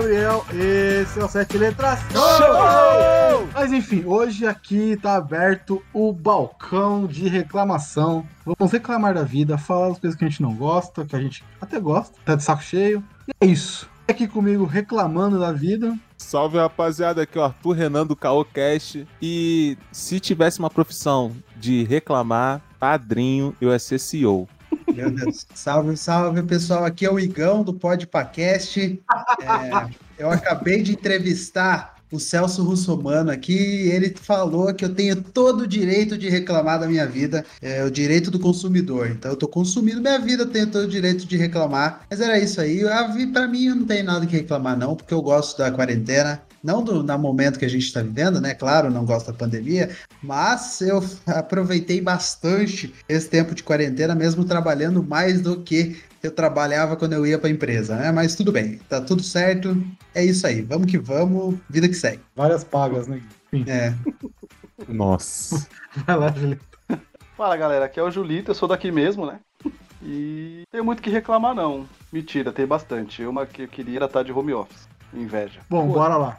Gabriel, esse é o Sete Letras Show! Mas enfim, hoje aqui tá aberto o balcão de reclamação. Vamos reclamar da vida, falar as coisas que a gente não gosta, que a gente até gosta, tá de saco cheio. E é isso. Aqui comigo reclamando da vida. Salve rapaziada, aqui é o Arthur Renan do Caocast. E se tivesse uma profissão de reclamar, padrinho, eu ia ser CEO. Meu Deus. Salve, salve, pessoal. Aqui é o Igão do Podpacast. É, eu acabei de entrevistar o Celso Russomano aqui. Ele falou que eu tenho todo o direito de reclamar da minha vida, é o direito do consumidor. Então eu tô consumindo minha vida, tenho todo o direito de reclamar. Mas era isso aí. Para mim, eu não tenho nada que reclamar, não, porque eu gosto da quarentena não do, no momento que a gente está vivendo, né? Claro, não gosto da pandemia, mas eu aproveitei bastante esse tempo de quarentena, mesmo trabalhando mais do que eu trabalhava quando eu ia para a empresa, né? Mas tudo bem, tá tudo certo. É isso aí, vamos que vamos, vida que segue. Várias pagas, né? É. Nossa. Vai lá, Julito. Fala galera, aqui é o Julito, eu sou daqui mesmo, né? E tem muito que reclamar não. Mentira, tem bastante. Uma que eu queria era estar de home office. Inveja. Bom, Pô. bora lá.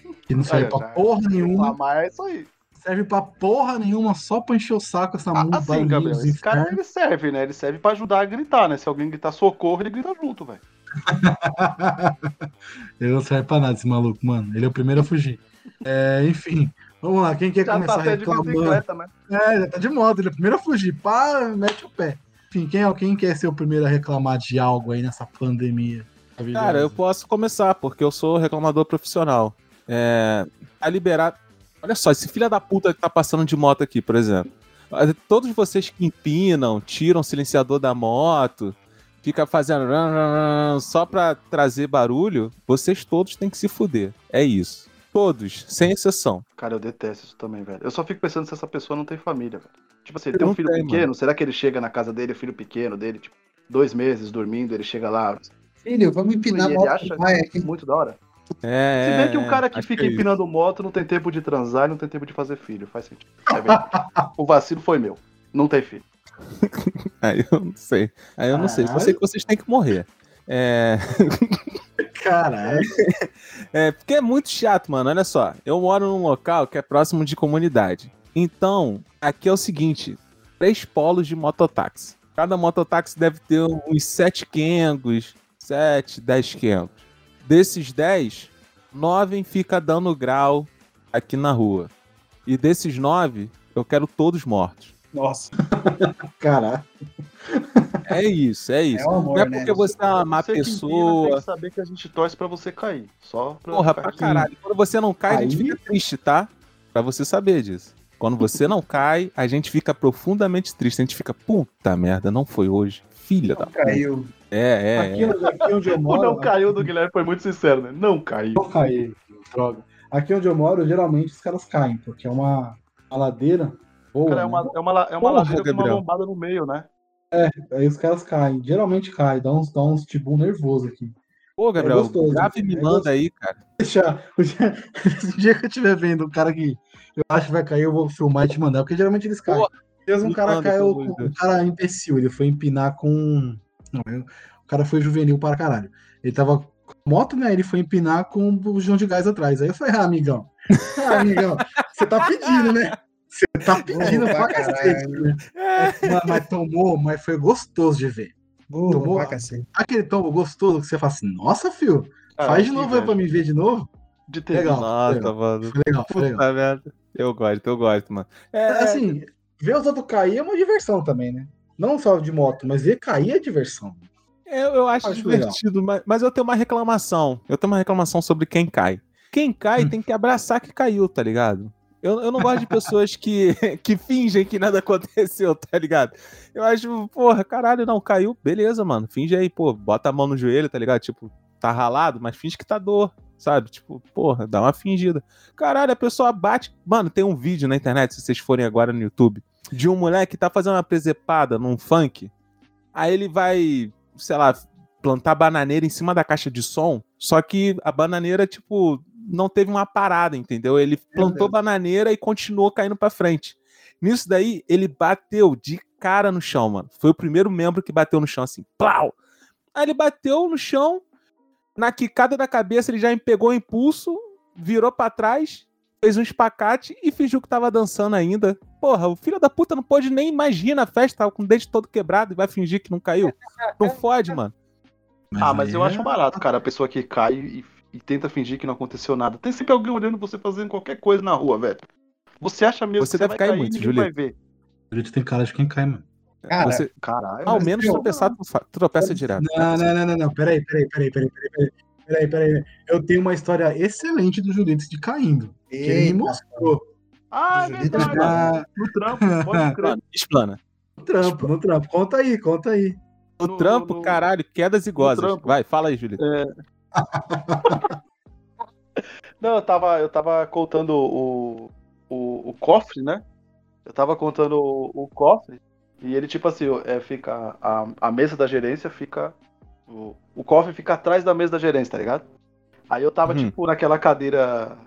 Que não serve aí, pra porra nenhuma. Mas é isso aí. Serve pra porra nenhuma, só pra encher o saco essa ah, assim, Gabriel, esse cara ele serve, né? Ele serve pra ajudar a gritar, né? Se alguém gritar socorro, ele grita junto, velho. ele não serve pra nada, esse maluco, mano. Ele é o primeiro a fugir. É, enfim, vamos lá. Quem quer já começar tá reclamando? Né? É, já tá de moto. Ele é o primeiro a fugir. Pá, mete o pé. Enfim, quem, é, quem quer ser o primeiro a reclamar de algo aí nessa pandemia? Cara, eu posso começar, porque eu sou reclamador profissional. É, a liberar. Olha só, esse filho da puta que tá passando de moto aqui, por exemplo. Todos vocês que empinam, tiram o silenciador da moto, fica fazendo só pra trazer barulho, vocês todos têm que se fuder. É isso. Todos, sem exceção. Cara, eu detesto isso também, velho. Eu só fico pensando se essa pessoa não tem família, velho. Tipo assim, ele tem um filho tem, pequeno, mano. será que ele chega na casa dele, o filho pequeno dele, tipo, dois meses dormindo, ele chega lá. Filho, vamos empinar a moto. Acha muito da hora. É, Se bem que o cara que fica que é empinando moto não tem tempo de transar e não tem tempo de fazer filho. Faz sentido. É o vacilo foi meu. Não tem filho. Aí eu não sei. Aí eu não sei. Só sei que vocês têm que morrer. É. Caralho. É, porque é muito chato, mano. Olha só. Eu moro num local que é próximo de comunidade. Então, aqui é o seguinte: três polos de mototáxi. Cada mototáxi deve ter uns sete Kengos, sete, dez Kengos. Desses 10, 9 fica dando grau aqui na rua. E desses 9, eu quero todos mortos. Nossa. Caraca. É isso, é isso. É amor, não é porque né? você é uma má você pessoa. tem que saber que a gente torce pra você cair. Só pra Porra, pra caralho. Quando você não cai, Aí... a gente fica triste, tá? Pra você saber disso. Quando você não cai, a gente fica profundamente triste. A gente fica, puta merda, não foi hoje. Filha não da caiu. puta. É, é. Aqui, é. aqui onde eu moro. O não caiu do Guilherme foi muito sincero, né? Não caiu. Não caiu, droga. Aqui onde eu moro, geralmente os caras caem, porque é uma, uma ladeira. Boa, Cara, é uma, né? é uma, é uma Porra, ladeira Gabriel. com uma lombada no meio, né? É, aí os caras caem. Geralmente cai, dá uns, dá uns tipo nervoso aqui. Pô, Gabriel, é gostoso, grave me é manda aí, cara. Deixa, o dia, o dia que eu estiver vendo um cara que eu acho que vai cair, eu vou filmar e te mandar, porque geralmente eles caem. Deus, um cara caiu, um cara imbecil, ele foi empinar com. Não, eu, o cara foi juvenil para caralho. Ele tava com moto, né? Ele foi empinar com o João de Gás atrás. Aí eu falei, ah, amigão. Ah, amigão, você tá pedindo, né? Você tá pedindo pra cacete, né? Mas, mas, tomou, mas foi gostoso de ver. Boa, tomou aquele tombo gostoso que você fala assim, nossa, fio, ah, faz de novo aí pra me ver de novo. De ter legal. Nossa, legal. mano. Foi legal, foi legal. Eu gosto, eu gosto, mano. É, assim, ver os outros cair é uma diversão também, né? Não só de moto, mas ver cair é diversão. Eu, eu acho, acho divertido, mas, mas, eu tenho uma reclamação. Eu tenho uma reclamação sobre quem cai. Quem cai hum. tem que abraçar que caiu, tá ligado? Eu, eu não gosto de pessoas que, que fingem que nada aconteceu, tá ligado? Eu acho, porra, caralho, não, caiu, beleza, mano. Finge aí, pô, bota a mão no joelho, tá ligado? Tipo, tá ralado, mas finge que tá dor, sabe? Tipo, porra, dá uma fingida. Caralho, a pessoa bate. Mano, tem um vídeo na internet, se vocês forem agora no YouTube, de um moleque que tá fazendo uma presepada num funk. Aí ele vai, sei lá, plantar bananeira em cima da caixa de som, só que a bananeira, tipo, não teve uma parada, entendeu? Ele plantou bananeira e continuou caindo para frente. Nisso daí, ele bateu de cara no chão, mano. Foi o primeiro membro que bateu no chão, assim, plau! Aí ele bateu no chão, na quicada da cabeça, ele já pegou o impulso, virou para trás, fez um espacate e fingiu que tava dançando ainda. Porra, o filho da puta não pode nem imaginar a festa, tava com o dente todo quebrado e vai fingir que não caiu. Não fode, mano. ah, mas eu acho barato, cara, a pessoa que cai e e tenta fingir que não aconteceu nada. Tem sempre alguém olhando você fazendo qualquer coisa na rua, velho. Você acha mesmo você que deve você vai cair, cair muito, Julito. vai ver. Julito tem cara de quem cai, mano. Cara, você... Caralho, ao menos tropeçar, tropeça direto. Não, não, não, não, não. Peraí, peraí, peraí, peraí, peraí. Peraí, peraí. Eu tenho uma história excelente do Julito de caindo. Que ele me mostrou. Ah, é verdade. No trampo, pode crer. Explana. No trampo, no trampo. Conta aí, conta aí. No, no trampo, no, caralho, quedas e gozas. Vai, fala aí, Julito. É... Não, eu tava, eu tava contando o, o, o cofre, né? Eu tava contando o, o, cofre e ele, tipo assim, é, fica. A, a mesa da gerência fica. O, o cofre fica atrás da mesa da gerência, tá ligado? Aí eu tava, uhum. tipo, naquela cadeira.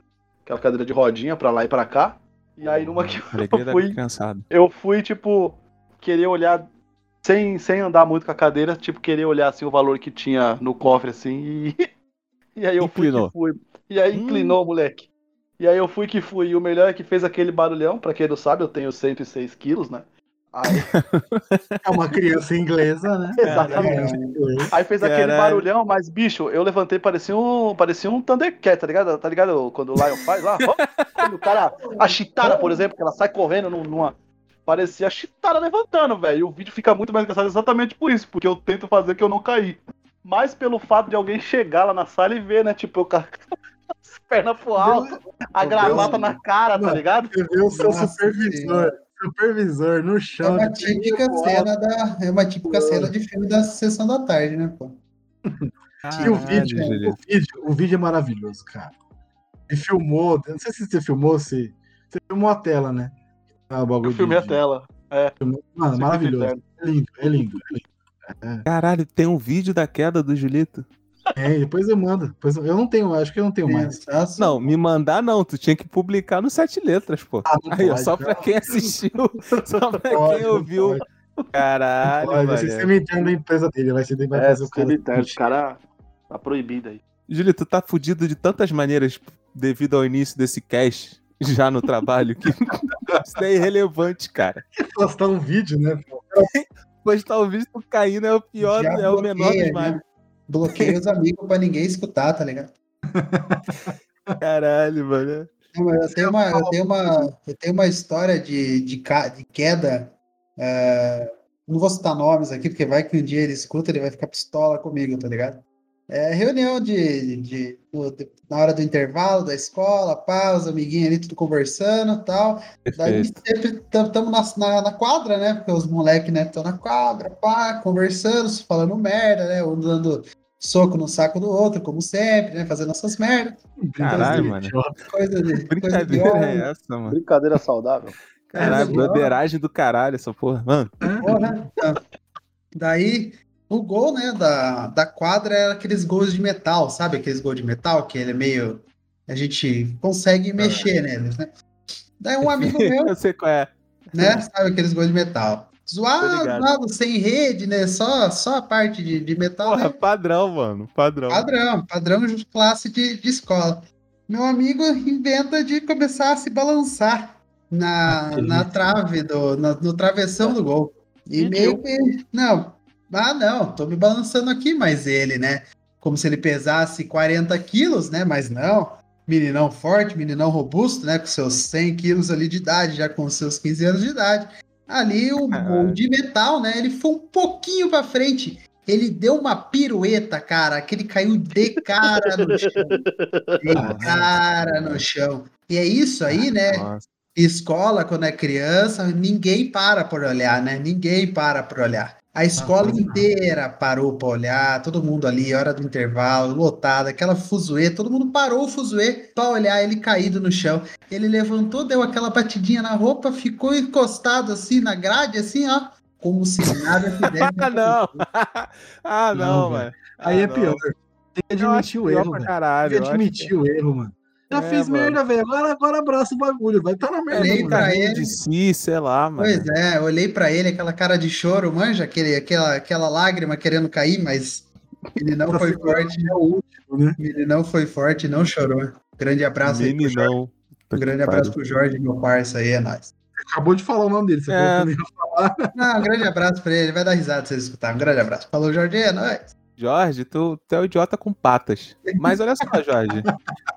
Aquela cadeira de rodinha pra lá e pra cá. E aí numa que eu fui. Eu fui, tipo, querer olhar sem, sem andar muito com a cadeira, tipo, querer olhar assim o valor que tinha no cofre, assim, e. E aí eu Inclinou. fui que fui. E aí hum. inclinou, moleque. E aí eu fui que fui. E o melhor é que fez aquele barulhão. Pra quem não sabe, eu tenho 106 quilos, né? Aí... É uma criança inglesa, né? Exatamente. Aí fez Caralho. aquele barulhão, mas, bicho, eu levantei, parecia um, parecia um Thundercat, tá ligado? Tá ligado quando o Lion faz lá? Quando o cara, a Chitara, por exemplo, que ela sai correndo numa, parecia a Chitara levantando, velho. E o vídeo fica muito mais engraçado exatamente por isso, porque eu tento fazer que eu não caí. Mas pelo fato de alguém chegar lá na sala e ver, né? Tipo, eu as pernas pro alto, a gravata na cara, tá ligado? Você vê o seu supervisor. Supervisor no chão. É uma típica cena da. É uma típica pô. cena de filme da sessão da tarde, né, pô? e o vídeo, o vídeo, o vídeo é maravilhoso, cara. Ele filmou, não sei se você filmou, se. Você filmou a tela, né? Ah, eu filmei de, a tela. É. Mano, maravilhoso. É lindo, é lindo, é lindo. É. Caralho, tem um vídeo da queda do Julito. É, depois eu mando. Depois eu não tenho, acho que eu não tenho mais. Não, me mandar não, tu tinha que publicar no Sete Letras, pô. Ah, Aí, pode, só pra quem assistiu, só pra pode, quem ouviu. Caralho, pode, Vai ser cemitério da empresa dele, vai ser vai é, fazer o cara. Cemitério, o cara tá proibido aí. Julito, tu tá fudido de tantas maneiras devido ao início desse cast já no trabalho que isso é irrelevante, cara. Postar um vídeo, né? postar o vídeo caindo é o pior, Já é o menor dos males. Bloqueei os amigos pra ninguém escutar, tá ligado? Caralho, mano. eu, tenho uma, eu, tenho uma, eu tenho uma história de, de, de queda. É, não vou citar nomes aqui, porque vai que um dia ele escuta, ele vai ficar pistola comigo, tá ligado? É, reunião de, de, de, na hora do intervalo da escola, pausa, amiguinho ali, tudo conversando e tal. Perfeito. Daí sempre estamos na, na, na, quadra, né? Porque os moleques, né, estão na quadra, pá, conversando, falando merda, né? Um dando soco no saco do outro, como sempre, né? Fazendo essas merdas. Caralho, mano. Coisa de, Brincadeira coisa de é essa, mano? Brincadeira saudável. Caralho, broderagem do caralho essa porra, mano. Porra. Daí o gol, né, da, da quadra é aqueles gols de metal, sabe? Aqueles gols de metal que ele é meio. A gente consegue mexer neles, né? Daí um amigo meu. Eu sei qual é. Né? Sabe aqueles gols de metal? Zoado, sem rede, né? Só, só a parte de, de metal. Porra, né? padrão, mano. Padrão. Padrão, padrão de classe de, de escola. Meu amigo inventa de começar a se balançar na, na trave, do, na, no travessão do gol. E meio que. Não, ah, não, tô me balançando aqui, mas ele, né? Como se ele pesasse 40 quilos, né? Mas não. Meninão forte, meninão robusto, né? Com seus 100 quilos ali de idade, já com seus 15 anos de idade. Ali o gol de metal, né? Ele foi um pouquinho para frente. Ele deu uma pirueta, cara, que ele caiu de cara no chão. De cara no chão. E é isso aí, né? Nossa. Escola, quando é criança, ninguém para por olhar, né? Ninguém para por olhar. A escola não. inteira parou para olhar, todo mundo ali, hora do intervalo, lotada, aquela fuzuê, todo mundo parou o fuzuê para olhar ele caído no chão. Ele levantou, deu aquela batidinha na roupa, ficou encostado assim na grade, assim, ó, como se nada tivesse. Ah, não. ah, não, Não, mano. Aí Ah, é não. pior. Tem que admitir o erro, velho. caralho. Tem que admitir o erro, mano. Já É, fiz mano. merda, velho. Agora, agora abraça o bagulho. Vai estar tá na merda, Olhei mano. pra ele. de si, sei lá, mano. Pois é, olhei pra ele, aquela cara de choro, manja, aquele, aquela, aquela lágrima querendo cair, mas ele não foi forte, É o último, né? ele não foi forte, não chorou. Grande abraço aí pro Jorge. Um grande abraço pro Jorge, meu parça aí, é nóis. Acabou de falar o nome dele. Você É. falou que não ia falar. Não, um grande abraço pra ele, ele vai dar risada se ele escutar. Um grande abraço. Falou, Jorge, é nóis. Jorge, tu, tu é um idiota com patas. Mas olha só, Jorge.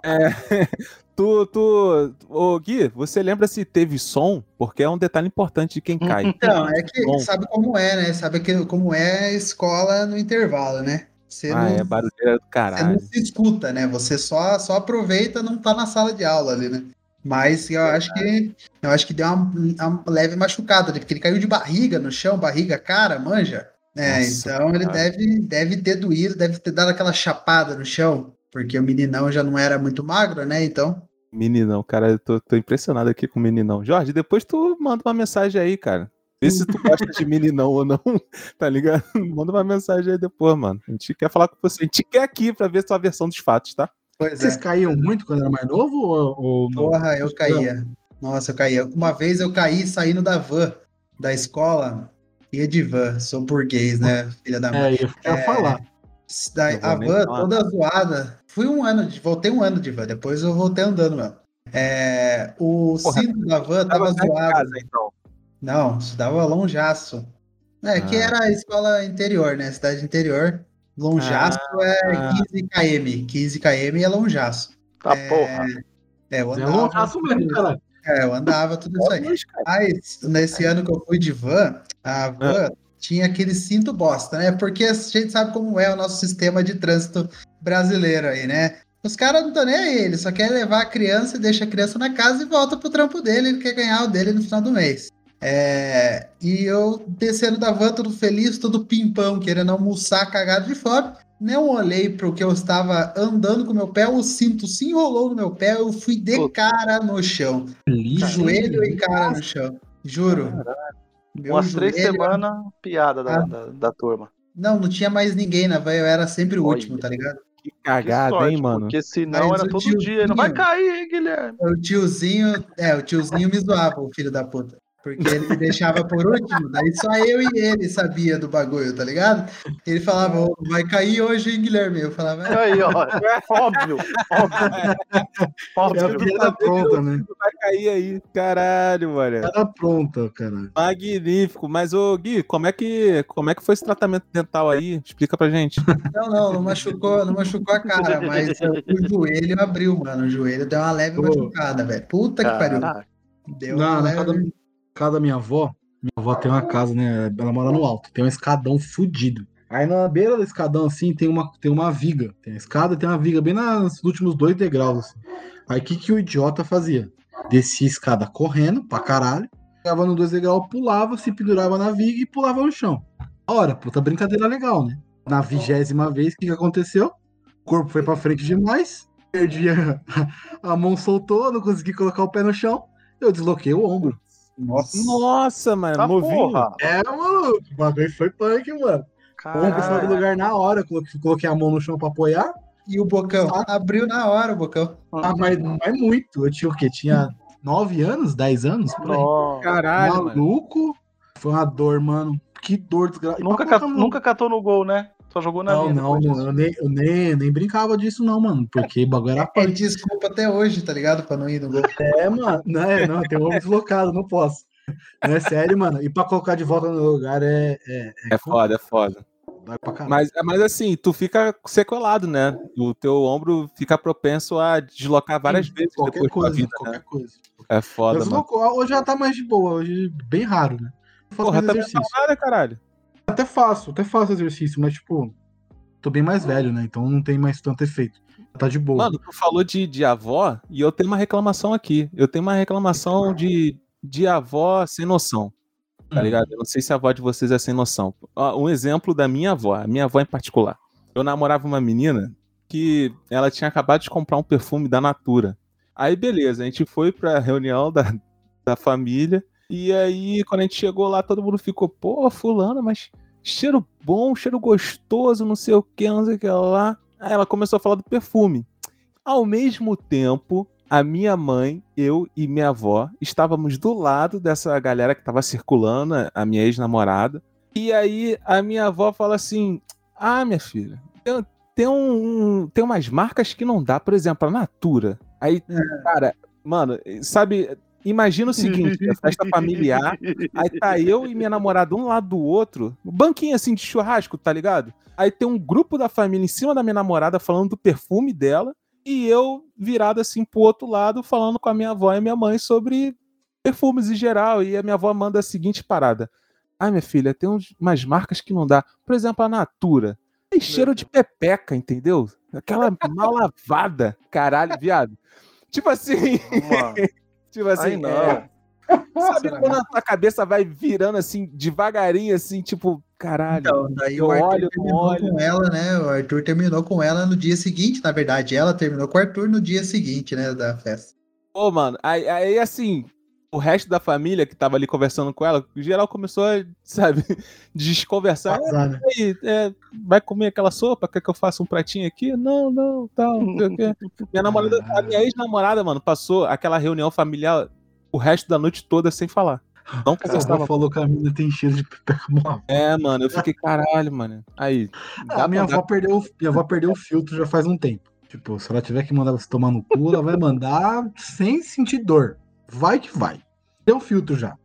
É, tu, tu. Ô, Gui, você lembra se teve som? Porque é um detalhe importante de quem cai. Então, é que sabe como é, né? Sabe que, como é escola no intervalo, né? Você Ah, não, é barulheira do você não caralho. se escuta, né? Você só, só aproveita, não tá na sala de aula ali, né? Mas eu acho que eu acho que deu uma, uma leve machucada, né? porque ele caiu de barriga no chão, barriga, cara, manja. É, Nossa, então ele deve, deve ter doído, deve ter dado aquela chapada no chão, porque o meninão já não era muito magro, né? Então, Meninão, cara, eu tô, tô impressionado aqui com o meninão. Jorge, depois tu manda uma mensagem aí, cara. Vê se tu gosta de meninão ou não, tá ligado? Manda uma mensagem aí depois, mano. A gente quer falar com você. A gente quer aqui pra ver sua versão dos fatos, tá? pois Vocês é. caíam muito quando era mais novo ou? Porra, eu caía. Nossa, eu caía. Uma vez eu caí saindo da van da escola. Ia de van, sou burguês, né? Filha da mãe. É, eu ia falar. Da, Não vou a van falar. toda zoada. Fui um ano, de, voltei um ano de van, depois eu voltei andando mesmo. É, o Porra, cinto da van tava zoado. casa, então. Não, estudava longeaço. É, que Ah. era a escola interior, né? Cidade interior. Longeaço é ah. 15 km. 15 km é longeaço. Tá porra. É, eu É andava. longaço mesmo, cara. É, eu andava tudo isso aí. Mas nesse ano que eu fui de van, a van tinha aquele cinto bosta, né? Porque a gente sabe como é o nosso sistema de trânsito brasileiro aí, né? Os caras não estão nem aí, eles só querem levar a criança e deixa a criança na casa e volta pro trampo dele, ele quer ganhar o dele no final do mês. É, e eu descendo da van, todo feliz, todo pimpão, querendo almoçar cagado de fome. Não olhei pro que eu estava andando com o meu pé, o cinto se enrolou no meu pé, eu fui de cara no chão. Feliz, Joelho e cara no chão. Juro. Meu Umas três semanas, piada da, Ah. da, da turma. Não, não tinha mais ninguém na van, eu era sempre o Olha. último, tá ligado? que Que cagada, sorte, hein, mano? Porque senão Mas era todo tiozinho- dia. Não vai cair, hein, Guilherme? O tiozinho, é, o tiozinho me zoava, o filho da puta. Porque ele me deixava por último, daí só eu e ele sabia do bagulho, tá ligado? Ele falava, "Ô, vai cair hoje, hein, Guilherme? Eu falava, "É, Aí, ó. Óbvio, óbvio. É a óbvio. piada pronta, né? Vai cair aí. Caralho, mano. Piada pronta, cara. Magnífico. Mas, ô, Gui, como é, que, como é que foi esse tratamento dental aí? Explica pra gente. não, não, não machucou, não machucou a cara, mas o joelho abriu, mano. O joelho deu uma leve Pô. machucada, velho. Puta que pariu. Deu Na, uma na leve. Casa, da minha- avó, minha avó tem uma casa, né? Ela mora no alto, tem um escadão fudido. Aí na beira do escadão, assim, tem uma, tem uma viga. Tem a escada tem uma viga bem nos últimos dois degraus, assim. Aí o que, que o idiota fazia? Descia a escada correndo pra caralho, chegava no dois degraus, pulava, se pendurava na viga e pulava no chão. Ora, puta brincadeira legal, né? Na vigésima vez, o que, que aconteceu? O corpo foi pra frente demais, perdi a, a mão soltou, não consegui colocar o pé no chão, eu desloquei o ombro. Nossa. Nossa, mano. Tá novinho. porra. É, maluco, o bagulho foi punk, mano. O ombro saiu do Caralho. lugar na hora, coloquei, coloquei a mão no chão pra apoiar. E o bocão? Abriu na hora o bocão. Ah, mas não é muito. Eu tinha o quê? Tinha 9 anos, 10 anos? Por aí. Caralho, mano. Maluco. Foi uma dor, mano. Que dor desgraçada. Nunca, ca- nunca catou no gol, né? Só jogou na Não, não, eu, nem, eu nem, nem brincava disso, não, mano. Porque o bagulho era É punk. desculpa até hoje, tá ligado? Pra não ir no gol. É, mano. Não, é, não, tem um ombro deslocado, não posso. Não é sério, mano. E pra colocar de volta no lugar é. É, É foda, é foda. pra caralho. Mas, mas assim, tu fica sequelado, né? O teu ombro fica propenso a deslocar várias vezes qualquer depois coisa, da vida, qualquer né? coisa. É foda, mano. hoje já tá mais de boa, hoje bem raro, né? Porra, tá exercício. nada, caralho. Até faço, até faço exercício, mas tipo, tô bem mais velho, né? Então não tem mais tanto efeito. Tá de boa. Mano, tu falou de, de avó e eu tenho uma reclamação aqui. Eu tenho uma reclamação de, de avó sem noção. Tá hum. ligado? Eu não sei se a avó de vocês é sem noção. Um exemplo da minha avó, a minha avó em particular. Eu namorava uma menina que ela tinha acabado de comprar um perfume da Natura. Aí, beleza, a gente foi pra reunião da, da família. E aí, quando a gente chegou lá, todo mundo ficou, pô, fulano, mas cheiro bom, cheiro gostoso, não sei o que, não sei o que lá. Aí ela começou a falar do perfume. Ao mesmo tempo, a minha mãe, eu e minha avó estávamos do lado dessa galera que estava circulando, a minha ex-namorada. E aí a minha avó fala assim: Ah, minha filha, tem, tem, um, tem umas marcas que não dá, por exemplo, a Natura. Aí, é. cara, mano, sabe, Imagina o seguinte, a festa familiar, aí tá eu e minha namorada um lado do outro, banquinho assim de churrasco, tá ligado? Aí tem um grupo da família em cima da minha namorada falando do perfume dela, e eu virado assim pro outro lado falando com a minha avó e minha mãe sobre perfumes em geral, e a minha avó manda a seguinte parada. Ai, minha filha, tem umas marcas que não dá. Por exemplo, a Natura. Tem cheiro de pepeca, entendeu? Aquela mal lavada. Caralho, viado. Tipo assim. Tipo assim, Ai, não. É... Sabe quando a tua cabeça vai virando assim, devagarinho, assim, tipo, caralho. Então, daí o Arthur olho, terminou olho. com ela, né? O Arthur terminou com ela no dia seguinte, na verdade. Ela terminou com o Arthur no dia seguinte, né? Da festa. Pô, mano, aí, aí assim, o resto da família que tava ali conversando com ela, o geral começou a, sabe, desconversar. Ah, é, vai comer aquela sopa? Quer que eu faça um pratinho aqui? Não, não, tal. minha namorada, a minha ex-namorada, mano, passou aquela reunião familiar o resto da noite toda sem falar. Não conversava. falou que a menina tem cheiro de pepeca É, mano, eu fiquei caralho, mano. Aí. a minha avó, perdeu, minha avó perdeu o filtro já faz um tempo. Tipo, se ela tiver que mandar você tomar no cu, ela vai mandar sem sentir dor vai que vai. Tem filtro já.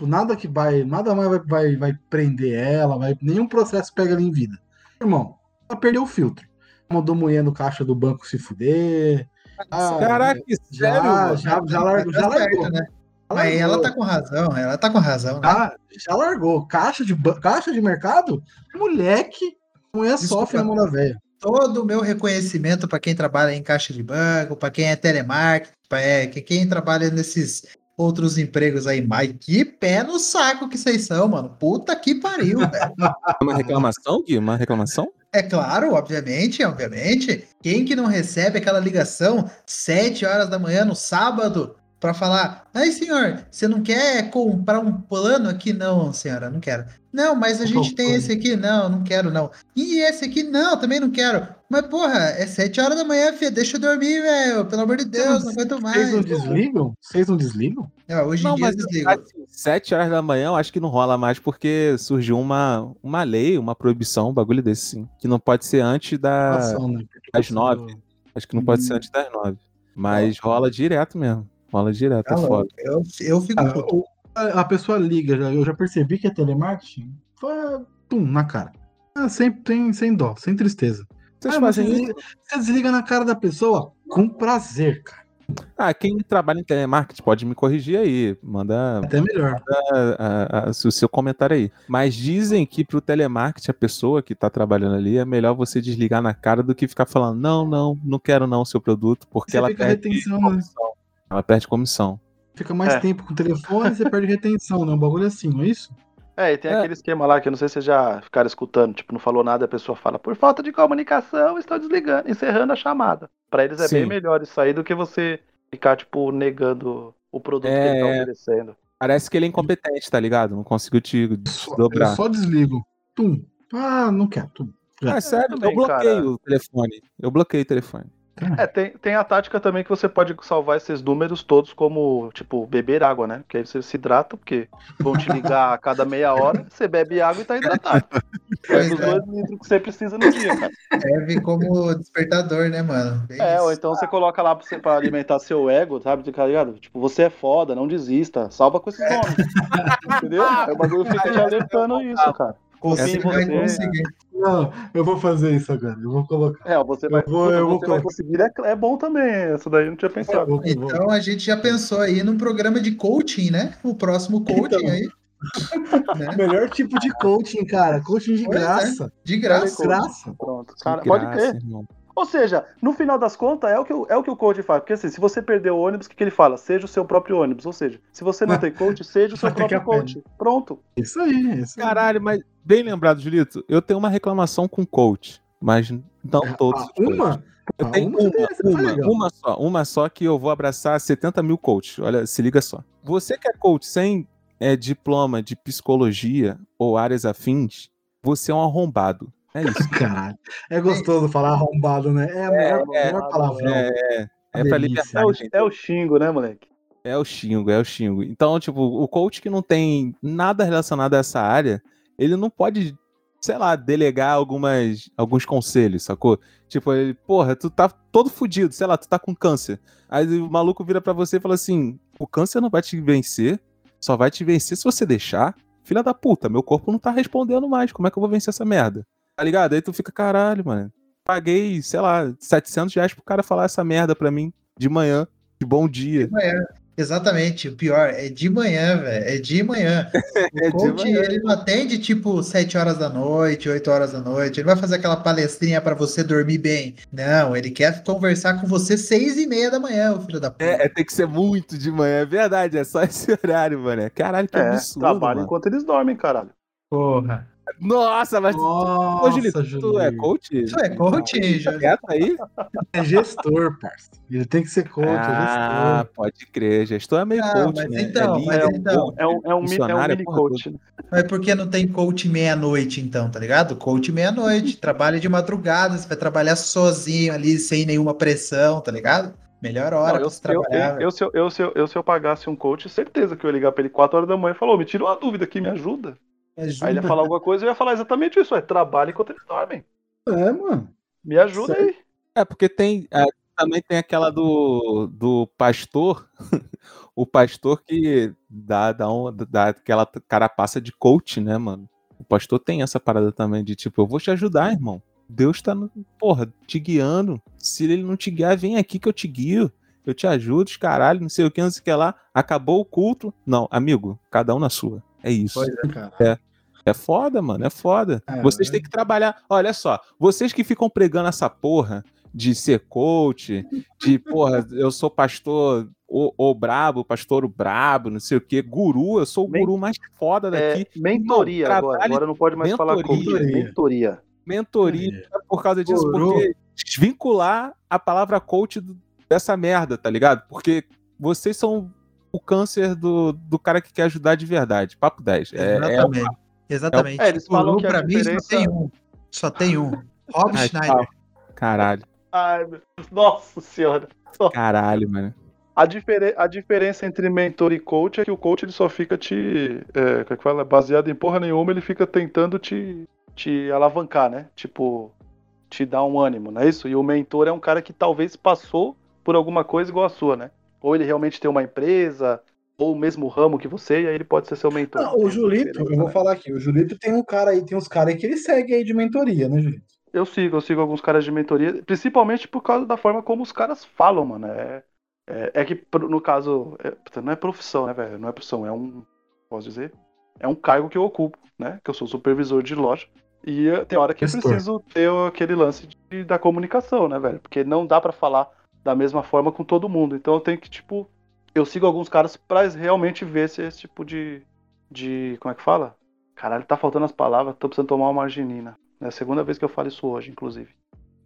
Nada que vai, nada mais vai, vai, vai prender ela, vai, nenhum processo pega ela em vida. Irmão, ela perdeu o filtro. Mandou mulher no caixa do banco se fuder. Ah, Caraca, já, sério? Já, já, largou. Já largou. Né? Mas ela tá com razão, ela tá com razão. Né? Ah, já largou. Caixa de, caixa de mercado? Moleque, mulher Desculpa. sofre na mão da velha todo o meu reconhecimento para quem trabalha em caixa de banco, para quem é telemarketing, para é, quem trabalha nesses outros empregos aí. Mas que pé no saco que vocês são, mano. Puta que pariu, velho. Uma reclamação, Gui? Uma reclamação? É claro, obviamente, obviamente. Quem que não recebe aquela ligação sete horas da manhã no sábado para falar: "Ai, senhor, você não quer comprar um plano aqui não, senhora, não quero. Não, mas a gente tem esse aqui, não, não quero não. E esse aqui não, também não quero. Mas porra, é sete horas da manhã, filha, deixa eu dormir, velho. Pelo amor de Deus, não aguento mais. Vocês não desligam? Vocês não desligam? É, hoje não, em dia desligam. Assim, sete horas da manhã, eu acho que não rola mais porque surgiu uma, uma lei, uma proibição, um bagulho desse sim, que não pode ser antes da, né? das nove. Acho que não pode ser hum. antes das nove. Mas rola direto mesmo. Rola direto, é foda. Eu, eu fico. Ah, a pessoa liga, já, eu já percebi que é telemarketing. Foi, pum, na cara. Ah, sem, sem, sem dó, sem tristeza. Ah, você, desliga, você desliga na cara da pessoa com prazer, cara. Ah, quem trabalha em telemarketing pode me corrigir aí. Manda, Até melhor. Manda a, a, o seu comentário aí. Mas dizem que pro telemarketing, a pessoa que tá trabalhando ali, é melhor você desligar na cara do que ficar falando: não, não, não quero não o seu produto, porque você ela perde retenção, né? Ela perde comissão. Fica mais é. tempo com o telefone e você perde retenção, né? Um bagulho assim, não é isso? É, e tem é. aquele esquema lá que eu não sei se vocês já ficaram escutando, tipo, não falou nada, a pessoa fala, por falta de comunicação, estou desligando, encerrando a chamada. Para eles é Sim. bem melhor isso aí do que você ficar, tipo, negando o produto é... que ele tá é. oferecendo. Parece que ele é incompetente, tá ligado? Não conseguiu te dobrar. Eu só desligo. Tum. Ah, não quero. Tum. Ah, é sério, eu bloqueio cara. o telefone. Eu bloqueei o telefone. É, tem, tem a tática também que você pode salvar esses números todos como, tipo, beber água, né? Porque aí você se hidrata, porque vão te ligar a cada meia hora, você bebe água e tá hidratado. É os é. dois litros que você precisa no dia, cara. Serve como despertador, né, mano? Bem é, isso. ou então você coloca lá pra, você, pra alimentar seu ego, sabe? Tá ligado? Tipo, você é foda, não desista. Salva com esses nomes. Entendeu? Aí o bagulho fica te alertando isso, cara. Confia você. conseguir. Não, eu vou fazer isso agora. Eu vou colocar. É, você vai, eu vou, eu você vou... vai conseguir. É, é, bom também. Isso daí eu não tinha pensado. Então a gente já pensou aí num programa de coaching, né? O próximo coaching então, aí. né? Melhor tipo de coaching, cara. Coaching de pois é. graça. É. De graça. graça. Pronto. Cara, pode crer. Irmão. Ou seja, no final das contas, é o que o, é o, que o coach faz. Porque assim, se você perder o ônibus, o que, que ele fala? Seja o seu próprio ônibus. Ou seja, se você não tem coach, seja o seu próprio coach. Pronto. Isso aí, isso aí. Caralho, mas bem lembrado, Julito, eu tenho uma reclamação com coach, mas não ah, todos. Ah, uma? Eu tenho uma, uma, uma, uma, só, uma só que eu vou abraçar 70 mil coaches. Olha, se liga só. Você que é coach sem é, diploma de psicologia ou áreas afins, você é um arrombado. É isso. Caralho. É gostoso falar arrombado, né? É a melhor, é, melhor palavra. É, é, é pra libertar. É o, é o xingo, né, moleque? É o xingo, é o xingo. Então, tipo, o coach que não tem nada relacionado a essa área, ele não pode, sei lá, delegar algumas, alguns conselhos, sacou? Tipo, ele, porra, tu tá todo fudido, sei lá, tu tá com câncer. Aí o maluco vira para você e fala assim: o câncer não vai te vencer, só vai te vencer se você deixar. Filha da puta, meu corpo não tá respondendo mais. Como é que eu vou vencer essa merda? Tá ligado? Aí tu fica, caralho, mano. Paguei, sei lá, 700 reais pro cara falar essa merda pra mim de manhã, de bom dia. De manhã. Exatamente, o pior é de manhã, velho. É de manhã. O é coach, manhã. ele não atende tipo 7 horas da noite, 8 horas da noite. Ele vai fazer aquela palestrinha para você dormir bem. Não, ele quer conversar com você 6 e meia da manhã, o filho da puta. É, é, tem que ser muito de manhã, é verdade. É só esse horário, mano. Caralho, que é, absurdo. Trabalha enquanto eles dormem, caralho. Porra. Nossa, mas Nossa, Ô, Julito, tu é coach? Tu é coach, já. Quieto aí? É gestor, parceiro. Ele tem que ser coach, ah, é gestor. Ah, pode crer. Gestor é meio ah, coach, mas né? Então, é, mas é, então, é um, é um, é um mini coach. Né? Mas por que não tem coach meia-noite, então, tá ligado? Coach meia-noite. Trabalha de madrugada, você vai trabalhar sozinho ali, sem nenhuma pressão, tá ligado? Melhor hora não, eu, trabalhar. Eu, eu, se eu, eu, se eu, eu, se eu pagasse um coach, certeza que eu ia ligar pra ele 4 horas da manhã e falar, me tira uma dúvida aqui, me ajuda. Ajuda. Aí ele ia falar alguma coisa, eu ia falar exatamente isso, é trabalho enquanto eles dormem. É, mano. Me ajuda aí. É, porque tem. É, também tem aquela do, do pastor, o pastor que dá, dá, um, dá aquela carapaça de coach, né, mano? O pastor tem essa parada também de tipo, eu vou te ajudar, irmão. Deus tá, porra, te guiando. Se ele não te guiar, vem aqui que eu te guio. Eu te ajudo, os caralho, não sei o que, não sei o que lá. Acabou o culto. Não, amigo, cada um na sua. É isso. Pois é, cara. É. É foda, mano, é foda. É, vocês é. têm que trabalhar. Olha só, vocês que ficam pregando essa porra de ser coach, de, porra, eu sou pastor o, o brabo, pastor o brabo, não sei o que, guru, eu sou o guru mais foda é, daqui. É, mentoria não, agora, agora não pode mais mentoria, falar coach, mentoria. Mentoria, é. por causa disso, guru. porque desvincular a palavra coach dessa merda, tá ligado? Porque vocês são o câncer do, do cara que quer ajudar de verdade. Papo 10. É, Exatamente. É, Exatamente. É, eles falam que pra diferença... mim só tem um. Só tem um. Rob Schneider. Caralho. Ai, meu Deus. Nossa senhora. Caralho, mano. A, difer a diferença entre mentor e coach é que o coach ele só fica te. É, como é que fala? Baseado em porra nenhuma, ele fica tentando te, te alavancar, né? Tipo, te dar um ânimo, não é isso? E o mentor é um cara que talvez passou por alguma coisa igual a sua, né? Ou ele realmente tem uma empresa, ou o mesmo ramo que você, e aí ele pode ser seu mentor. Não, o Julito, eu vou falar aqui, o Julito tem um cara aí, tem uns caras aí que ele segue aí de mentoria, né, Julito? Eu sigo, eu sigo alguns caras de mentoria, principalmente por causa da forma como os caras falam, mano. É, é, é que, no caso, é, não é profissão, né, velho? Não é profissão, é um. Posso dizer? É um cargo que eu ocupo, né? Que eu sou supervisor de loja. E eh, tem hora que eu preciso ter aquele lance de, da comunicação, né, velho? Porque não dá para falar da mesma forma com todo mundo. Então eu tenho que, tipo. Eu sigo alguns caras pra realmente ver se esse tipo de. de. Como é que fala? Caralho, tá faltando as palavras, tô precisando tomar uma marginina. É a segunda vez que eu falo isso hoje, inclusive.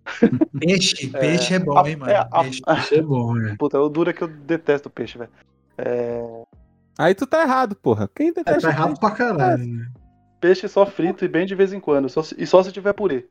Peixe, é, peixe é bom, hein, mano? É, a, peixe, peixe, é bom, né? Puta, o duro é que eu detesto peixe, velho. É... Aí tu tá errado, porra. Quem detesta? É, tá errado pra caralho, né? Peixe só frito e bem de vez em quando. Só, e só se tiver purê.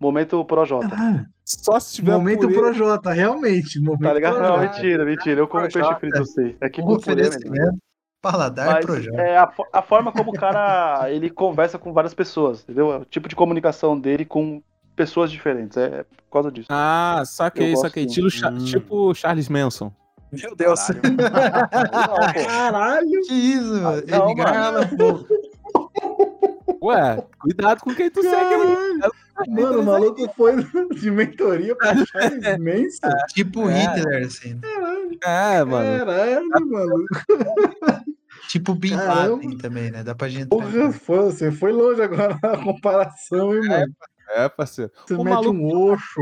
Momento Projota. Ah, só se tiver Momento purê. Projota, realmente. Momento tá ligado? Não, mentira, mentira. Eu como peixe frito, eu sei. É que com purê mesmo. Paladar Mas, Projota. É a, a forma como o cara ele conversa com várias pessoas, entendeu? É o tipo de comunicação dele com pessoas diferentes. É por causa disso. Ah, saquei, saquei. Tipo, hum. tipo Charles Manson. Meu Deus. Caralho. Caralho. Que isso, mano. Ele grava, Ué, cuidado com quem tu Caralho. segue. Mano, o maluco foi de mentoria pra Charles Manson. Tipo é. Hitler, assim. Caralho. É, mano. Caralho, mano. Tipo Bin Laden também, né? Dá pra gente. Porra, foi, você foi longe agora na comparação, hein, mano? É, parceiro. Você o mete um oxo.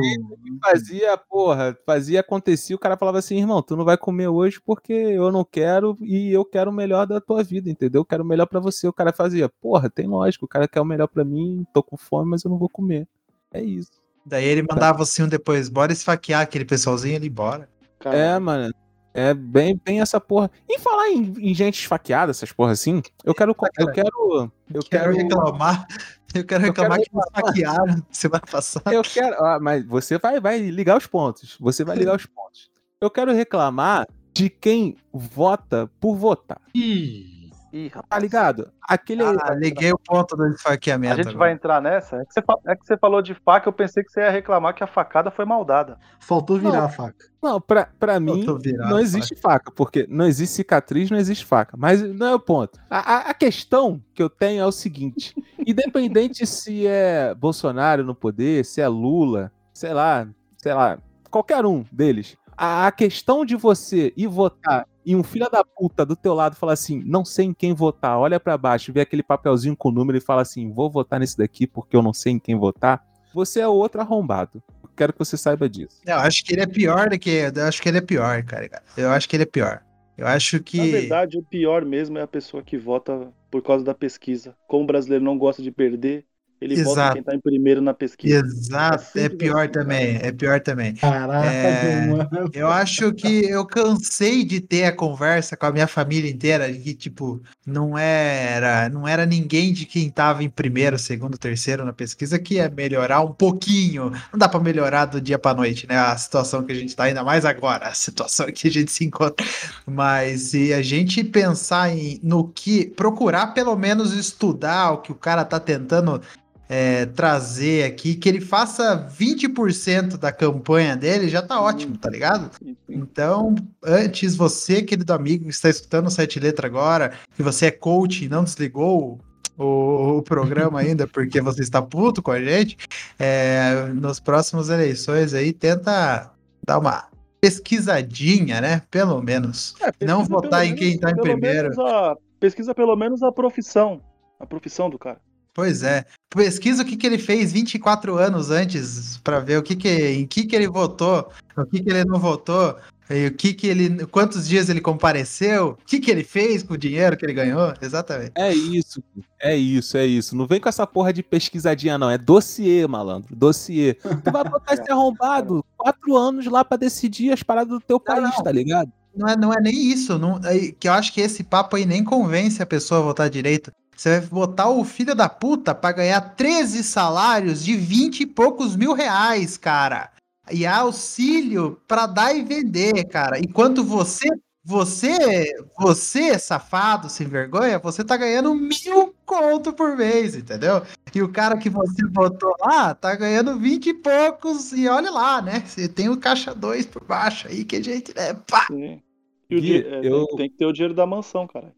Fazia, porra, fazia, acontecia, o cara falava assim, irmão, tu não vai comer hoje porque eu não quero e eu quero o melhor da tua vida, entendeu? Eu quero o melhor para você. O cara fazia, porra, tem lógico, o cara quer o melhor para mim, tô com fome, mas eu não vou comer. É isso. Daí ele mandava assim um depois, bora esfaquear aquele pessoalzinho ali, bora. Caramba. É, mano. É bem, bem essa porra. Em falar em, em gente esfaqueada, essas porra assim, eu quero. Eu quero. Eu quero, quero reclamar. Eu quero reclamar eu quero que me esfaquearam semana passada. Eu quero. Ah, mas você vai, vai ligar os pontos. Você vai ligar os pontos. Eu quero reclamar de quem vota por votar. Ih. Ih, Tá ligado? Aquele. Ah, liguei o ponto do esfaqueamento. A gente agora. vai entrar nessa? É que, você, é que você falou de faca, eu pensei que você ia reclamar que a facada foi maldada. Faltou virar não, a faca. Não, pra, pra mim, não existe faca. faca. porque não existe cicatriz, não existe faca. Mas não é o ponto. A, a, a questão que eu tenho é o seguinte: independente se é Bolsonaro no poder, se é Lula, sei lá, sei lá, qualquer um deles. A, a questão de você ir votar e um filho da puta do teu lado fala assim, não sei em quem votar, olha para baixo, vê aquele papelzinho com o número e fala assim, vou votar nesse daqui porque eu não sei em quem votar, você é outro arrombado. Quero que você saiba disso. Eu acho que ele é pior do que. Eu acho que ele é pior, cara. Eu acho que ele é pior. Eu acho que. Na verdade, o pior mesmo é a pessoa que vota por causa da pesquisa. Como o brasileiro não gosta de perder, ele Exato. vota quem tá em primeiro na pesquisa. Exato, é, é pior assim, também, é pior também. Caraca, é, mano. Eu acho que eu cansei de ter a conversa com a minha família inteira, que, tipo, não era, não era ninguém de quem tava em primeiro, segundo, terceiro na pesquisa que ia melhorar um pouquinho. Não dá para melhorar do dia para noite, né? A situação que a gente tá, ainda mais agora, a situação que a gente se encontra. Mas se a gente pensar em, no que, procurar pelo menos estudar o que o cara tá tentando é, trazer aqui, que ele faça 20% da campanha dele, já tá ótimo, tá ligado? Então, antes você, querido amigo que está escutando o Sete Letra agora, que você é coach e não desligou o, o, programa ainda porque você está puto com a gente, é, nos próximos eleições aí, tenta dar uma pesquisadinha, né? Pelo menos. É, não votar em quem está em primeiro. A, pesquisa pelo menos a profissão. A profissão do cara. Pois é. Pesquisa o que, que ele fez 24 anos antes para ver o que, que em que, que ele votou, o que, que ele não votou, e o que, que ele. Quantos dias ele compareceu, o que, que ele fez com o dinheiro que ele ganhou. Exatamente. É isso, é isso, é isso. Não vem com essa porra de pesquisadinha, não. É dossiê, malandro. Dossiê. Tu vai botar esse arrombado quatro anos lá para decidir as paradas do teu país, não, tá ligado? Não é, não é nem isso. Não, é, que eu acho que esse papo aí nem convence a pessoa a votar direito. Você vai botar o filho da puta pra ganhar 13 salários de 20 e poucos mil reais, cara. E auxílio pra dar e vender, cara. Enquanto você, você, você, safado, sem vergonha, você tá ganhando mil conto por mês, entendeu? E o cara que você botou lá tá ganhando 20 e poucos, e olha lá, né? Você tem o caixa 2 por baixo aí, que a gente, né? Pá! Sim. E o Gui, é, eu... Tem que ter o dinheiro da mansão, cara.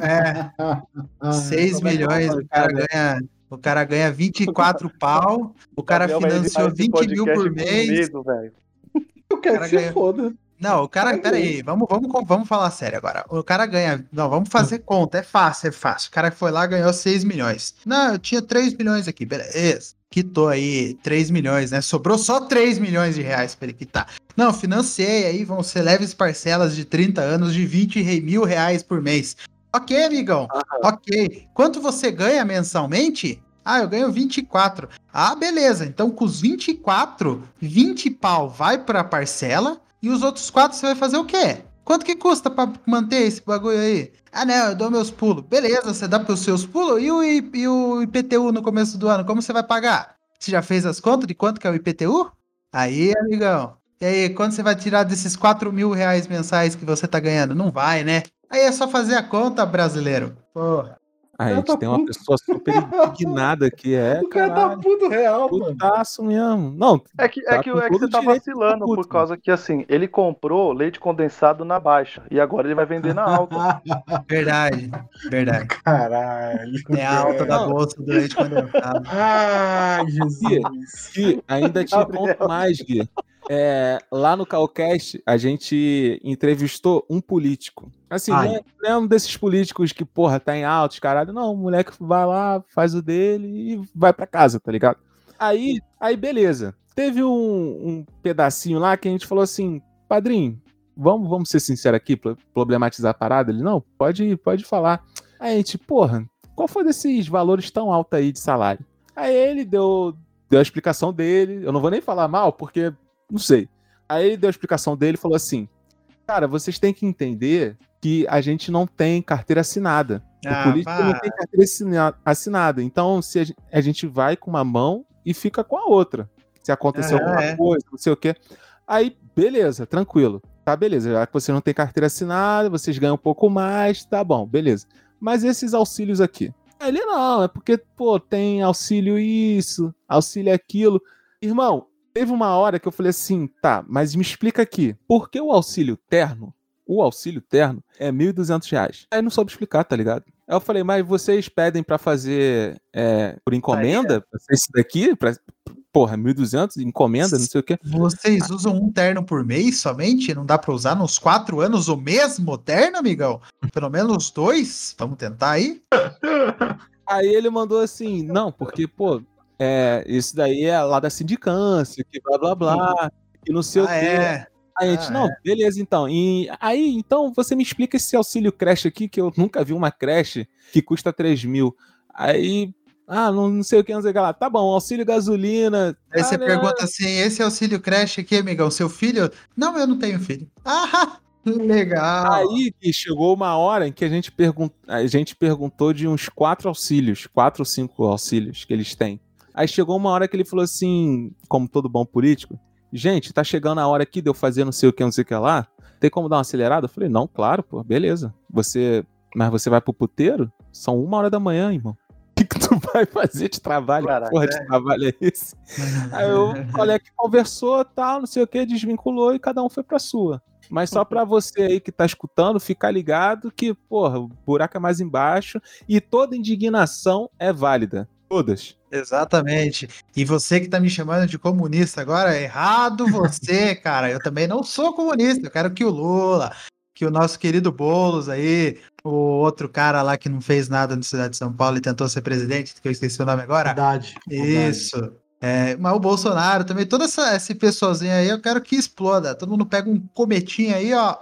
É. 6 milhões, o cara ganha. O cara ganha 24 pau, o cara financiou 20 mil por mês. Medo, eu quero que ganha... foda. Não, o cara, peraí, vamos, vamos, vamos falar sério agora. O cara ganha. Não, vamos fazer conta, é fácil, é fácil. O cara foi lá ganhou 6 milhões. Não, eu tinha 3 milhões aqui, beleza. Quitou aí 3 milhões, né? Sobrou só 3 milhões de reais para ele quitar. Não, financei aí, vão ser leves parcelas de 30 anos de 20 mil reais por mês. Ok, amigão. Ok. Quanto você ganha mensalmente? Ah, eu ganho 24. Ah, beleza. Então, com os 24, 20 pau vai pra parcela e os outros 4 você vai fazer o quê? Quanto que custa para manter esse bagulho aí? Ah, não, eu dou meus pulos. Beleza, você dá pros seus pulos e o, e o IPTU no começo do ano, como você vai pagar? Você já fez as contas de quanto que é o IPTU? Aí, amigão. E aí, quando você vai tirar desses 4 mil reais mensais que você tá ganhando? Não vai, né? Aí é só fazer a conta, brasileiro. Porra. A gente tá tem uma pessoa super indignada que é. O cara tá puto real, Putaço mesmo. Não, é que, é tá que, é que você tá vacilando por causa que, assim, ele comprou leite condensado na baixa e agora ele vai vender na alta. verdade, verdade. Caralho. É a alta da bolsa do leite condensado. Ai, Jesus. Gui, ainda te conto mais, Gui. É, lá no Calcast, a gente entrevistou um político. Assim, não é, não é, um desses políticos que, porra, tá em altos, caralho. Não, o moleque vai lá, faz o dele e vai para casa, tá ligado? Aí, aí beleza. Teve um, um, pedacinho lá que a gente falou assim, padrinho, vamos, vamos ser sinceros aqui, problematizar a parada? Ele, não, pode, pode falar. Aí a gente, porra, qual foi desses valores tão altos aí de salário? Aí ele deu, deu a explicação dele, eu não vou nem falar mal, porque não sei. Aí ele deu a explicação dele e falou assim: Cara, vocês têm que entender que a gente não tem carteira assinada. Ah, o político não tem carteira assinada. Então, se a gente vai com uma mão e fica com a outra. Se acontecer ah, alguma é. coisa, não sei o quê. Aí, beleza, tranquilo. Tá, beleza. Já que você não tem carteira assinada, vocês ganham um pouco mais, tá bom, beleza. Mas esses auxílios aqui? Ele não, é porque, pô, tem auxílio isso, auxílio aquilo. Irmão, teve uma hora que eu falei assim, tá, mas me explica aqui, por que o auxílio terno, o auxílio terno, é R$ 1.200? Aí não soube explicar, tá ligado? Aí eu falei, mas vocês pedem para fazer é, por encomenda? Aí, é. Esse daqui? Pra, porra, 1.200, encomenda, não sei o quê. Vocês usam um terno por mês somente? Não dá para usar nos quatro anos o mesmo terno, amigão? Pelo menos dois? Vamos tentar aí? Aí ele mandou assim, não, porque, pô, é, isso daí é lá da sindicância, que blá blá blá, e não sei ah, o quê. É. Aí a gente, ah, não, é. beleza, então. E aí, então, você me explica esse auxílio creche aqui, que eu nunca vi uma creche que custa 3 mil. Aí, ah, não, não sei o que, não sei o que lá. Tá bom, auxílio gasolina. Aí você pergunta assim: esse auxílio creche aqui, amigão, seu filho? Não, eu não tenho filho. Ah, legal. Aí chegou uma hora em que a gente, pergun a gente perguntou de uns quatro auxílios, quatro ou cinco auxílios que eles têm. Aí chegou uma hora que ele falou assim, como todo bom político, gente, tá chegando a hora aqui de eu fazer não sei o que, não sei o que lá. Tem como dar uma acelerada? Eu falei, não, claro, pô, beleza. Você. Mas você vai pro puteiro? São uma hora da manhã, irmão que, que tu vai fazer de trabalho? Caraca, porra de é. trabalho é esse? Aí o colega conversou, tal, não sei o que, desvinculou e cada um foi pra sua. Mas só para você aí que tá escutando, ficar ligado que, porra, o buraco é mais embaixo e toda indignação é válida. Todas. Exatamente. E você que tá me chamando de comunista agora, é errado você, cara. Eu também não sou comunista. Eu quero que o Lula, que o nosso querido Boulos aí, o outro cara lá que não fez nada na cidade de São Paulo e tentou ser presidente, que eu esqueci o nome agora. Verdade. Isso. Verdade. É, mas o Bolsonaro também, todo essa, esse pessoalzinho aí, eu quero que exploda. Todo mundo pega um cometinho aí, ó,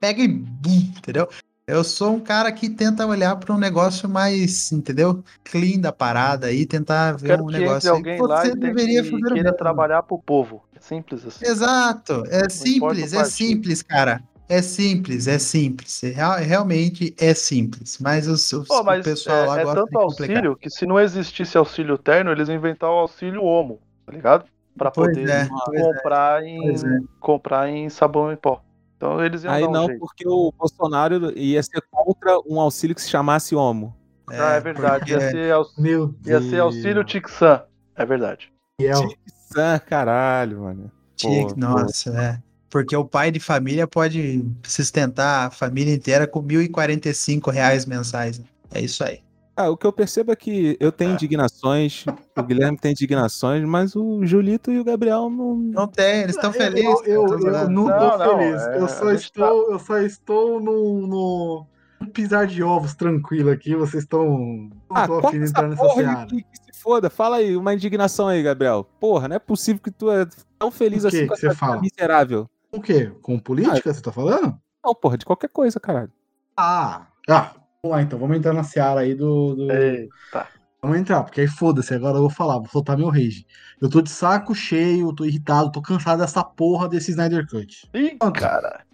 pega e bum, entendeu? Eu sou um cara que tenta olhar para um negócio mais, entendeu? Clean da parada aí, tentar ver um negócio que alguém lá você deveria que, fazer queira trabalhar pro povo. É simples assim. Exato, é Não simples, é simples, cara. É simples, é simples. Real, realmente é simples. Mas, os, os Pô, mas o pessoal é, lá é gosta tanto auxílio que se não existisse auxílio terno, eles inventaram o auxílio homo, tá ligado? Pra poder é, comprar, é. Em, é. comprar em sabão em pó. Então eles iam Aí não, jeito. porque o Bolsonaro ia ser contra um auxílio que se chamasse homo. ah, é verdade. Ia, ser auxílio, ia ser auxílio Tixan. É verdade. Tixan, caralho, mano. Pô, nossa, pô. é. Porque o pai de família pode sustentar a família inteira com 1.045 reais mensais. É isso aí. Ah, o que eu percebo é que eu tenho indignações, o Guilherme tem indignações, mas o Julito e o Gabriel não. Não tem, eles estão felizes. Eu, eu, eu, eu não tô não, feliz. Não, é, eu, só estou, tá... eu só estou no, no pisar de ovos tranquilo aqui. Vocês estão. Não ah, tô afim de entrar nessa seara. Que, que se foda. Fala aí, uma indignação aí, Gabriel. Porra, não é possível que tu é tão feliz assim com essa fala? miserável. Com o quê? Com política, ah, você tá falando? Não, porra, de qualquer coisa, caralho. Ah, ah, vamos lá então, vamos entrar na seara aí do. do... Eita. Vamos entrar, porque aí foda-se, agora eu vou falar, vou soltar meu rage. Eu tô de saco cheio, tô irritado, tô cansado dessa porra desse Snyder Cut. Ih, cara.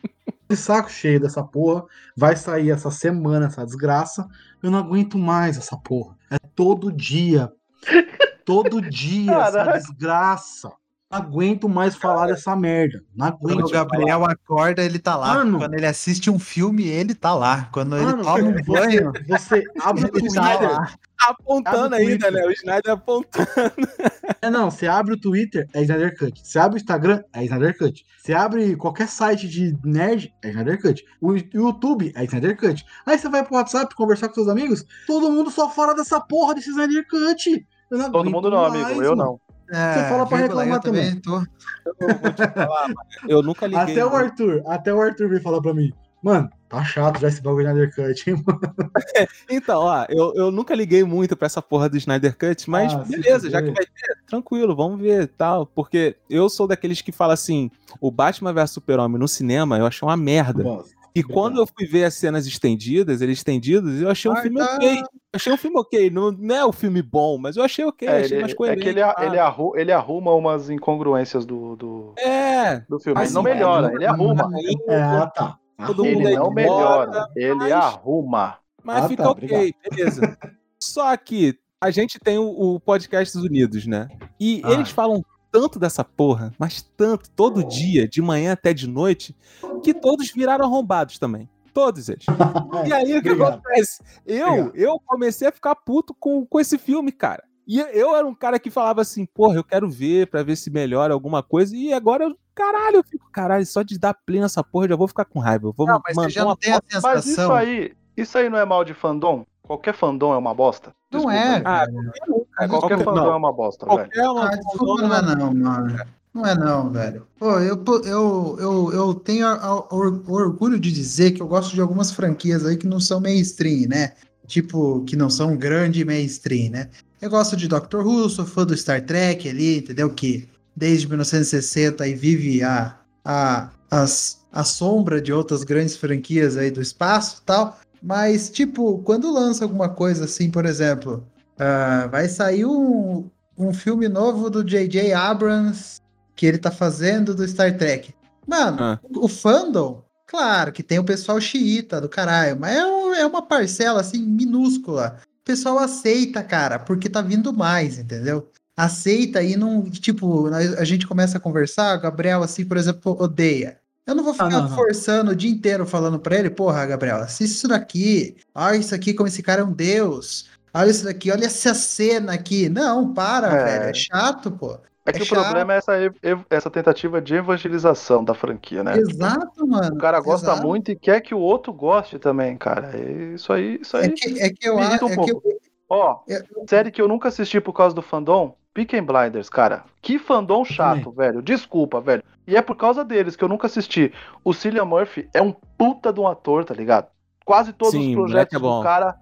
De saco cheio dessa porra, vai sair essa semana essa desgraça. Eu não aguento mais essa porra. É todo dia. todo dia Caraca. essa desgraça. Não aguento mais falar dessa merda. Não aguento. Quando o Gabriel falar. acorda, ele tá lá. Mano, Quando ele assiste um filme, ele tá lá. Quando mano, ele toma um banho, você abre o Twitter. Tá apontando ainda, né? O Snyder apontando. É, não, você abre o Twitter, é Snyder Cut. Você abre o Instagram, é Snyder Cut. Você abre qualquer site de nerd, é Snyder Cut. O YouTube, é Snyder Cut. Aí você vai pro WhatsApp conversar com seus amigos, todo mundo só fora dessa porra desse Snyder Cut. Todo mundo não, mais, amigo. Eu não. É, você fala pra reclamar também. Tô... Eu, falar, eu nunca liguei. Até o Arthur, até o Arthur veio falar pra mim, mano, tá chato já esse bagulho Snyder Cut, hein, mano? então, ó, eu, eu nunca liguei muito pra essa porra do Snyder Cut, mas ah, beleza, já que vai ter, tranquilo, vamos ver tal. Porque eu sou daqueles que fala assim: o Batman vs Super-Homem no cinema eu achei uma merda. Nossa. E quando eu fui ver as cenas estendidas, eles estendidos, eu achei um Ai, filme tá... ok. Eu achei um filme ok. Não, não é o um filme bom, mas eu achei ok. É, achei ele, mais coerente. É que ele, ele, arru, ele arruma umas incongruências do, do, é, do filme. Assim, não melhora, ele arruma. É, tá. Todo ele mundo não melhora, ele mas, arruma. Mas ah, fica tá, ok, obrigado. beleza. Só que a gente tem o, o Podcast dos Unidos, né? E ah. eles falam tanto dessa porra, mas tanto, todo dia, de manhã até de noite, que todos viraram arrombados também. Todos eles. e aí o que acontece? Eu, eu comecei a ficar puto com, com esse filme, cara. E eu era um cara que falava assim, porra, eu quero ver pra ver se melhora alguma coisa. E agora, eu, caralho, eu fico, caralho, só de dar play nessa porra eu já vou ficar com raiva. Eu vou não, mas você já não tem a sensação. Mas isso aí, isso aí não é mal de fandom? Qualquer fandom é uma bosta? Não é. Ah, qualquer, qualquer fandom não. é uma bosta, qualquer velho. Uma, ah, desculpa, não é não, mano. Não é não, velho. Pô, eu, eu, eu, eu tenho o orgulho de dizer que eu gosto de algumas franquias aí que não são mainstream, né? Tipo, que não são grande mainstream, né? Eu gosto de Doctor Who, sou fã do Star Trek ali, entendeu? Que desde 1960 aí vive a, a, as, a sombra de outras grandes franquias aí do espaço tal. Mas, tipo, quando lança alguma coisa assim, por exemplo, uh, vai sair um, um filme novo do J.J. Abrams que ele tá fazendo do Star Trek. Mano, ah. o fandom, claro que tem o pessoal xiita do caralho, mas é, um, é uma parcela assim minúscula. O pessoal aceita, cara, porque tá vindo mais, entendeu? Aceita e não, tipo, a gente começa a conversar, o Gabriel, assim, por exemplo, odeia. Eu não vou ficar ah, não, forçando não. o dia inteiro falando pra ele, porra, Gabriel, assiste isso daqui. Olha isso aqui, como esse cara é um deus. Olha isso daqui, olha essa cena aqui. Não, para, é. velho. É chato, pô. É que é o chato. problema é essa, essa tentativa de evangelização da franquia, né? Exato, mano. O cara gosta exato. muito e quer que o outro goste também, cara. Isso aí, isso aí. É que, é que eu acho. Um é que eu... Ó, é... série que eu nunca assisti por causa do fandom, Peaky Blinders, cara. Que fandom chato, velho. Desculpa, velho. E é por causa deles que eu nunca assisti. O Cillian Murphy é um puta de um ator, tá ligado? Quase todos Sim, os projetos é do cara.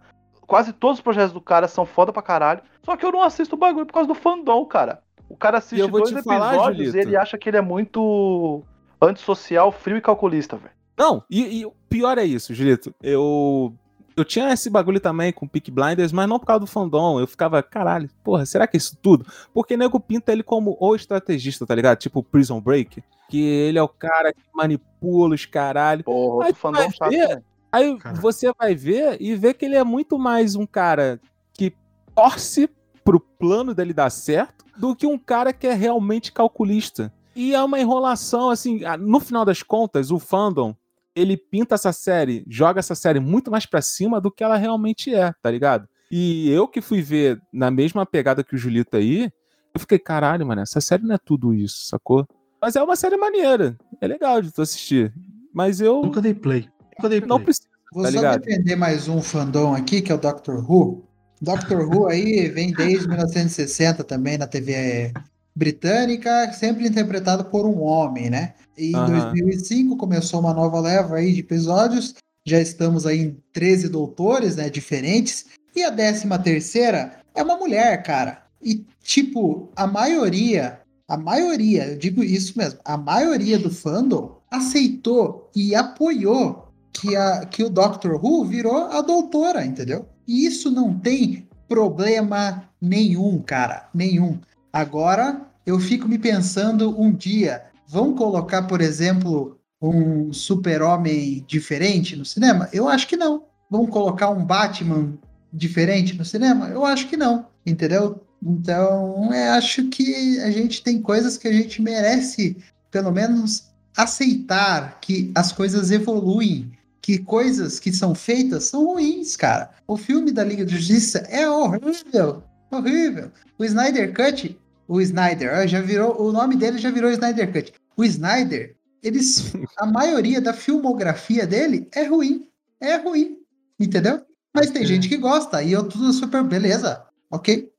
Quase todos os projetos do cara são foda pra caralho. Só que eu não assisto o bagulho por causa do fandom, cara. O cara assiste dois episódios e ele acha que ele é muito antissocial, frio e calculista, velho. Não, e, o pior é isso, Julito. Eu eu tinha esse bagulho também com Peak Blinders, mas não por causa do fandom. Eu ficava, caralho, porra, será que é isso tudo? Porque nego pinta ele como o estrategista, tá ligado? Tipo Prison Break. Que ele é o cara que manipula os caralho. Porra, aí, fandom chato, ver, aí você vai ver e vê que ele é muito mais um cara que torce pro plano dele dar certo do que um cara que é realmente calculista. E é uma enrolação, assim, no final das contas, o fandom, ele pinta essa série, joga essa série muito mais pra cima do que ela realmente é, tá ligado? E eu que fui ver na mesma pegada que o Julito aí, eu fiquei, caralho, mano, essa série não é tudo isso, sacou? Mas é uma série maneira, é legal de tu assistir. Mas eu. Nunca dei play. Nunca dei play. Não precisa. Vou tá só ligado? defender mais um fandom aqui, que é o Doctor Who. Doctor Who aí vem desde 1960 também na TV britânica, sempre interpretado por um homem, né? E em uhum. 2005 começou uma nova leva aí de episódios. Já estamos aí em 13 doutores, né, diferentes. E a 13 terceira é uma mulher, cara. E tipo, a maioria, a maioria, eu digo isso mesmo, a maioria do fandom aceitou e apoiou que, a, que o Doctor Who virou a doutora, entendeu? E isso não tem problema nenhum, cara, nenhum. Agora eu fico me pensando um dia, vão colocar, por exemplo, um super-homem diferente no cinema? Eu acho que não. Vão colocar um Batman diferente no cinema? Eu acho que não, entendeu? Então, eu acho que a gente tem coisas que a gente merece, pelo menos, aceitar que as coisas evoluem que coisas que são feitas são ruins, cara. O filme da Liga da Justiça é horrível, horrível. O Snyder Cut, o Snyder, já virou, o nome dele já virou Snyder Cut. O Snyder, eles, a maioria da filmografia dele é ruim, é ruim, entendeu? Mas tem gente que gosta e eu tudo super beleza, ok?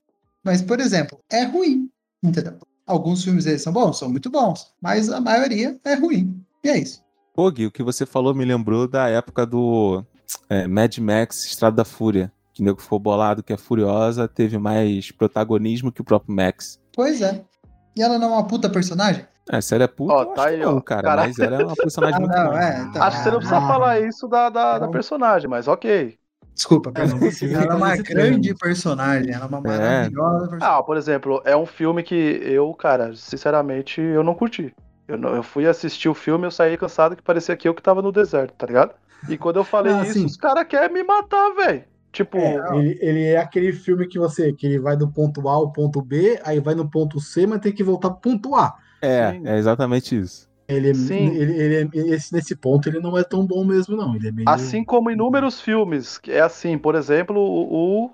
Mas por exemplo, é ruim. Entendeu? Alguns filmes eles são bons, são muito bons, mas a maioria é ruim. E é isso. Pô, Gui, o que você falou me lembrou da época do é, Mad Max Estrada da Fúria. Que o nego ficou bolado que a Furiosa teve mais protagonismo que o próprio Max. Pois é. E ela não é uma puta personagem? É, se ela é puta, Ó, eu tá acho aí, não, ó. cara. Caraca. Mas ela é uma personagem Ah, muito não, é. então, Acho que você não precisa ah, falar isso da, da, da Não. personagem, mas ok. Desculpa, É, não precisa ela é uma grande personagem, ela é uma maravilhosa personagem. Ah, por exemplo, é um filme que eu, cara, sinceramente, eu não curti. Eu, não- eu fui assistir o filme, eu saí cansado que parecia que eu que tava no deserto, tá ligado? E quando eu falei Ah, isso, sim. os caras querem me matar, velho. Tipo, É, ele, ele é aquele filme que você que ele vai do ponto A ao ponto B, aí vai no ponto C, mas tem que voltar pro ponto A. É, Sim. é exatamente isso. Ele, é- Sim. ele, ele, é- esse, nesse ponto ele não é tão bom mesmo, não. Ele é meio. assim como inúmeros filmes, que é assim, por exemplo, o, o,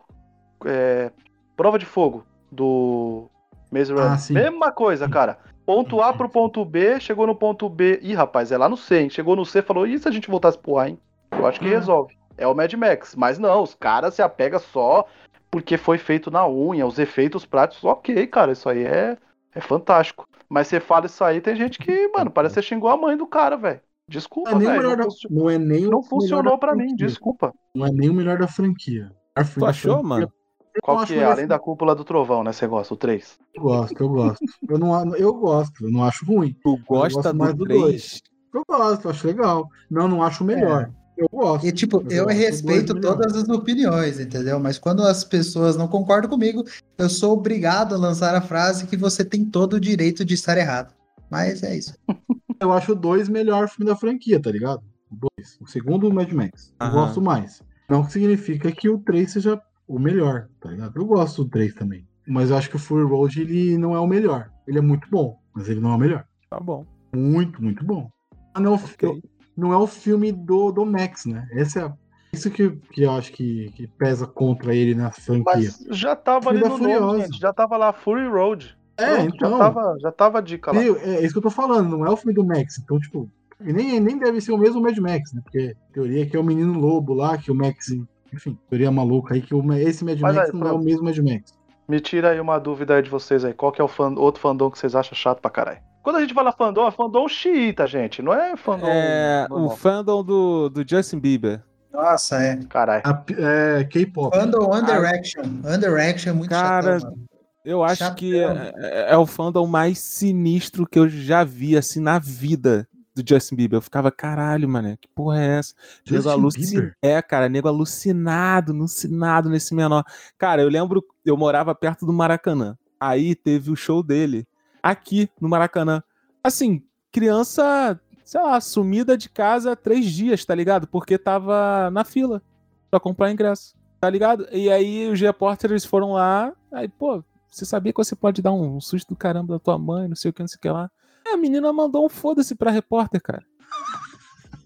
é, Prova de Fogo, do Maze. Ah, sim. Mesma coisa, cara. Ponto A pro ponto B, chegou no ponto B. Ih, rapaz, é lá no C, hein? Chegou no C falou, e se a gente voltasse pro A, hein? Eu acho que Ah. resolve. É o Mad Max. Mas não, os caras se apegam só porque foi feito na unha, os efeitos práticos, ok, cara, isso aí é, é fantástico. Mas você fala isso aí, tem gente que, mano, parece que você xingou a mãe do cara, velho. Desculpa, Não é nem o velho. melhor Não, da, não é nem o não funcionou da pra mim, franquia. desculpa. Não é nem o melhor da franquia. A fran- Tu da achou, franquia- mano? Eu Qual acho que é? Além da cúpula do trovão, né? Você gosta? O 3? Eu gosto, eu gosto. eu, não, eu gosto, eu não acho ruim. Tu gosta gosto mais do do 3? Eu gosto, eu acho legal. Não, não acho o melhor. Eu gosto. E, tipo, eu eu respeito todas as opiniões, entendeu? Mas quando as pessoas não concordam comigo, eu sou obrigado a lançar a frase que você tem todo o direito de estar errado. Mas é isso. Eu acho o 2 melhor filme da franquia, tá ligado? O 2. O segundo, o Mad Max. Eu Aham. gosto mais. Não significa que o 3 seja o melhor, tá ligado? Eu gosto do 3 também. Mas eu acho que o Fury Road, ele não é o melhor. Ele é muito bom, mas ele não é o melhor. Tá bom. Muito, muito bom. Ah, Não, é o fi- Ok. Não é o filme do, do Max, né? Esse é isso que, que eu acho que, que pesa contra ele na franquia. Mas já tava ali no nome, gente. Já tava lá Fury Road. é, Pronto, então. Já tava, já tava a dica lá. Viu? É isso que eu tô falando, não é o filme do Max. Então, tipo, e nem, nem deve ser o mesmo Mad Max, né? Porque a teoria é que é o menino lobo lá, que o Max. Enfim, teoria maluca aí, que o, esse Mad Mas Max aí, não é o mesmo Mad Max. Me tira aí uma dúvida aí de vocês aí. Qual que é o fan- outro fandom que vocês acham chato pra caralho? Quando a gente fala fandom, é fandom xiita, gente. Não é fandom. É, o fandom do, do Justin Bieber. Nossa, é. Caralho. É K-pop. Fandom Underaction. Underaction é muito Cara, chatão, mano. Eu acho Chatão. que é, é- é o fandom mais sinistro que eu já vi, assim, na vida do Justin Bieber. Eu ficava, caralho, mano, que porra é essa? Nego Justin alucin- Bieber? É, cara, nego alucinado, alucinado nesse menor. Cara, eu lembro, eu morava perto do Maracanã. Aí teve o show dele aqui no Maracanã. Assim, criança, sei lá, sumida de casa há três dias, tá ligado? Porque tava na fila pra comprar ingresso, tá ligado? E aí os repórteres foram lá, aí, pô, você sabia que você pode dar um susto do caramba da tua mãe, não sei o que, não sei o que lá. É, a menina mandou um foda-se pra repórter, cara.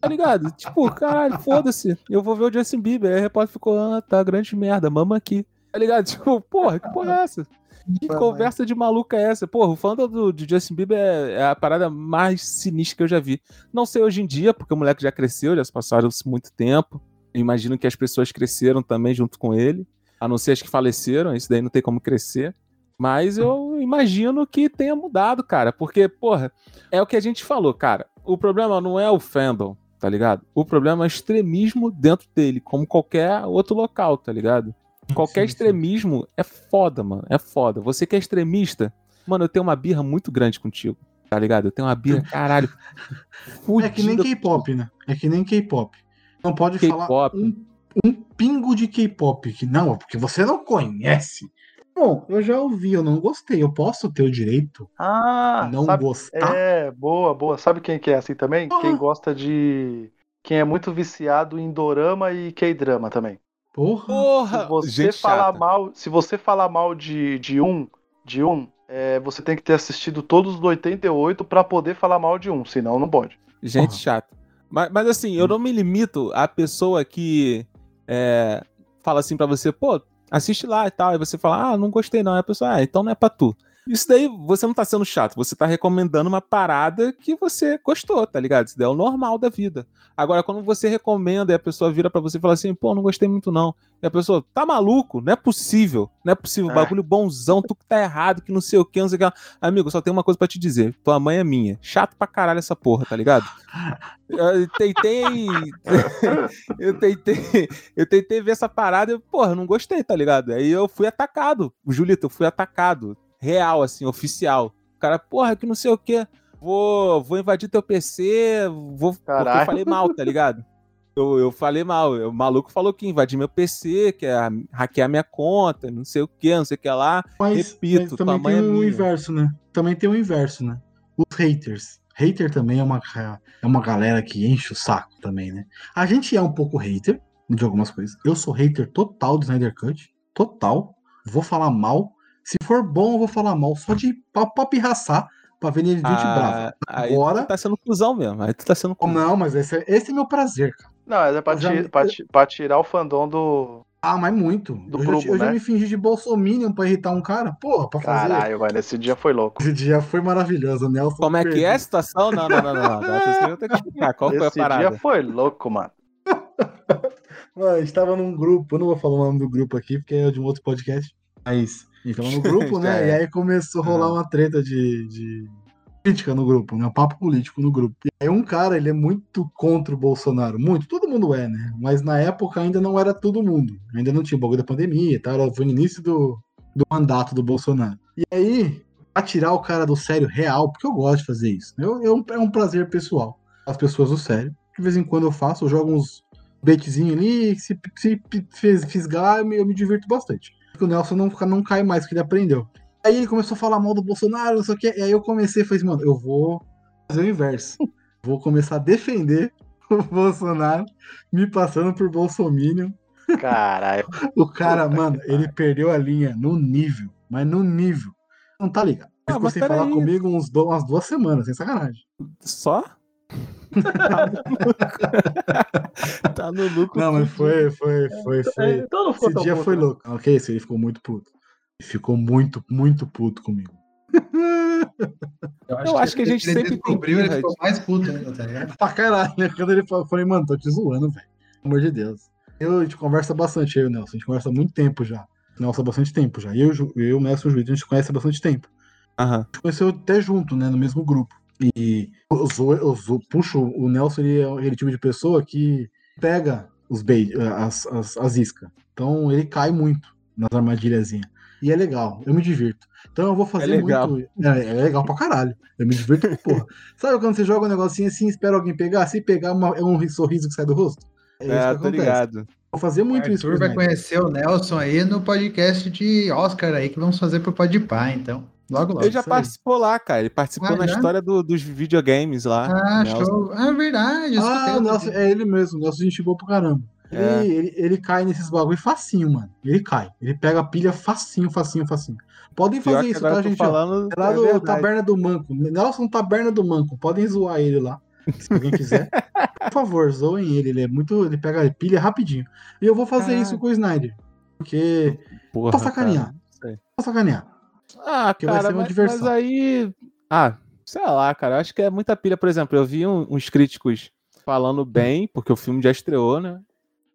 Tá ligado? Tipo, caralho, foda-se. Eu vou ver o Justin Bieber. Aí a repórter ficou, ah, tá, grande merda, mama aqui. Tá ligado? Tipo, porra, que porra é essa? Que conversa de maluca é essa? Porra, o fandom do, de Justin Bieber é, é a parada mais sinistra que eu já vi. Não sei hoje em dia, porque o moleque já cresceu, já se passaram muito tempo. Eu imagino que as pessoas cresceram também junto com ele. A não ser as que faleceram, isso daí não tem como crescer. Mas eu imagino que tenha mudado, cara. Porque, porra, é o que a gente falou, cara. O problema não é o fandom, tá ligado? O problema é o extremismo dentro dele, como qualquer outro local, tá ligado? Qualquer Sim, sim. extremismo é foda, mano. É foda. Você que é extremista, mano, eu tenho uma birra muito grande contigo. Tá ligado? Eu tenho uma birra, caralho. É que nem fudida K-pop, né? É que nem K-pop. Não pode falar um, um pingo de K-pop. Que não, porque você não conhece. Bom, eu já ouvi, eu não gostei. Eu posso ter o direito Ah, de não sabe, gostar? É, boa, boa. Sabe quem que é assim também? Quem Ah. gosta de. Quem é muito viciado em dorama e K-drama também. Porra. Porra! Se você gente falar chata. mal, se você falar mal de, de um, de um, é, você tem que ter assistido todos os do 88 pra poder falar mal de um, senão não pode. Gente Porra. chata. Mas, mas assim, eu não me limito à pessoa que é, fala assim pra você, pô, assiste lá e tal. E você fala, ah, não gostei não. Aí a pessoa, ah, então não é pra tu. Isso daí você não tá sendo chato, você tá recomendando uma parada que você gostou, tá ligado? Isso daí é o normal da vida. Agora, quando você recomenda e a pessoa vira para você e fala assim, pô, não gostei muito não. E a pessoa, tá maluco? Não é possível. Não é possível. É. Bagulho bonzão, tu que tá errado, que não sei o que, não sei o que. Amigo, só tem uma coisa para te dizer. Tua mãe é minha. Chato pra caralho essa porra, tá ligado? Eu tentei. eu tentei. Eu tentei ver essa parada e, porra, não gostei, tá ligado? Aí eu fui atacado. Julito, eu fui atacado real, assim, oficial. O cara, porra, que não sei o quê. Vou, vou invadir teu PC, vou. Porque eu falei mal, tá ligado? Eu, eu falei mal. O maluco falou que invadir meu PC, que é hackear minha conta, não sei o que, não sei o que lá. Mas, Repito, mas também tem o é inverso, né? Também tem o inverso, né? Os haters. Hater também é uma, é uma galera que enche o saco também, né? A gente é um pouco hater de algumas coisas. Eu sou hater total do Snyder Cut. Total. Vou falar mal, se for bom, eu vou falar mal, só de pra, pirraçar, pra ver ele ah, bravo. Agora. tá sendo cuzão mesmo. Aí tu tá sendo cuzão. Não, mas esse é, esse é meu prazer, cara. Não, mas é pra, já... pra, pra, tirar o fandom do. Ah, mas muito. Do eu, já, eu né? já me fingi de bolsominion pra irritar um cara. Porra, pra fazer. Caralho, mano, esse dia foi louco. Esse dia foi maravilhoso, Nelson. Como é que é a situação? Não, não, não, não. não. Eu tenho que explicar. Qual esse foi a parada? Esse dia foi louco, mano. mano, a gente tava num grupo, eu não vou falar o nome do grupo aqui, porque é de um outro podcast. Mas então no grupo, né? e aí começou a rolar uma treta de, de política no grupo, né? Um papo político no grupo. E aí um cara, ele é muito contra o Bolsonaro, muito, todo mundo é, né? Mas na época ainda não era todo mundo. Ainda não tinha o bagulho da pandemia e tal, foi no início do, do mandato do Bolsonaro. E aí, pra tirar o cara do sério real, porque eu gosto de fazer isso. Eu, eu, é um prazer pessoal. As pessoas do sério. De vez em quando eu faço, eu jogo uns baitzinhos ali, se, se, se fisgar, eu me, eu me divirto bastante que o Nelson não, não cai mais, que ele aprendeu. Aí ele começou a falar mal do Bolsonaro, não sei o que, e aí eu comecei, falei assim, mano, eu vou fazer o inverso. Vou começar a defender o Bolsonaro, me passando por Bolsominion. Caralho. o cara, mano, ele perdeu a linha no nível, mas no nível. Não tá ligado. Ele ah, ficou sem falar aí. comigo uns do, umas duas semanas, sem sacanagem. Só? tá no lucro. Não, mas foi, foi, foi, foi. Então não esse dia puto, foi né? louco. Ok, esse ele ficou muito puto. Ele ficou muito, muito puto comigo. Eu acho, Eu acho que, que, a gente sempre descobriu, ele ficou mais puto ainda, tá ligado? Pra caralho, né? Quando ele falou, eu falei, mano, tô te zoando, velho. Pelo amor de Deus. Eu, a gente conversa bastante, eu e o Nelson. A gente conversa há muito tempo já. Nelson há bastante tempo já. Eu, eu o Nelson e o Juiz, a gente conhece há bastante tempo. Uhum. A gente conheceu até junto, né? No mesmo grupo. E eu, puxo, o Nelson ele é aquele tipo de pessoa que pega os bait, as, as, as iscas. Então ele cai muito nas armadilhazinhas. E é legal, eu me divirto. Então eu vou fazer é legal. muito. É, é, legal pra caralho. Eu me divirto, porra. Sabe quando você joga um negocinho assim, espera alguém pegar? Se pegar, uma, é um sorriso que sai do rosto? É, é tô ligado. Vou fazer muito o isso. O Arthur vai conhecer o Nelson aí no podcast de Oscar aí que vamos fazer pro Podpah, então. Logo, logo. Ele já participou aí. lá, cara. Ele participou ah, na já? história do, dos videogames lá. Ah, show. Ah, verdade. Ah, Nelson, é ele mesmo. O Nelson gente boa pro caramba. É. Ele, ele, ele, cai nesses bagulho facinho, mano. Ele cai. Ele pega a pilha facinho, facinho, facinho. Podem fazer isso, tá, gente? Falando, é lá do é Taberna do Manco. Nelson Taberna do Manco. Podem zoar ele lá. Se alguém quiser. Por favor, zoem ele. Ele é muito. Ele pega a pilha rapidinho. E eu vou fazer ah. isso com o Snyder. Porque. Porra, pra sacanear. Pra sacanear. Ah, que cara, mas, mas, aí. Ah, sei lá, cara. Acho que é muita pilha. Por exemplo, eu vi um, uns críticos falando bem, porque o filme já estreou, né?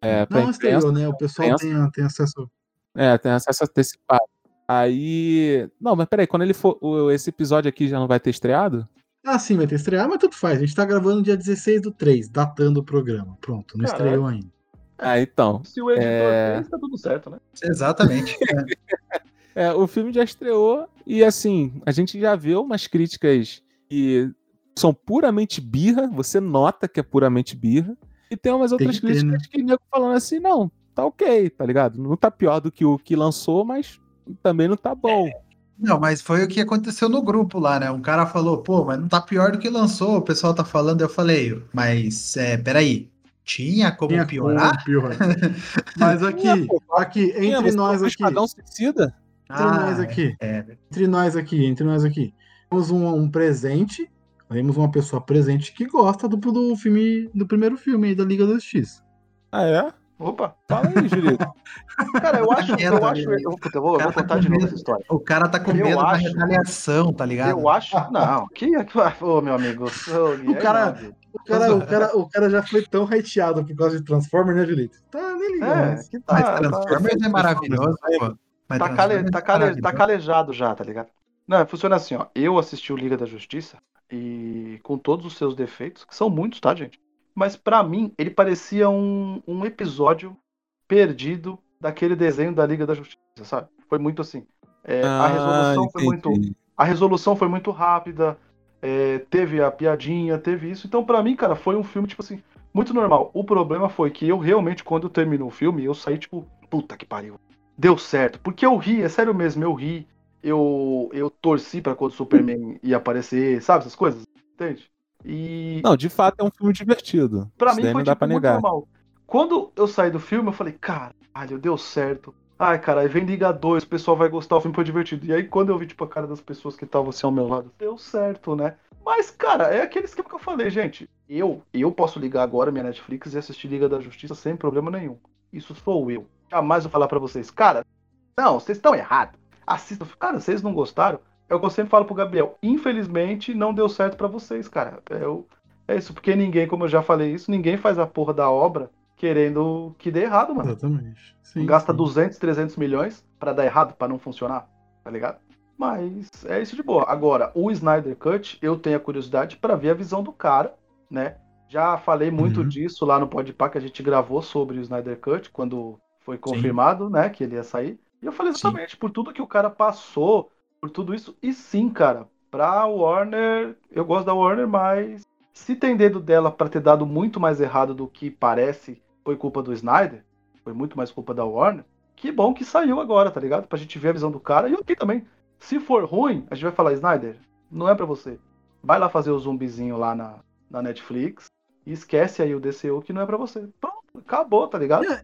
É, Não estreou, né? O pessoal tem, tem acesso. É, tem acesso antecipado. Aí. Não, mas peraí, quando ele for. Esse episódio aqui já não vai ter estreado? Ah, sim, vai ter estreado, mas tudo faz. A gente tá gravando dia 16 do 3, datando o programa. Pronto, não Caralho. estreou ainda. Ah, então. Se o editor é... fez, tá tudo certo, né? Exatamente. É, o filme já estreou e assim, a gente já viu umas críticas que são puramente birra, você nota que é puramente birra, e tem umas outras tem que críticas ter, né? que nego falando assim, não, tá ok, tá ligado? Não tá pior do que o que lançou, mas também não tá bom. É. Não, mas foi o que aconteceu no grupo lá, né? Um cara falou, pô, mas não tá pior do que lançou, o pessoal tá falando, eu falei, mas é, peraí, tinha como tinha piorar? Como piorar. mas aqui, aqui, entre nós aqui. Suicida? Entre ah, nós aqui. É. Entre nós aqui, entre nós aqui. Temos um, um presente. Temos uma pessoa presente que gosta do, do filme, do primeiro filme aí da Liga da Justiça. Ah, é? Opa! Fala aí, Julito. Cara, eu acho, eu acho, eu, puta, eu vou, eu vou tá contar com de novo essa história. O cara tá com Eu medo da acho- retaliação, tá ligado? Eu acho, não, que, ô meu amigo, Gui, O cara-. O cara, o, cara, o cara já foi tão hateado por causa de Transformers, né, Julito? Tá nem ligado. é, mas- que tá, Mas tá, Transformers é maravilhoso, pô. Mas tá, cale, tá, cale, tá calejado já, tá ligado? Não, funciona assim, ó. Eu assisti o Liga da Justiça e com todos os seus defeitos, que são muitos, tá, gente? Mas pra mim, ele parecia um, um episódio perdido daquele desenho da Liga da Justiça, sabe? Foi muito assim. É, a resolução foi muito. Ah. A resolução foi muito rápida, é, teve a piadinha, teve isso. Então, pra mim, cara, foi um filme, tipo assim, muito normal. O problema foi que eu realmente, quando terminou o filme, eu saí, tipo, puta que pariu. Deu certo. Porque eu ri, é sério mesmo, eu ri. Eu, eu torci pra quando o Superman ia aparecer, sabe? Essas coisas, entende? E Não, de fato é um filme divertido. pra Isso mim foi não dá tipo, pra negar. normal. Quando eu saí do filme, eu falei, caralho, deu certo. Ai, cara, aí vem Liga 2, o pessoal vai gostar, o filme foi divertido. E aí, quando eu vi, tipo, a cara das pessoas que estavam assim ao meu lado, deu certo, né? Mas, cara, é aquele esquema que eu falei, gente. Eu, eu posso ligar agora minha Netflix e assistir Liga da Justiça sem problema nenhum. Isso sou eu. Jamais vou falar pra vocês, cara, não, vocês estão errados. Assistam. Cara, vocês não gostaram? É o que eu sempre falo pro Gabriel. Infelizmente, não deu certo pra vocês, cara. É, é isso, porque ninguém, como eu já falei isso, ninguém faz a porra da obra querendo que dê errado, mano. Exatamente. Sim, Gasta sim. 200, 300 milhões pra dar errado, pra não funcionar, tá ligado? Mas é isso de boa. Agora, o Snyder Cut, eu tenho a curiosidade pra ver a visão do cara, né? Já falei muito Uhum. disso lá no Podpah que a gente gravou sobre o Snyder Cut, quando foi confirmado, né, que ele ia sair. E eu falei Sim. exatamente por tudo que o cara passou, por tudo isso. E sim, cara, pra Warner, eu gosto da Warner, mas se tem dedo dela pra ter dado muito mais errado do que parece, foi culpa do Snyder, foi muito mais culpa da Warner. Que bom que saiu agora, tá ligado? Pra gente ver a visão do cara. E ok também. Se for ruim, a gente vai falar, Snyder, não é pra você. Vai lá fazer o zumbizinho lá na, na Netflix e esquece aí o DCU que não é pra você. Pronto, acabou, tá ligado? É.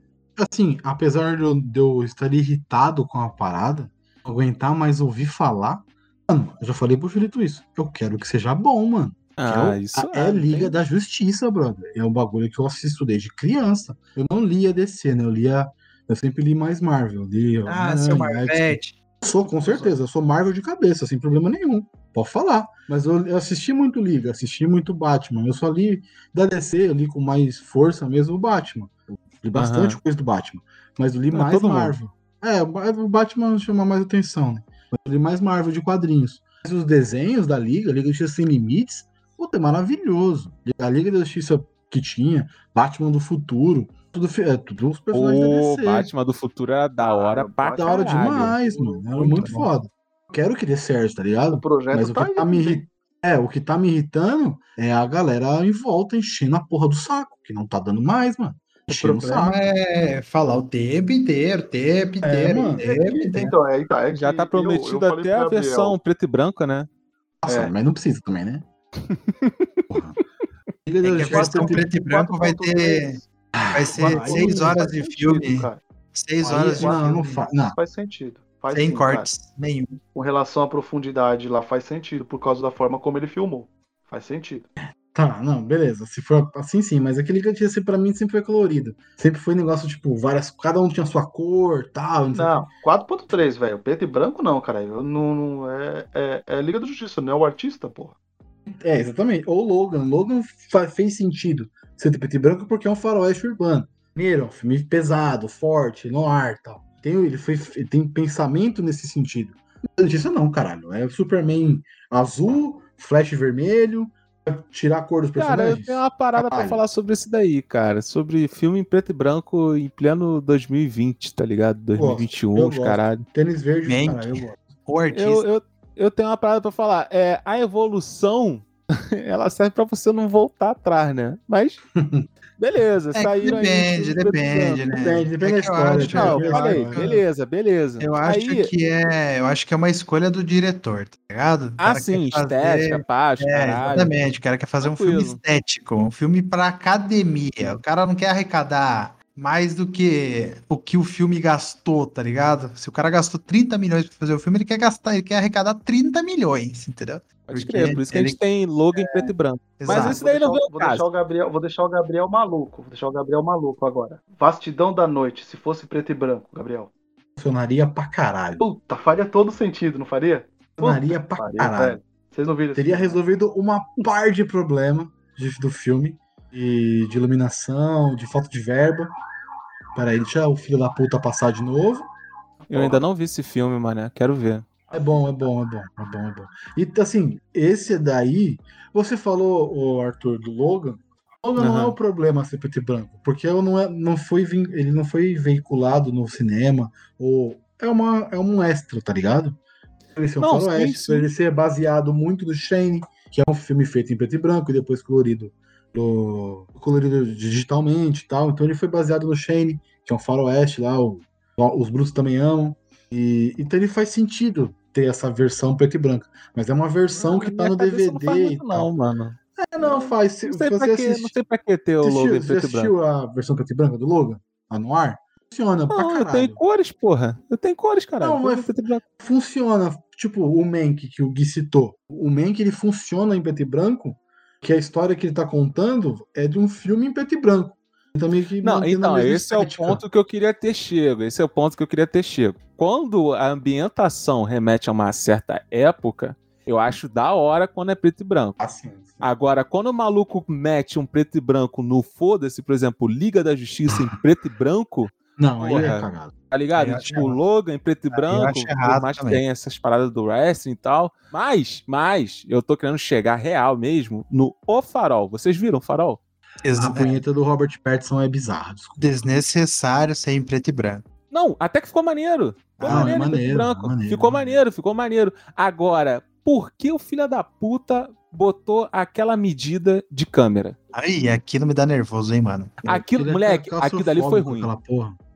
Assim, apesar de eu, de eu estar irritado com a parada, aguentar mais ouvir falar, mano, eu já falei pro Julito isso. Eu quero que seja bom, mano. Que Ah, é, o- isso é Liga tem- da Justiça, brother. É um bagulho que eu assisto desde criança. Eu não lia DC, né? Eu lia. Eu sempre li mais Marvel. Li Ah, Homem-Aranha, seu. Marvete. Sou, com certeza. Eu sou Marvel de cabeça, sem problema nenhum. Pode falar. Mas eu, eu assisti muito Liga, assisti muito Batman. Eu só li da DC, eu li com mais força mesmo o Batman. Li bastante coisa do Batman. Mas eu li Ah, mais todo mundo. Marvel. É, o Batman chama mais atenção, né? Mas eu li mais Marvel de quadrinhos. Mas os desenhos da Liga, Liga da Justiça Sem Limites, puta, é maravilhoso. A Liga da Justiça que tinha, Batman do Futuro, tudo, é, tudo os personagens O da DC. Batman do futuro era da hora pra da hora demais, mano. Era Muito muito foda. Quero que dê certo, tá O ligado? projeto Mas o tá que aí. tá me irritando. É, o que tá me irritando é a galera em volta enchendo a porra do saco, que não tá dando mais, mano. O problema é falar o tempo inteiro, tempo inteiro, mano. tempo inteiro. Então, é, tá, é Já tá eu- eu prometido falei até a Gabriel, versão preto e branco, né? Nossa, é. mas não precisa também, né? Porra. É que a versão preto e branco vai ter. Vai ser Vai, seis faz horas de sentido, filme. cara. Seis Aí, horas de não, não filme. faz. Não, Faz sentido. Faz Sem sim, cara. cortes nenhum. Com relação à profundidade lá, faz sentido, por causa da forma como ele filmou. Faz sentido. Tá, não, beleza. Se for assim, sim, mas aquele que tinha sido pra mim sempre foi colorido. Sempre foi negócio, tipo, várias. Cada um tinha sua cor tal. Não, Não, 4.3, velho. Preto e branco não, cara. Eu não, não- é, é, é Liga da Justiça, não é o artista, porra. É, exatamente. Ou Logan. Logan fez sentido ser de preto e branco porque é um faroeste urbano. Primeiro, é um filme pesado, forte, no ar tal. Tem, ele foi, ele tem pensamento nesse sentido. Isso não, caralho. É Superman azul, Flash vermelho, tirar a cor dos Cara, eu personagens. tenho uma parada pra Caralho. falar sobre isso daí, cara. Sobre filme em preto e branco em pleno 2020, tá ligado? 2021, eu os gosto. caralho. Tênis verde, Mank. caralho, eu gosto. O artista. Eu, eu, eu tenho uma parada pra falar. É, a evolução, ela serve pra você não voltar atrás, né? Mas, beleza, É saíram aí depende, e depende, né? Depende, depende É da que eu história. acho- Não, eu falei, beleza, beleza. Eu acho Aí, que é, eu acho que é uma escolha do diretor, tá ligado? O Ah, sim, fazer- estética, paz, É, caralho. exatamente. O cara quer fazer um filme Tranquilo. estético, um filme pra academia. O cara não quer arrecadar mais do que o que o filme gastou, tá ligado? Se o cara gastou 30 milhões pra fazer o filme, ele quer gastar, ele quer arrecadar 30 milhões, entendeu? Pode crer, por isso que a gente tem logo em preto e branco. Exato. Mas isso daí não vem vou deixar o Gabriel, Vou deixar o Gabriel maluco. Vou deixar o Gabriel maluco agora. Vastidão da noite, se fosse preto e branco, Gabriel. Funcionaria pra caralho. Puta, faria todo sentido, não faria? Funcionaria pra faria, caralho. Velho. Vocês não viram Teria resolvido uma par de problema do filme. De, de iluminação, de falta de verba. Peraí, deixa o filho da puta passar de novo. Eu ainda não vi esse filme, mané. Quero ver. É bom, é bom, é bom, é bom, é bom. E assim, esse daí, você falou, o Arthur, do Logan. Logan uhum. não é o problema ser preto e branco, porque ele não, é, não foi, ele não foi veiculado no cinema, ou é, uma, é um extra, tá ligado? Ele ser um não, faroeste, sim, sim. ele ser baseado muito no Shane, que é um filme feito em preto e branco e depois colorido do, colorido digitalmente e tal. Então ele foi baseado no Shane, é um faroeste lá, o, os brutos também amam. E, então ele faz sentido ter essa versão preto e branca. Mas é uma versão não, que tá no DVD não e tal. Não, mano. É, não, faz. Não sei, pra que, assist... não sei pra que ter o assistiu, Logan preto e branco. a versão preto e branca do Logan? A Noir? Funciona não, pra caralho. Eu tenho cores, porra. Eu tenho cores, caralho. Não, mas funciona. Tipo, o Mank que o Gui citou. O Mank, ele funciona em preto e branco, que a história que ele tá contando é de um filme em preto e branco. Que não, então, esse estética. é o ponto que eu queria ter chego. Esse é o ponto que eu queria ter chego. Quando a ambientação remete a uma certa época, eu acho da hora quando é preto e branco. Assim, sim. Agora, quando o maluco mete um preto e branco no foda-se, por exemplo, Liga da Justiça em preto e branco. Não, aí é cagado. Tá ligado? Tipo, o Logan em preto e branco, que tem essas paradas do wrestling e tal. Mas, mas, eu tô querendo chegar real mesmo no O Farol. Vocês viram o Farol? A punheta do Robert Pattinson é bizarra. Desculpa. Desnecessário ser em preto e branco. Não, até que ficou maneiro. Ficou ah, maneiro, é maneiro, branco. Maneiro, ficou maneiro. maneiro, ficou maneiro. Agora, por que o filho da puta botou aquela medida de câmera? Aí, aquilo me dá nervoso, hein, mano. Aquilo, moleque, aquilo dali foi ruim.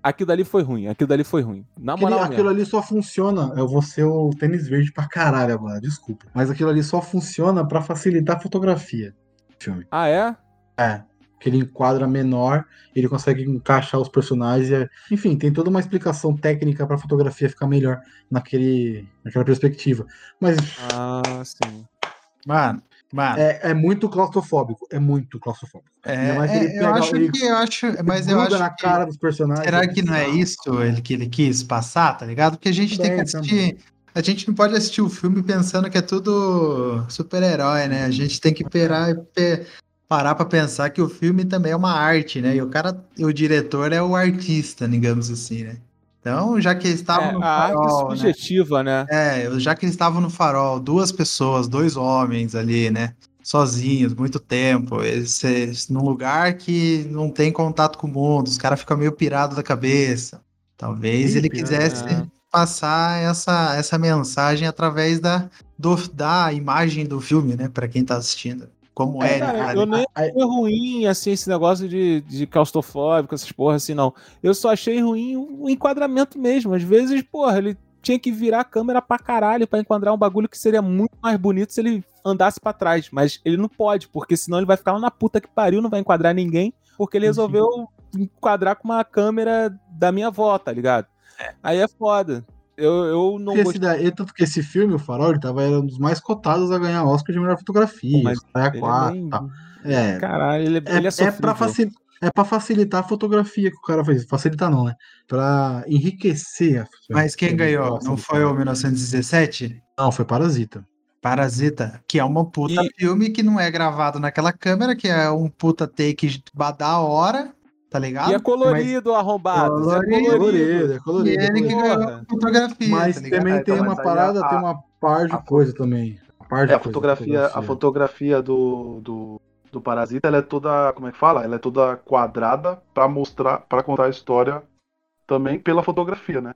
Aquilo dali foi ruim, aquilo dali foi ruim. Na moral aquilo, aquilo ali só funciona. Eu vou ser o tênis verde pra caralho agora, desculpa. Mas aquilo ali só funciona para facilitar a fotografia. Filme. Ah, é? É que ele enquadra menor, ele consegue encaixar os personagens. E, enfim, tem toda uma explicação técnica para a fotografia ficar melhor naquele, naquela perspectiva. Mas. Ah, sim. Mano, mano. É, é muito claustrofóbico. É muito claustrofóbico. É, é eu acho que eu acho. Mas eu acho na que, cara dos personagens. Será que não é isso ele, que ele quis passar, tá ligado? Porque a gente Bem, tem que assistir. Também. A gente não pode assistir o filme pensando que é tudo super-herói, né? A gente tem que perar, parar para pensar que o filme também é uma arte, né? E o cara, o diretor é o artista, digamos assim, né? Então, já que eles estavam é, no farol, arte né? subjetiva, né? né? É, já que eles estavam no farol, duas pessoas, dois homens ali, né? Sozinhos, muito tempo, eles, num lugar que não tem contato com o mundo, os caras ficam meio pirados da cabeça. Talvez Sim, ele quisesse é. passar essa, essa mensagem através da, do, da imagem do filme, né? Para quem tá assistindo como é. Cara, eu nem achei ruim, assim, esse negócio de, de claustrofóbico, essas porra assim, não. Eu só achei ruim o enquadramento mesmo. Às vezes, porra, ele tinha que virar a câmera pra caralho pra enquadrar um bagulho que seria muito mais bonito se ele andasse para trás. Mas ele não pode, porque senão ele vai ficar lá na puta que pariu, não vai enquadrar ninguém, porque ele resolveu enquadrar com uma câmera da minha avó, tá ligado? É. Aí é foda. Eu, eu não esse daí, Tanto que esse filme, o Farol, ele tava era um dos mais cotados a ganhar Oscar de melhor fotografia. Mas é quatro, tá. é, Caralho, ele, é, ele é, é pra facilitar. É pra facilitar a fotografia que o cara fez. Facilitar não, né? Pra enriquecer a Mas quem ganhou? Não foi o 1917? Não, foi Parasita. Parasita, que é uma puta e... filme que não é gravado naquela câmera, que é um puta take da hora, tá ligado? E é colorido, mas... arrombado. É colorido, é colorido, é colorido. E ele que ganhou fotografia. Mas tá também tem então, uma parada, a, tem uma par de a, coisa também. Par de é, a fotografia, fotografia, a fotografia do, do, do Parasita, ela é toda, como é que fala? Ela é toda quadrada para mostrar, para contar a história também pela fotografia, né?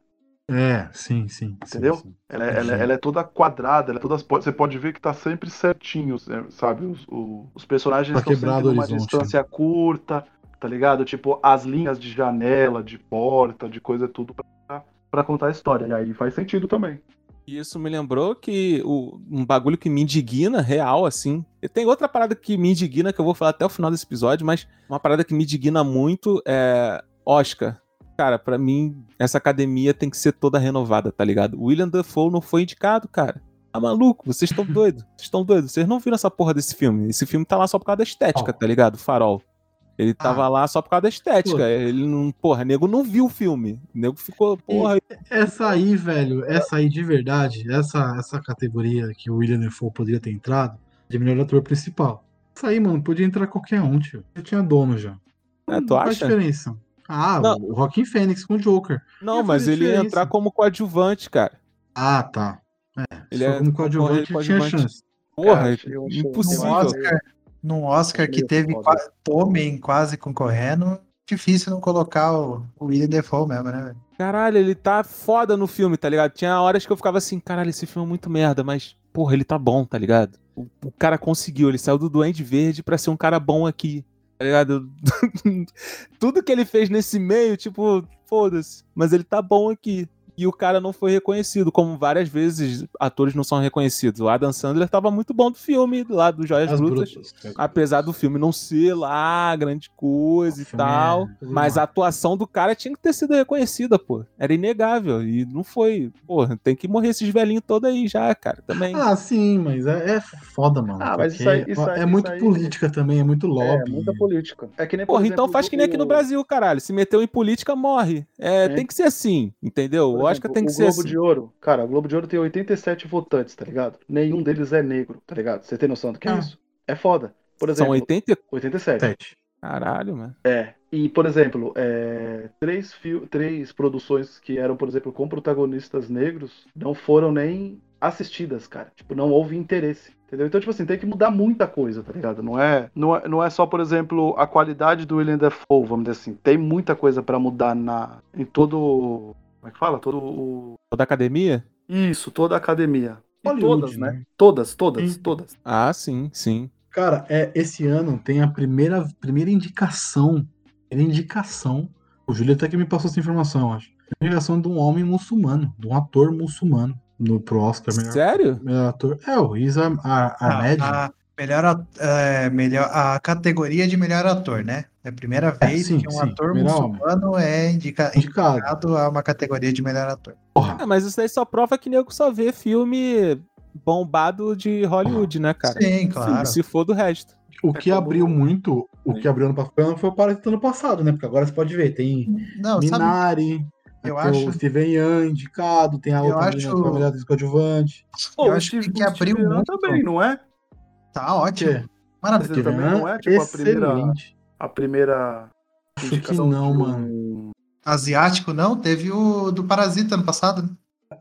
É, sim, sim. Entendeu? Sim, sim. Ela, é, ela, é, ela, é toda quadrada, ela é toda, você pode ver que tá sempre certinho, sabe? Os, os personagens tá estão sempre numa distância curta, tá ligado? Tipo, as linhas de janela, de porta, de coisa, tudo pra, pra contar a história. E aí faz sentido também. Isso me lembrou que o, um bagulho que me indigna, real, assim. E tem outra parada que me indigna, que eu vou falar até o final desse episódio, mas uma parada que me indigna muito é Oscar. Cara, pra mim, essa academia tem que ser toda renovada, tá ligado? William Dafoe não foi indicado, cara. Tá maluco? Vocês estão doidos. Vocês estão doidos. Vocês não viram essa porra desse filme. Esse filme tá lá só por causa da estética, tá ligado? Farol. Ele tava Ah. lá só por causa da estética. Pô. Ele não. Porra, nego não viu o filme. Nego ficou, porra. Essa aí, velho, essa aí de verdade, essa, essa categoria que o William Defoe poderia ter entrado, de melhor ator principal. Essa aí, mano, podia entrar qualquer um, tio. Já tinha dono já. É, tu Qual a acha? diferença? Ah, Não. o Joaquim Fênix com o Joker. Não, mas ele ia entrar como coadjuvante, cara. Ah, tá. É, Ele só é como coadjuvante concorrer tinha coadjuvante. chance. Porra, Cara, impossível. Oscar, num Oscar que teve qua- Tommen quase concorrendo, difícil não colocar o, o William Defoe mesmo, né, velho? Caralho, ele tá foda no filme, tá ligado? Tinha horas que eu ficava assim, caralho, esse filme é muito merda, mas, porra, ele tá bom, tá ligado? O, o cara conseguiu, ele saiu do Duende Verde pra ser um cara bom aqui, tá ligado? Tudo que ele fez nesse meio, tipo, foda-se, mas ele tá bom aqui. E o cara não foi reconhecido, como várias vezes atores não são reconhecidos. O Adam Sandler tava muito bom do filme, lá do Joias As Brutas. brutas. Apesar do filme não ser lá grande coisa O e filme tal. é- mas a atuação do cara tinha que ter sido reconhecida, pô. Era inegável. E não foi. Porra, tem que morrer esses velhinhos todos aí já, cara. Também. Ah, sim, mas é, é foda, mano. Ah, mas isso aí- isso aí- é muito aí- política também, é muito É, lobby. muita política. É que nem, por Porra, então exemplo, faz que nem aqui no Brasil, caralho. Se meteu em política, morre. É, É. tem que ser assim, entendeu? Exemplo, tem que o ser Globo assim. de Ouro, cara, o Globo de Ouro tem 87 votantes, tá ligado? Nenhum deles é negro, tá ligado? Você tem noção do que é Ah. isso? É foda. Por São exemplo, 80. 87. Sete. Caralho, mano. É. E, por exemplo, é, três, fio- três produções que eram, por exemplo, com protagonistas negros não foram nem assistidas, cara. Tipo, não houve interesse. Entendeu? Então, tipo assim, tem que mudar muita coisa, tá ligado? Não é, não é, não é só, por exemplo, a qualidade do William Dafoe, vamos dizer assim. Tem muita coisa pra mudar na, em todo. Como é que fala? Todo o. Da academia? Isso, toda a academia. E Hollywood, todas, né? né? Todas, todas, Sim. todas. Ah, sim, sim. Cara, é, esse ano tem a primeira, primeira indicação. Primeira indicação. O Júlio até que me passou essa informação, eu acho. Indicação de um homem muçulmano, de um ator muçulmano. No, pro Oscar, melhor, Sério? melhor ator. É, o Ar- Ar- Ahmed. A, a melhor, é, melhor, a categoria de melhor ator, né? É a primeira vez sim, que um sim, ator muçulmano é indica- Indicado. indicado a uma categoria de melhor ator. Porra. Ah, mas isso aí só prova que nego só vê filme bombado de Hollywood, né, cara? Sim, claro. Se for do resto. O que É como- abriu muito, o que abriu ano passado foi o Parasita ano passado, né? Porque agora você pode ver, tem Não, sabe, Minari, eu tem acho- o Steven Yeun indicado, tem a Eu outra acho- menina que foi a melhor atriz coadjuvante. Eu acho que que abriu muito. também, não é? Tá ótimo. é Maravilha. Também Yeun, não é, tipo, a primeira-. A primeira. Acho que não, de mano. Asiático não, teve o do Parasita ano passado. né?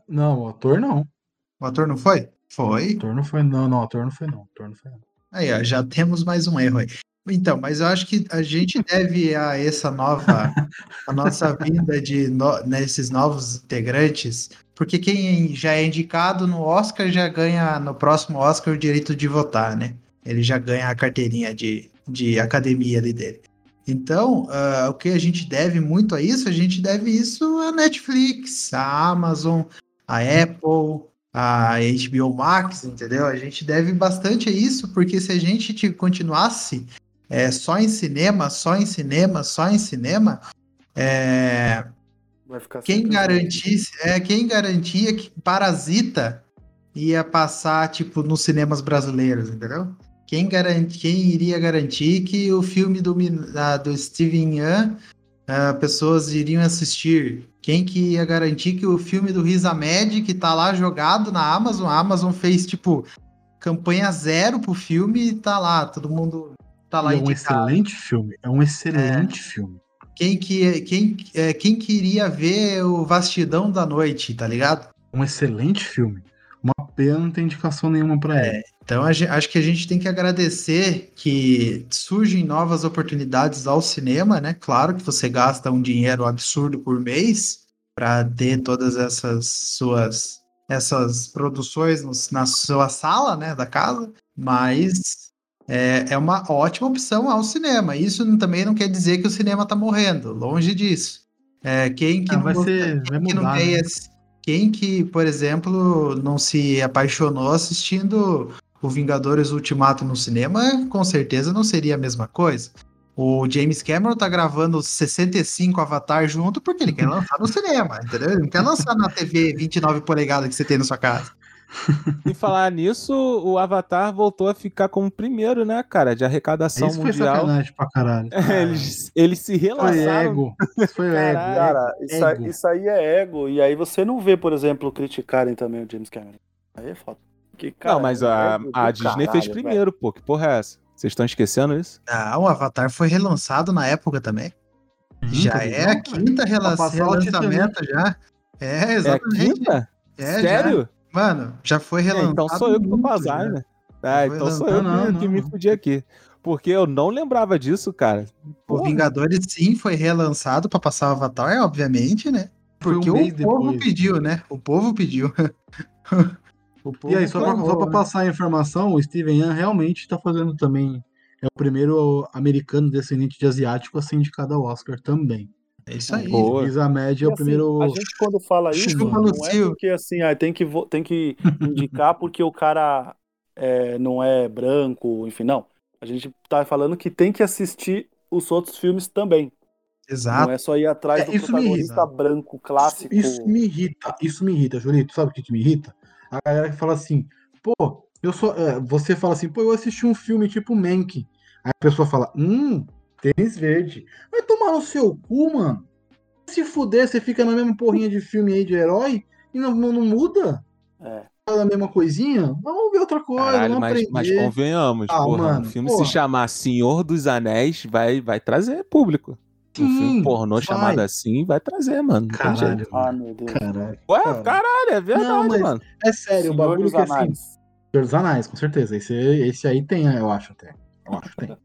Não, o ator não. O ator não foi? O Foi. ator não foi, não, não, o ator não foi, não. O ator não foi, não. Aí, ó, já temos mais um erro aí. Então, mas eu acho que a gente deve a essa nova, a nossa vinda de no- nesses novos integrantes, porque quem já é indicado no Oscar já ganha no próximo Oscar o direito de votar, né? Ele já ganha a carteirinha de, de academia ali dele. Então, ah, o que a gente deve muito a isso, a gente deve isso à Netflix, à Amazon, à Apple, a HBO Max, entendeu? A gente deve bastante a isso, porque se a gente te- continuasse é, só em cinema, só em cinema, só em cinema, é, quem garantisse, é, quem garantia que Parasita ia passar, tipo, nos cinemas brasileiros, entendeu? Quem, garante, quem iria garantir que o filme do, do Steven Yeun ah, pessoas iriam assistir? Quem que ia garantir que o filme do Riz Ahmed, que tá lá jogado na Amazon, a Amazon fez, tipo, campanha zero pro filme e tá lá, todo mundo tá lá E é um indicado. excelente filme. É um excelente filme. Quem que, quem, é, quem queria ver o Vastidão da Noite, tá ligado? Um excelente filme. Uma pena não ter indicação nenhuma pra ele. Então acho que a gente tem que agradecer que surgem novas oportunidades ao cinema, né? Claro que você gasta um dinheiro absurdo por mês para ter todas essas suas essas produções na sua sala, né, da casa, mas é, é uma ótima opção ao cinema. Isso não- também não quer dizer que o cinema está morrendo, longe disso. É, quem que Ah, não vai ser. Vai que não mudar. tem né? Quem que, por exemplo, não se apaixonou assistindo o Vingadores Ultimato no cinema, com certeza não seria a mesma coisa. O James Cameron tá gravando 65 Avatar junto porque ele quer lançar no cinema, entendeu? Ele não quer lançar na TV 29 polegadas que você tem na sua casa. E falar nisso, o Avatar voltou a ficar como primeiro, né, cara, de arrecadação Isso foi mundial. sacanagem pra caralho. eles, eles se Foi relançaram. ego. Isso foi ego. Caralho. Cara, isso, aí- ego. isso aí é ego. E aí você não vê, por exemplo, criticarem também o James Cameron. Aí é foda. Que, cara, não, mas a, ego do a Disney caralho, fez velho. primeiro, pô. Que porra é essa? Vocês estão esquecendo isso? Ah, o Avatar foi relançado na época também. já Nunca vi, é a quinta rela- Pra passar o relançamento já. É, É a exatamente. quinta? É, já. Mano, já foi É, relançado. então sou eu que com já. Alzheimer. Ah, Foi então sou eu Não, que, não, que me fudi aqui. Porque eu não lembrava disso, cara. O Porra. Vingadores sim foi relançado pra passar o Avatar, obviamente, né? Um Porque mês o povo depois. pediu, né? O povo pediu. o povo E aí, só pra, clamou, só pra né? passar a informação, o Steven Yeun realmente tá fazendo também. É o primeiro americano descendente de asiático a ser indicado ao Oscar também. É isso aí. Boa. Média, é o assim, primeiro. A gente quando fala isso, Chupa, não é porque assim, ah, tem, que, vo- tem que indicar porque o cara é, não é branco, enfim, não. A gente tá falando que tem que assistir os outros filmes também. Exato. Não é só ir atrás É, do isso me protagonista irrita. branco, clássico. Isso me irrita, isso me irrita, Julito. Sabe o que, que me irrita? A galera que fala assim, pô, eu só. é, você fala assim, pô, eu assisti um filme tipo Mank. Aí a pessoa fala, hum, tênis verde. Vai tomar no seu cu, mano. Se fuder, você fica na mesma porrinha de filme aí de herói e não, não, não muda? É. Fala a mesma coisinha? Vamos ver outra coisa, Caralho, vamos mas, aprender. mas convenhamos, Ah, porra. mano, um filme porra. se chamar Senhor dos Anéis vai, vai trazer público. um filme Sim, pornô vai. chamado assim vai trazer, mano. Caralho. Ah, meu Deus. caralho. Ué, cara. caralho, é verdade, Não, mas- mano. É sério, o Senhor bagulho dos que assim. Anéis. Senhor dos Anéis, com certeza. Esse, esse aí tem, eu acho até. Eu acho que tem.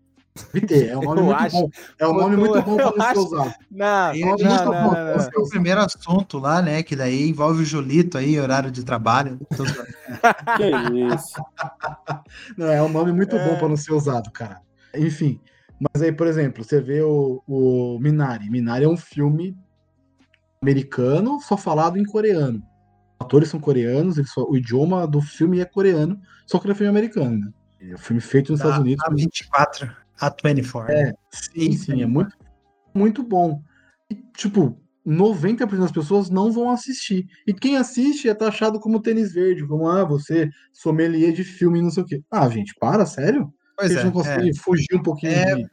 É um nome Eu muito acho. bom. É um nome Eu- muito bom pra não ser acho- usado. Não, não, não, tá não, não, não. esse é o primeiro assunto lá, né? Que daí envolve o Julito aí, horário de trabalho. Tô zoando. Que isso. Não, é um nome muito É. bom pra não ser usado, cara. Enfim. Mas aí, por exemplo, você vê o, o Minari. Minari é um filme americano, só falado em coreano. Os atores são coreanos, eles só- o idioma do filme é coreano, só que ele é filme americano, né? É um filme feito nos Estados Da- Unidos. A 24, a 24. É, sim, sim, é muito, muito bom. E, tipo, 90% das pessoas não vão assistir. E quem assiste é taxado como tênis verde, como, ah, você sommelier de filme, não sei o quê. Ah, gente, para, sério? Pois Eles é, não é. conseguem fugir um pouquinho É- de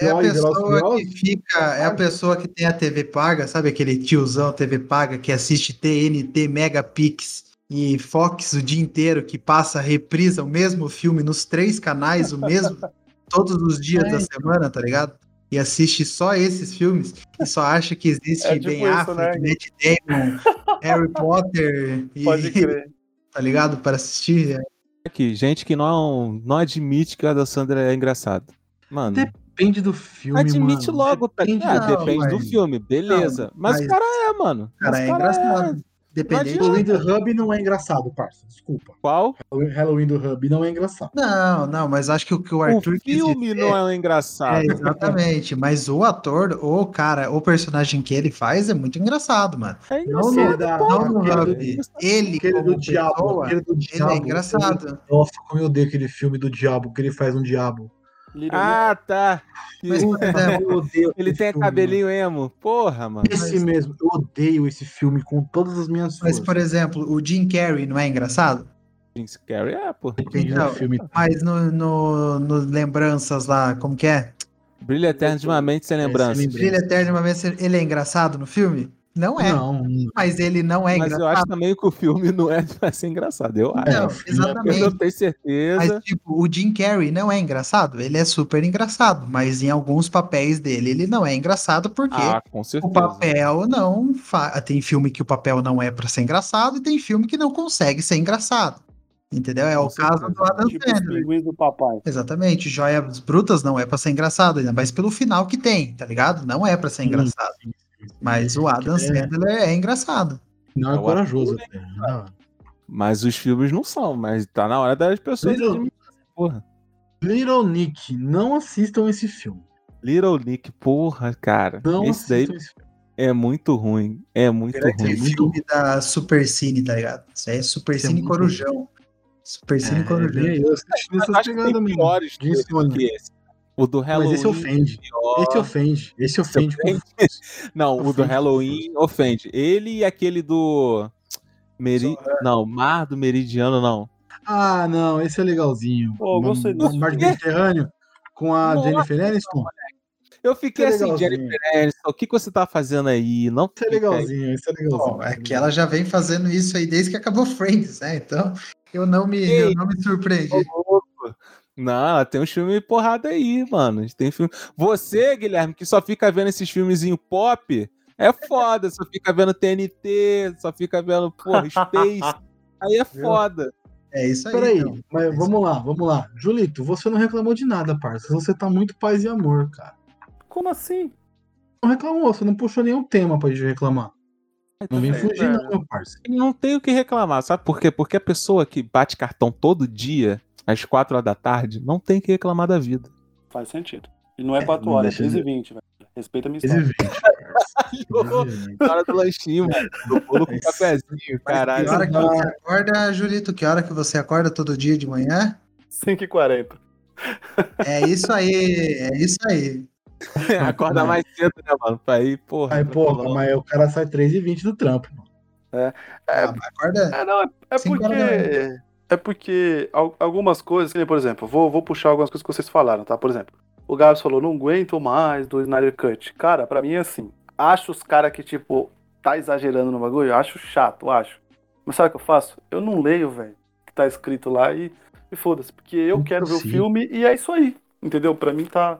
É a pessoa que fica, é a pessoa que tem a TV paga, sabe aquele tiozão TV paga que assiste TNT, Megapix e Fox o dia inteiro, que passa, reprisa o mesmo filme nos três canais, o mesmo, todos os dias É, da semana, tá ligado? E assiste só esses filmes e só acha que existe É tipo Ben isso, Affleck, né? Matt Damon, Harry Potter, e, Pode crer. tá ligado? Para assistir. É, Aqui, gente que não, não admite que o Adam Sandler é engraçado. Mano, Depende do filme, admite mano. logo, tá Depende, Ah, não, depende do mas- filme, beleza. Não, mas, mas- o cara é, mano. Cara, Mas é o engraçado. Dependente. Halloween do Hub não é engraçado, parça. Desculpa. Qual? Halloween do Hub não é engraçado. Não, não, mas acho que o que o O Arthur quis filme dizer- não é um É, engraçado. exatamente. Mas o ator, o cara, o personagem que ele faz é muito engraçado, mano. É Não, engraçado. Da- Não no aquele do- Hub. Ele, Aquele do diabo. pessoa, Aquele do ele diabo. é engraçado. Nossa, como eu odeio aquele filme do diabo, que ele faz um diabo. Little Ah, tá. Mas, odeio Ele tem filme, cabelinho emo. Porra, mano. mano. Esse mesmo, eu odeio esse filme com todas as minhas mas, forças. por exemplo, o Jim Carrey não é engraçado? Jim Carrey é, pô. Então, filme. Mas no, no, no Lembranças lá, como que é? Brilha eterno de uma mente sem É, lembrança. sem Brilha Eterno, uma vez ele é engraçado no filme? Não é. Não, Mas ele não é Mas eu acho engraçado. também que o filme não é pra ser engraçado. Eu acho. Não, é- Eu exatamente. não tenho certeza. Mas, tipo, o Jim Carrey não é engraçado? Ele é super engraçado, mas em alguns papéis dele ele não é engraçado porque Ah, com certeza. o papel não fa... Tem filme que o papel não é pra ser engraçado e tem filme que não consegue ser engraçado. Entendeu? É Com o caso certeza. do Adam Tipo Sandler. do papai. Exatamente. Joias Brutas não é pra ser engraçado, ainda mais pelo final que tem, tá ligado? Não é pra ser Sim, engraçado. Mas o Adam É. Sandler é engraçado. não é É o corajoso. Não. Mas os filmes não são, mas tá na hora das pessoas Little- porra. Little Nick, não assistam esse filme. Little Nick, porra, cara. Não esse daí assistam esse filme. é muito ruim. É muito Aquele ruim. filme da Super Cine, tá ligado? Isso aí é Super Isso é Cine muito Corujão. Super Cine É, Corujão. eu assisti tem pegadas mesmo. piores do, que esse. O do Halloween. Mas esse ofende. Pior. Esse ofende. Esse ofende. ofende? Não, ofende. o do Halloween ofende. Ele e aquele do. Meri... Não, Mar do Meridiano, não. Ah, não, esse é legalzinho. Pô, gostei do Mar do Mediterrâneo com a Nossa, Jennifer Aniston. Eu fiquei é assim, Jennifer Aniston, o que, que você tá fazendo aí? Não isso é legalzinho, isso é legalzinho. Bom, é que ela já vem fazendo isso aí desde que acabou Friends, né? Então, eu não me, eu não me surpreendi. Não, tem um filme porrada aí, mano. Tem filme... Você, Guilherme, que só fica vendo esses filmezinho pop, é foda. só fica vendo TNT, só fica vendo, porra, Space. Aí é foda. É isso aí. Peraí, então. mas é vamos lá, vamos lá. Julito, você não reclamou de nada, parça. Você tá muito paz e amor, cara. Como assim? Não reclamou, você não puxou nenhum tema pra gente reclamar. Não vem fugir, não, meu parceiro. Não tem o que reclamar, sabe por quê? Porque a pessoa que bate cartão todo dia, às 4 horas da tarde, não tem que reclamar da vida. Faz sentido. E não é 4 é, horas, é 13 e 20, velho. Respeita a minha história. 20, hora do lanchinho, mano. Do bolo com cafezinho, caralho. Que hora que você acorda, Julito? Que hora que você acorda todo dia de manhã? 5h40. É isso aí, é isso aí. Acorda mais cedo, né, mano? Pra ir, porra. Aí, porra, mas o cara sai 3h20 do trampo, mano. É, é, ah, acorda. É, não, é, é porque. É porque algumas coisas, por exemplo, vou, vou puxar algumas coisas que vocês falaram, tá? Por exemplo, o Gabs falou, não aguento mais do Snyder Cut. Cara, pra mim é assim. Acho os caras que, tipo, tá exagerando no bagulho, acho chato, acho. Mas sabe o que eu faço? Eu não leio, velho, o que tá escrito lá e, e foda-se. Porque eu quero ver o filme e é isso aí. Entendeu? Pra mim tá,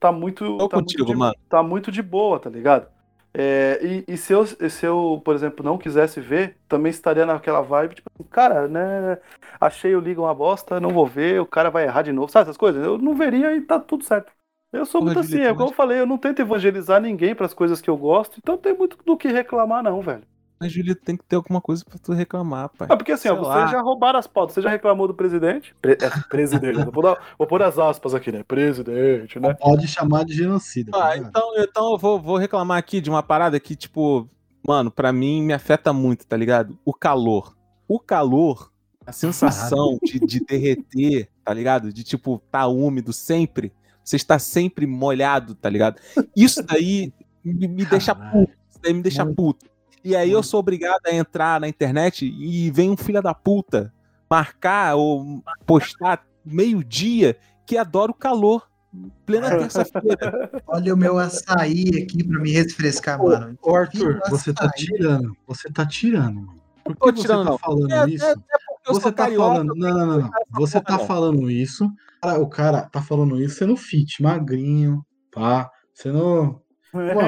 tá muito. Tô tá contigo, muito de. Tá muito de boa, tá ligado? É, e, e se, eu, se eu, por exemplo, não quisesse ver, também estaria naquela vibe, tipo assim, cara, né? Achei o Liga uma bosta, não vou ver, o cara vai errar de novo, sabe essas coisas? Eu não veria e tá tudo certo. Eu sou muito assim, é como eu falei, eu não tento evangelizar ninguém para as coisas que eu gosto, então tem muito do que reclamar, não, velho. Mas, Julito, tem que ter alguma coisa pra tu reclamar, pai. É porque assim, ó, vocês já roubaram as pautas. Você já reclamou do presidente? Pre é, presidente. vou, dar, vou pôr as aspas aqui, né? Presidente, né? Pode chamar de genocida. Ah, tá então, então eu vou, vou reclamar aqui de uma parada que, tipo, mano, pra mim me afeta muito, tá ligado? O calor. O calor, a sensação de, de derreter, tá ligado? De, tipo, tá úmido sempre. Você está sempre molhado, tá ligado? Isso daí me, me deixa puto. Isso daí me deixa puto. E aí eu sou obrigado a entrar na internet e vem um filho da puta marcar ou postar meio-dia que adora o calor. Plena terça-feira. Olha o meu açaí aqui pra me refrescar, mano. Ô, Arthur, você tá tirando. Você tá tirando, mano. Por que você tirando, tá falando é, isso? É, é você tá falando. Não, não, não. Você tá falando isso. O cara tá falando isso sendo fit, magrinho, pá. Sendo. Mano,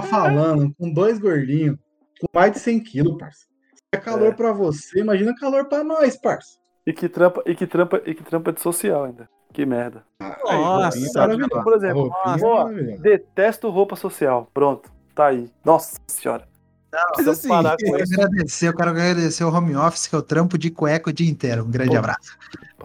tá falando com dois gordinhos, com mais de 100 quilos, parça. Se é calor é. pra você, imagina calor pra nós, parça. E que trampa, e que trampa, e que trampa de social ainda. Que merda. Nossa, Nossa por exemplo, nossa, detesto roupa social. Pronto, tá aí. Nossa senhora. Não, mas assim, eu quero agradecer, eu quero agradecer o home office, que é o trampo de cueca o dia inteiro. Um grande Pô. abraço.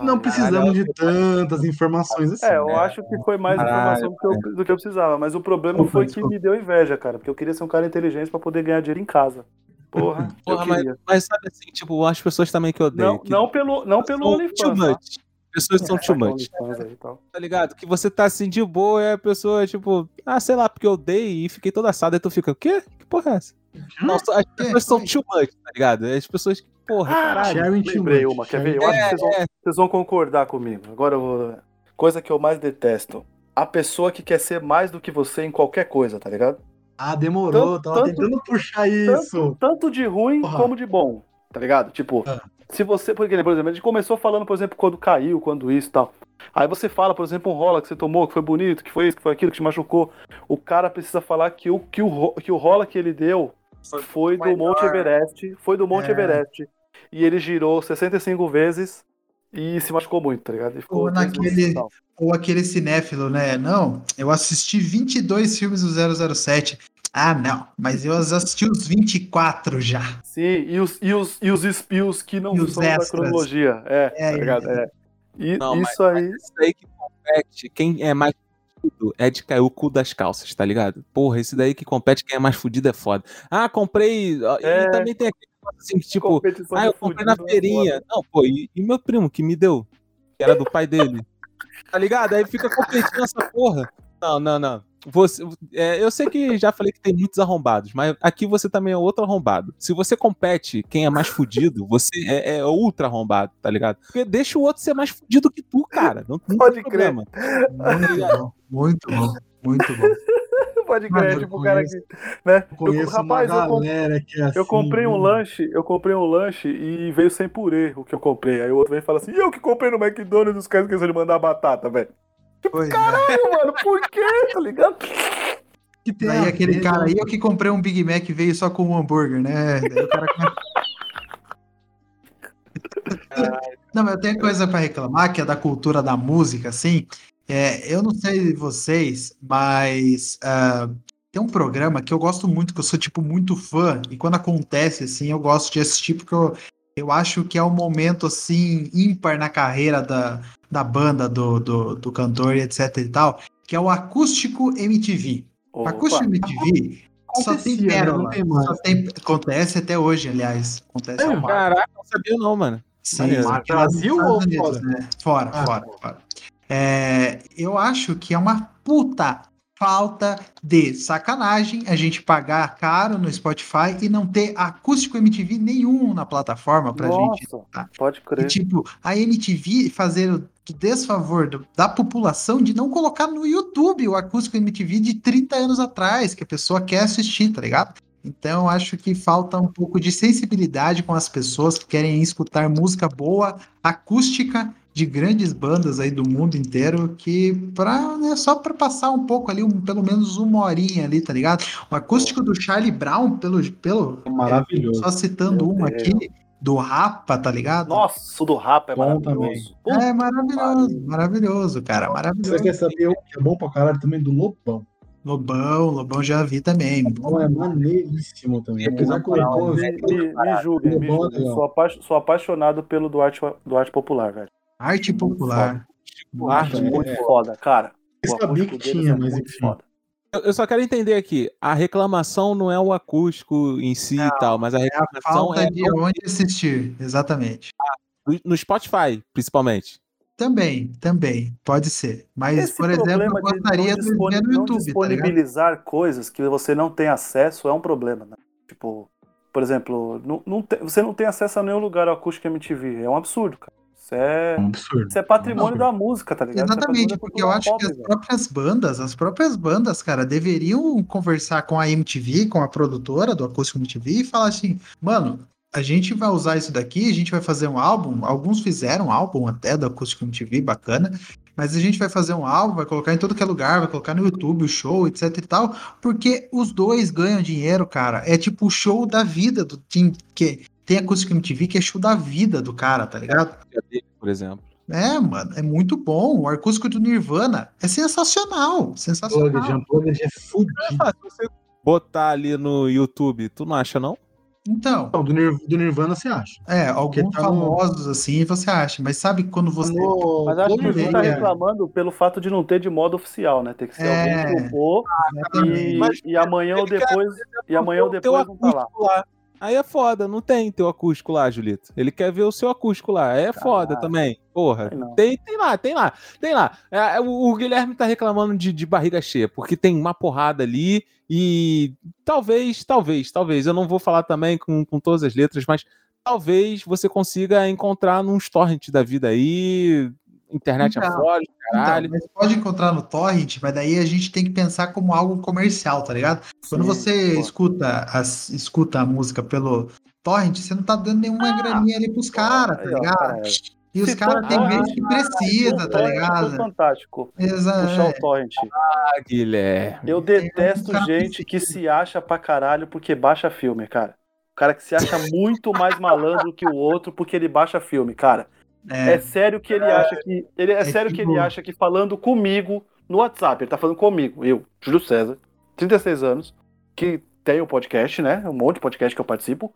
Não precisamos de tantas informações assim. É, eu né? acho que foi mais informação do que, eu, do que eu precisava, mas o problema foi que me deu inveja, cara, porque eu queria ser um cara inteligente para poder ganhar dinheiro em casa. Porra, Porra mas, mas, sabe assim, tipo, as pessoas também que odeiam. Não, que não pelo, não pelo OnlyFans. Tá? Pessoas são too much. Tá ligado? Que você tá assim de boa e a pessoa, tipo, ah, sei lá, porque eu odeio e fiquei toda assada e tu fica, o quê? Que porra é essa? Nossa, as pessoas são too much, tá ligado? As pessoas que, porra, ah, caralho. Lembrei uma, quer ver? Eu é, acho que vocês vão, é. vocês vão, concordar comigo. Agora eu vou. Coisa que eu mais detesto. A pessoa que quer ser mais do que você em qualquer coisa, tá ligado? Ah, demorou, tanto, tava tanto, tentando puxar isso. Tanto, tanto de ruim porra. como de bom, tá ligado? Tipo, ah. Se você. Porque, por exemplo, a gente começou falando, por exemplo, quando caiu, quando isso e tal. Aí você fala, por exemplo, um rola que você tomou, que foi bonito, que foi isso, que foi aquilo, que te machucou. O cara precisa falar que o, que o, que o rola que ele deu foi do Monte Everest. Foi do Monte é. Everest. E ele girou 65 vezes e se machucou muito, tá ligado? Ou, naquele, ou aquele cinéfilo, né? Não, eu assisti 22 filmes do 007. Ah, não, mas eu assisti os 24 já. Sim, e os, e os, e os espios que não são da cronologia. É, é tá ligado? É. E, não, isso mas, aí. Mas isso aí que compete, quem é mais fudido é de cair o cu das calças, tá ligado? Porra, esse daí que compete, quem é mais fudido é foda. Ah, comprei. É... E também tem aquele assim, tipo, ah, eu comprei na é feirinha. É não, pô, e, e, meu primo que me deu? Que era do pai dele. Tá ligado? Aí fica competindo essa porra. Não, não, não. Você, é, eu sei que já falei que tem muitos arrombados, mas aqui você também é outro arrombado. Se você compete quem é mais fudido, você é, é ultra arrombado, tá ligado? Porque deixa o outro ser mais fudido que tu, cara. Não, não Pode crer. Muito bom, muito bom, muito bom. Pode crer, tipo, o cara que. Né? Eu conheço eu, rapaz, uma eu, comp- que é assim. eu comprei um viu? lanche, eu comprei um lanche e veio sem purê o que eu comprei. Aí o outro vem e fala assim: e eu que comprei no McDonald's, os caras esqueceram de mandar batata, velho. Pois é. Caralho, mano, por quê? Tá ligado? Que tem Daí aquele cara aí, eu que comprei um Big Mac e veio só com um hambúrguer, né? Daí o cara. Não, mas eu tenho coisa pra reclamar, que é da cultura da música, assim. É, eu não sei vocês, mas ah, tem um programa que eu gosto muito, que eu sou, tipo, muito fã, e quando acontece, assim, eu gosto de assistir, porque eu, eu acho que é um momento, assim, ímpar na carreira da, da banda, do, do, do cantor e etc e tal, que é o Acústico MTV. Opa, Acústico MTV só tem né? pérola. Não tem mais. Só tem- acontece até hoje, aliás. Acontece É, hoje. Caraca, não sabia não, mano. Sim, Brasil ou Unidos, fora? né? Fora, Ah, fora, fora. É, eu acho que é uma puta falta de sacanagem a gente pagar caro no Spotify e não ter acústico MTV nenhum na plataforma pra gente. Nossa, tá? pode E, crer. tipo, a MTV fazer o desfavor do- da população de não colocar no YouTube o acústico MTV de 30 anos atrás, que a pessoa quer assistir, tá ligado? Então, acho que falta um pouco de sensibilidade com as pessoas que querem escutar música boa, acústica, de grandes bandas aí do mundo inteiro, que pra, né, só para passar um pouco ali, um- pelo menos uma horinha ali, tá ligado? O acústico do Charlie Brown, pelo, pelo Maravilhoso. só citando Meu um Deus. aqui, do Rapa, tá ligado? Nossa, o do Rapa é Bom maravilhoso. É maravilhoso, maravilhoso, cara, Você maravilhoso. quer saber um que é bom pra caralho também do Lobão? Lobão, Lobão já vi também. Lobão é maneiríssimo também. Apesar que o Lobão Me, me, me me é. Sou, apa- sou apaixonado pelo do arte, do arte popular, velho. Arte popular. Arte é, muito é. foda, cara. Eu sabia que tinha, é mas muito enfim. foda. Eu, só quero entender aqui. A reclamação não é o acústico em si e tal, mas a É a reclamação falta é de onde assistir, exatamente. no- no Spotify, principalmente. Também, também, pode ser. Mas, Esse por exemplo, eu gostaria não, de ver no não YouTube, tá disponibilizar coisas que você não tem acesso é um problema, né? Tipo, por exemplo, não, não tem- você não tem acesso a nenhum lugar ao acústico MTV. É um absurdo, cara. Isso é, um absurdo. isso é patrimônio da música, tá ligado? É Exatamente, da porque eu acho que pop, as velho. próprias bandas, as próprias bandas, cara, deveriam conversar com a MTV, com a produtora do Acústico MTV e falar assim, mano, a gente vai usar isso daqui, a gente vai fazer um álbum, alguns fizeram um álbum até do Acústico MTV, bacana, mas a gente vai fazer um álbum, vai colocar em todo que é lugar, vai colocar no YouTube o show, etc e tal, porque os dois ganham dinheiro, cara. É tipo o show da vida do Tim, que tem Acústico MTV, que é show da vida do cara, tá ligado? Por exemplo. É, mano, é muito bom. O acústico do Nirvana é sensacional. Sensacional. Unplugged é fudido. Ah, se você botar ali no YouTube, tu não acha, não? Então, Não, do, Nir- do Nirvana você acha. é, alguns tá no- famosos assim você acha, mas sabe quando você. No Mas acho que Globo você tá é. reclamando pelo fato de não ter de modo oficial, né? Tem que ser É. alguém que upou Exatamente. e, e amanhã ou depois. E amanhã ou depois não tá lá. lá. Aí é foda, não tem teu acústico lá, Julito. Ele quer ver o seu acústico lá. Aí é foda Caralho. também. Porra. Tem, tem lá, tem lá, tem lá. É, o, o Guilherme tá reclamando de, de barriga cheia, porque tem uma porrada ali e talvez, talvez, talvez. Eu não vou falar também com, com todas as letras, mas talvez você consiga encontrar num torrent da vida aí. Internet Então, afora, caralho. Então, mas pode encontrar no torrent, mas daí a gente tem que pensar como algo comercial, tá ligado? Quando Sim, você pô. escuta, as, escuta a música pelo torrent, você não tá dando nenhuma Ah, graninha ali pros caras, tá ligado? cara, E os caras têm vezes que precisa, tá Torrent ligado? Foi fantástico. Exato. Puxar o torrent. Ah, Guilherme. Eu detesto cara gente que se acha pra caralho porque baixa filme, cara. O cara que se acha muito mais malandro que o outro porque ele baixa filme, cara. É, É, sério que ele acha que. Ele, é, É sério que tipo- ele acha que falando comigo no WhatsApp, ele tá falando comigo, eu, Júlio César, 36 anos, que tem um podcast, né? Um monte de podcast que eu participo.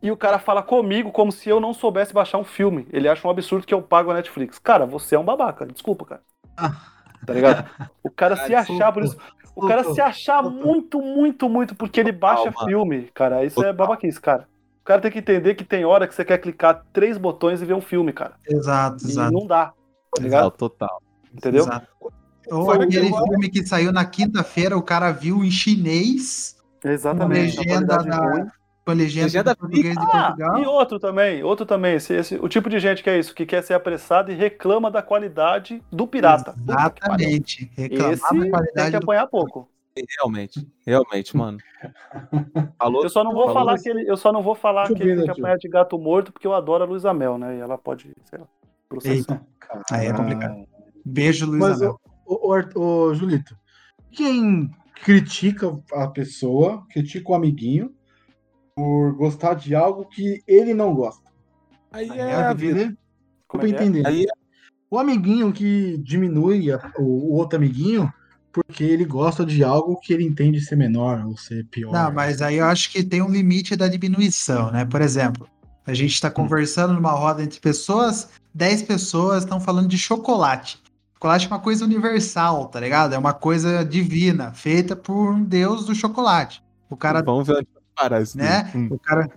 E o cara fala comigo como se eu não soubesse baixar um filme. Ele acha um absurdo que eu pago a Netflix. Cara, você é um babaca, desculpa, cara. Tá ligado? O cara se achar por isso. O cara se achar muito, muito, muito porque ele baixa Calma. filme, cara. Isso é babaquice, cara. O cara tem que entender que tem hora que você quer clicar três botões e ver um filme, cara. exato, E exato. não dá. Tá ligado? Total, total. Entendeu? Exato. Ou aquele filme que saiu na quinta-feira, o cara viu em chinês, Exatamente. com legenda, da, com legenda, Legenda do português de Ah, Portugal. e outro também, outro também, esse, esse- o tipo de gente que é isso, que quer ser apressado e reclama da qualidade do pirata. Que. Exatamente. Reclamar Esse da tem qualidade que do apanhar pouco. Realmente, realmente, mano. Falou, Eu só não vou falou falar que ele, eu só não vou falar Deixa que ele apanhar de gato morto porque eu adoro a Luísa Mel, né? E ela pode, sei lá, processar. Aí é complicado. Beijo, Amel. ô, ô, Art- ô, Julito, quem critica a pessoa, critica o amiguinho por gostar de algo que ele não gosta? Aí Aí é é a vida. Entender? Como é é? entender. Aí O amiguinho que diminui a- o, o outro amiguinho porque ele gosta de algo que ele entende ser menor ou ser pior. Não, mas aí eu acho que tem um limite da diminuição, né? Por exemplo, a gente está conversando numa roda entre pessoas, 10 pessoas estão falando de chocolate. Chocolate é uma coisa universal, tá ligado? É uma coisa divina, feita por um deus do chocolate. O cara vamos ver onde vai parar isso. né? Hum. O cara,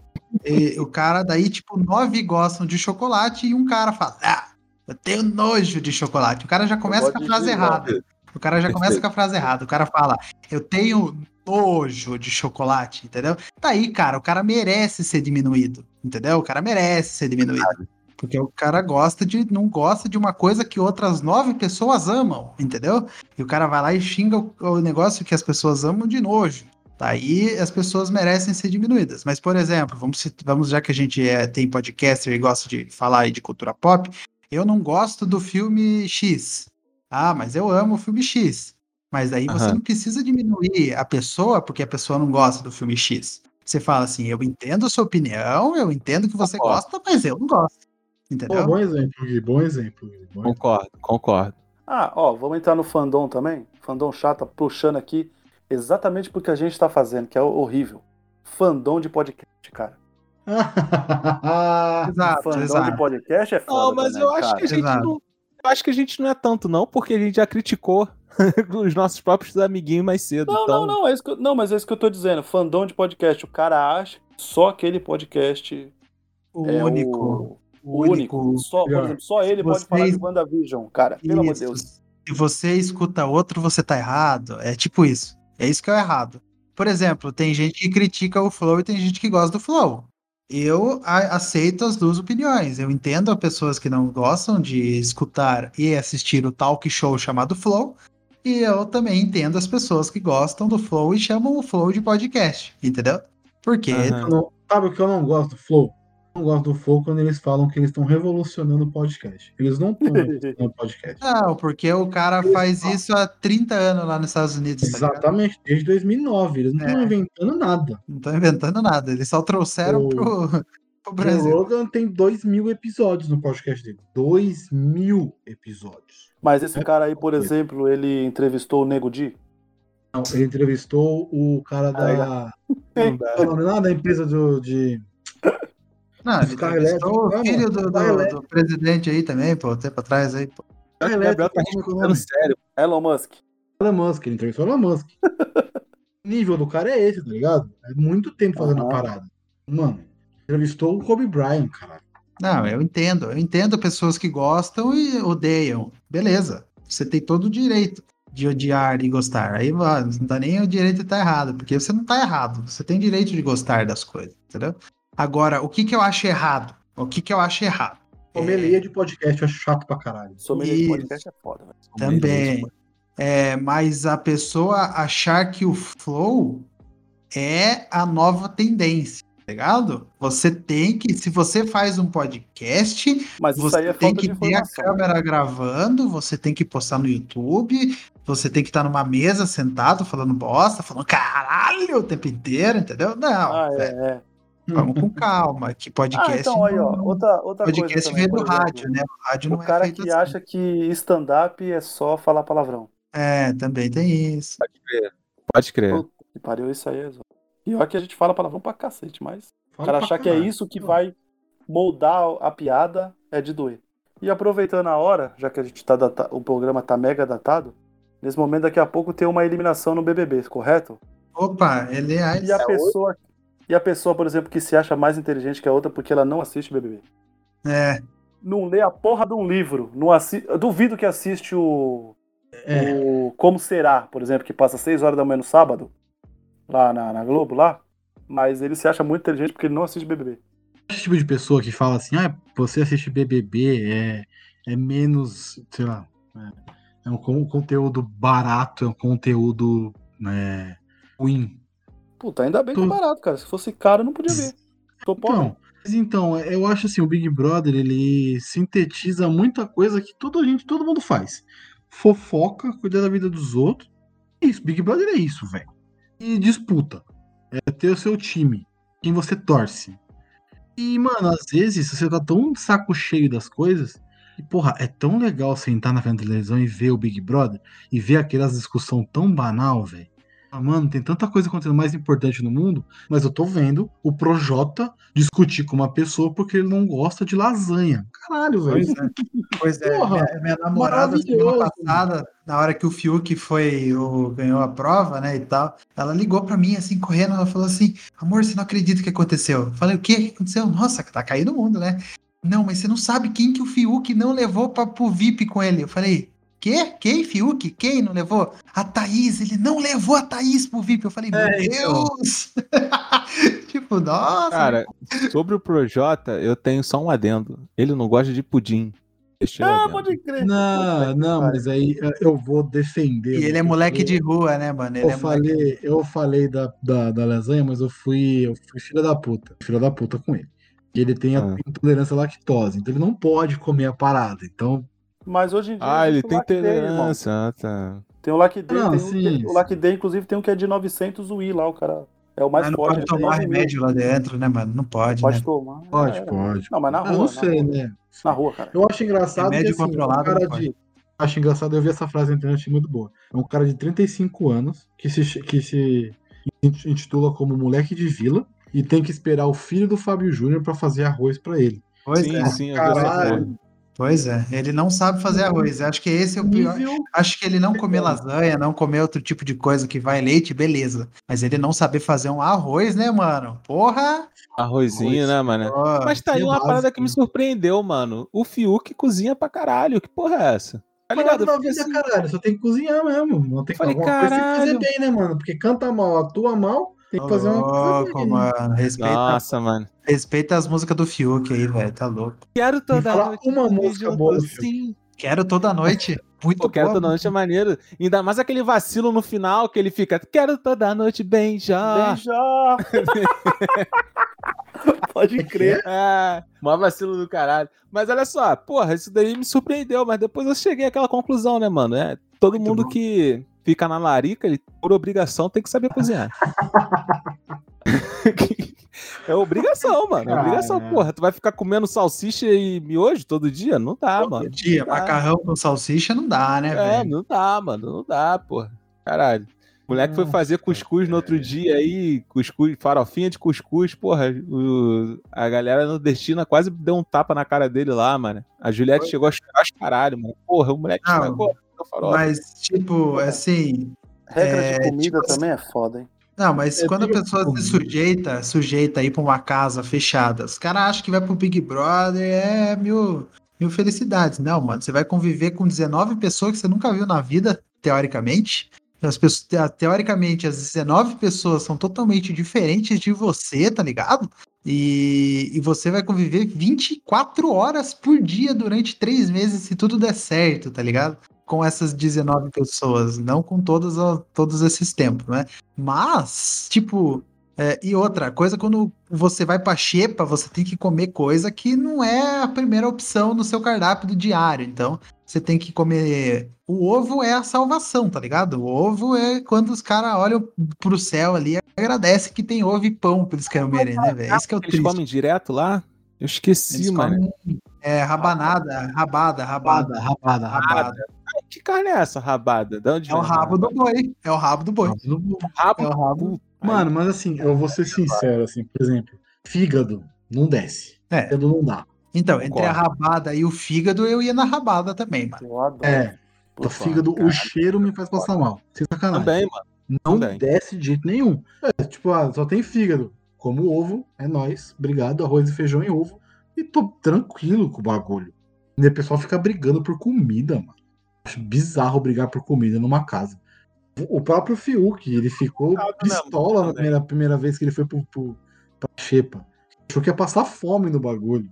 e- o cara daí, tipo, nove gostam de chocolate e um cara fala, ah, eu tenho nojo de chocolate. O cara já começa com a frase errada. O cara já começa com a frase errada. O cara fala, eu tenho nojo de chocolate, entendeu? Daí, cara, o cara merece ser diminuído, entendeu? O cara merece ser diminuído. Porque o cara gosta de, não gosta de uma coisa que outras nove pessoas amam, entendeu? E o cara vai lá e xinga o, o negócio que as pessoas amam de nojo. Daí as pessoas merecem ser diminuídas. Mas, por exemplo, vamos, vamos já que a gente é, tem podcaster e gosta de falar aí de cultura pop, eu não gosto do filme X. Ah, mas eu amo o filme X. Mas daí você Aham. não precisa diminuir a pessoa porque a pessoa não gosta do filme X. Você fala assim, eu entendo a sua opinião, eu entendo que você Concordo. gosta, mas eu não gosto. Pô, Entendeu? bom exemplo, Gui, bom exemplo. Gui, bom exemplo. Concordo, concordo. Ah, ó, vamos entrar no fandom também. Fandom chata, puxando aqui exatamente porque a gente tá fazendo, que é horrível. Fandom de podcast, cara. Exato, Fandom de exato. podcast é foda. Não, mas também, eu acho cara. que a gente Exato. não. Eu acho que a gente não é tanto, não, porque a gente já criticou os nossos próprios amiguinhos mais cedo. Não, então, não, não, é isso que eu, não, mas é isso que eu tô dizendo. Fandom de podcast. O cara acha que só aquele podcast O é único. o, o único. Só, por exemplo, só ele pode Vocês- falar de WandaVision, cara. Pelo amor de. Deus. Se você escuta outro, você tá errado. É tipo isso. É isso que é o errado. Por exemplo, tem gente que critica o Flow e tem gente que gosta do Flow. Eu aceito as duas opiniões. Eu entendo as pessoas que não gostam de escutar e assistir o talk show chamado Flow. E eu também entendo as pessoas que gostam do Flow e chamam o Flow de podcast. Entendeu? Porque não- sabe o que eu não gosto do Flow? Eu não gosto do Flow quando eles falam que eles estão revolucionando o podcast. Eles não estão revolucionando o podcast. Não, porque o cara faz isso há 30 anos lá nos Estados Unidos. tá? Exatamente, desde 2009. Eles não estão É. inventando nada. Não tô inventando nada. Eles só trouxeram O- pro, pro O Brasil. Rogan tem 2 mil episódios no podcast dele. 2 mil episódios. Mas esse cara aí, por exemplo, ele entrevistou o Nego Di. Não, ele entrevistou o cara da. não dá. Qual é o nome lá da empresa do, de. Não, ele entrevistou o filho vamos, do, do- do presidente aí também, pô, tempo atrás aí, pô. O Gabriel Electric, tá sério. Elon Musk. Elon Musk, ele entrevistou o Elon Musk. o nível do cara é esse, tá ligado? É muito tempo fazendo Aham. a parada. Mano, entrevistou o Kobe Bryant, cara. Não, eu entendo. Eu entendo pessoas que gostam e odeiam. Beleza. Você tem todo o direito de odiar e gostar. Aí ó, não dá nem o direito de estar errado, porque você não tá errado. Você tem direito de gostar das coisas, entendeu? Agora, o que que eu acho errado? O que que eu acho errado? Sommelier de podcast, eu acho chato pra caralho. Sommelier de podcast é foda, velho. Também. É, mas a pessoa achar que o flow é a nova tendência, tá ligado? Você tem que, se você faz um podcast, Mas isso você aí é tem que ter a câmera gravando, você tem que postar no YouTube, você tem que estar numa mesa sentado falando bosta, falando caralho o tempo inteiro, entendeu? Não, Ah, é, é. Vamos com calma, que podcast Ah, então aí, ó, outra, outra podcast coisa veio por do rádio, né? O rádio O não é cara que assim. acha que stand-up é só falar palavrão. É, também tem isso. Pode crer. Puta que pariu isso aí, é zoado. Pior que a gente fala palavrão pra cacete, mas o Fala cara pra achar que é isso que vai moldar a piada é de doer. E aproveitando a hora, já que a gente tá data- o programa tá mega datado, nesse momento daqui a pouco tem uma eliminação no BBB, correto? Opa, ele é. E a pessoa e a pessoa, por exemplo, que se acha mais inteligente que a outra porque ela não assiste BBB. É, não lê a porra de um livro. Não assi... Duvido que assiste o... É. o Como Será, por exemplo, que passa 6 horas da manhã no sábado, lá na, na Globo, lá. Mas ele se acha muito inteligente porque ele não assiste BBB. Esse tipo de pessoa que fala assim, ah, você assiste BBB é, é menos, sei lá, é, é um con- conteúdo barato, é um conteúdo é, ruim. Puta, ainda bem que é Tô- barato, cara. Se fosse caro, eu não podia ver. Tô pobre. Então, mas então, eu acho assim, o Big Brother, ele sintetiza muita coisa que toda gente, todo mundo faz. Fofoca, cuidar da vida dos outros. É Isso, Big Brother é isso, velho. E disputa. É ter o seu time. Quem você torce. E, mano, às vezes você tá tão saco cheio das coisas. E, porra, é tão legal sentar na frente da televisão e ver o Big Brother e ver aquelas discussão tão banal, velho. Ah, Mano, tem tanta coisa acontecendo mais importante no mundo, mas eu tô vendo o Projota discutir com uma pessoa porque ele não gosta de lasanha. Caralho, velho. Pois é. É, Porra, minha, minha namorada semana passada, na hora que o Fiuk foi o, ganhou a prova, né, e tal, ela ligou pra mim assim, correndo, ela falou assim: "Amor, você não acredita o que aconteceu?" Eu falei: "O quê? O que aconteceu?" Nossa, tá caindo o mundo, né? Não, mas você não sabe quem que o Fiuk não levou para pro VIP com ele. Eu falei: Quê? Quem, Fiuk? Quem não levou? A Thaís, ele não levou a Thaís pro VIP. Eu falei, meu É, então. Deus! tipo, nossa. Cara, sobre o Projota, eu tenho só um adendo. Ele não gosta de pudim. Deixa eu Ah, pode crer. Não, não, mas aí eh, eu vou defender. e ele é moleque de rua, né, mano? Ele Eu é moleque falei, eu falei da, da, da lasanha, mas eu fui, eu fui filha da puta. Filha da puta com ele. E ele tem a Ah. intolerância à lactose, então ele não pode comer a parada. Então, Mas hoje em dia. Ah, ele o tem tolerância. Ah, tá. Tem o Lac Day, Não, tem um sim, que- o sim. Lac Day, inclusive, tem um que é de 900 UI lá, o cara. É o mais Mas não forte. pode ele tem tomar 11 mil. remédio lá dentro, né, mano? Não pode, Pode né? tomar. pode, É, pode. Não, mas na Eu rua. não na sei, rua. né? Na rua, cara. Eu acho engraçado Remédio que assim, controlado é um cara não pode. de. Acho engraçado, eu vi essa frase na internet achei muito boa. É um cara de 35 anos que se, que se intitula como moleque de vila e tem que esperar o filho do Fábio Júnior pra fazer arroz pra ele. Pois sim, é. sim, eu vi essa Caralho. Pois é. Ele não sabe fazer arroz. Eu Acho que esse é o pior. Nível Acho que ele não comer lasanha, não comer outro tipo de coisa que vai leite, beleza. Mas ele não saber fazer um arroz, né, mano? Porra! Arrozinho, Arroz. né, mano? Ó, Mas tá aí uma parada básico. que me surpreendeu, mano. O Fiuk cozinha pra caralho. Que porra é essa? Tá ligado? da vida, assim, caralho. Só tem que cozinhar mesmo. Não tem que fazer bem, né, mano? Porque canta mal, atua mal, tem que fazer uma coisa louco, bem. mano. Respeita, Nossa, mano. respeita as músicas do Fiuk aí, velho. Tá louco. Quero toda noite. uma um música boa docinho. Quero toda noite. Muito Pô, quero boa. toda noite é maneiro. Ainda mais aquele vacilo no final que ele fica. Quero toda noite beijar. Beijar. Pode crer. É, mó vacilo do caralho. Mas olha só, porra, isso daí me surpreendeu, mas depois eu cheguei àquela conclusão, né, mano? É, todo Muito mundo bom. que fica na larica, ele, por obrigação, tem que saber cozinhar. é obrigação, mano. É obrigação, Cara. porra. Tu vai ficar comendo salsicha e miojo todo dia? Não dá, Todo mano. dia, Não dá. macarrão com salsicha não dá, né, É, velho? não dá, mano. Não dá, porra. Caralho. O moleque foi fazer cuscuz no outro dia aí, cuscuz, farofinha de cuscuz, porra. o- a galera nordestina quase deu um tapa na cara dele lá, mano. A Juliette chegou a chorar os caralho, mano. Porra, o moleque Não, estragou farofa. Mas, tipo, assim. Regra É, de comida tipo também é foda, hein? Não, mas É quando a pessoa com se comida. sujeita, sujeita aí pra uma casa fechada, os caras acham que vai pro Big Brother é mil, mil felicidades. Não, mano, você vai conviver com 19 pessoas que você nunca viu na vida, teoricamente. As pessoas, te- teoricamente, as 19 pessoas são totalmente diferentes de você, tá ligado? E, e você vai conviver 24 horas por dia durante três meses, se tudo der certo, tá ligado? Com essas 19 pessoas, não com todas, as- todos esses tempos, né? Mas, tipo, é, e outra coisa, quando você vai pra xepa, você tem que comer coisa que não é a primeira opção no seu cardápio do diário. Então, você tem que comer. O ovo é a salvação, tá ligado? O ovo é quando os caras olham pro céu ali e agradecem que tem ovo e pão pra eles comerem, né, velho? Isso que é o Eles triste. comem direto lá? Eu esqueci, Eles mano. comem, é, rabanada, rabada, rabada. Rabada, rabada, Que carne é essa, rabada? De onde É o rabo do boi. É o rabo do boi. Rabo É o rabo. Mano, mas assim, eu vou ser sincero, assim, por exemplo, fígado não desce. É. Fígado não dá. Então, entre a Concordo. rabada e o fígado, eu ia na rabada também, mano. Eu adoro. É, o fígado, o cara. cheiro me faz passar mal. Sem sacanagem. Também, mano. Não também. desce de jeito nenhum. É, tipo, ah, só tem fígado. Como ovo, é nóis. Obrigado, arroz e feijão e ovo. e tô tranquilo com o bagulho. E o pessoal fica brigando por comida, mano. Acho bizarro brigar por comida numa casa. O próprio Fiuk, ele ficou pistola na primeira, primeira vez que ele foi pro, pro, pra Xepa. Achou que ia passar fome no bagulho.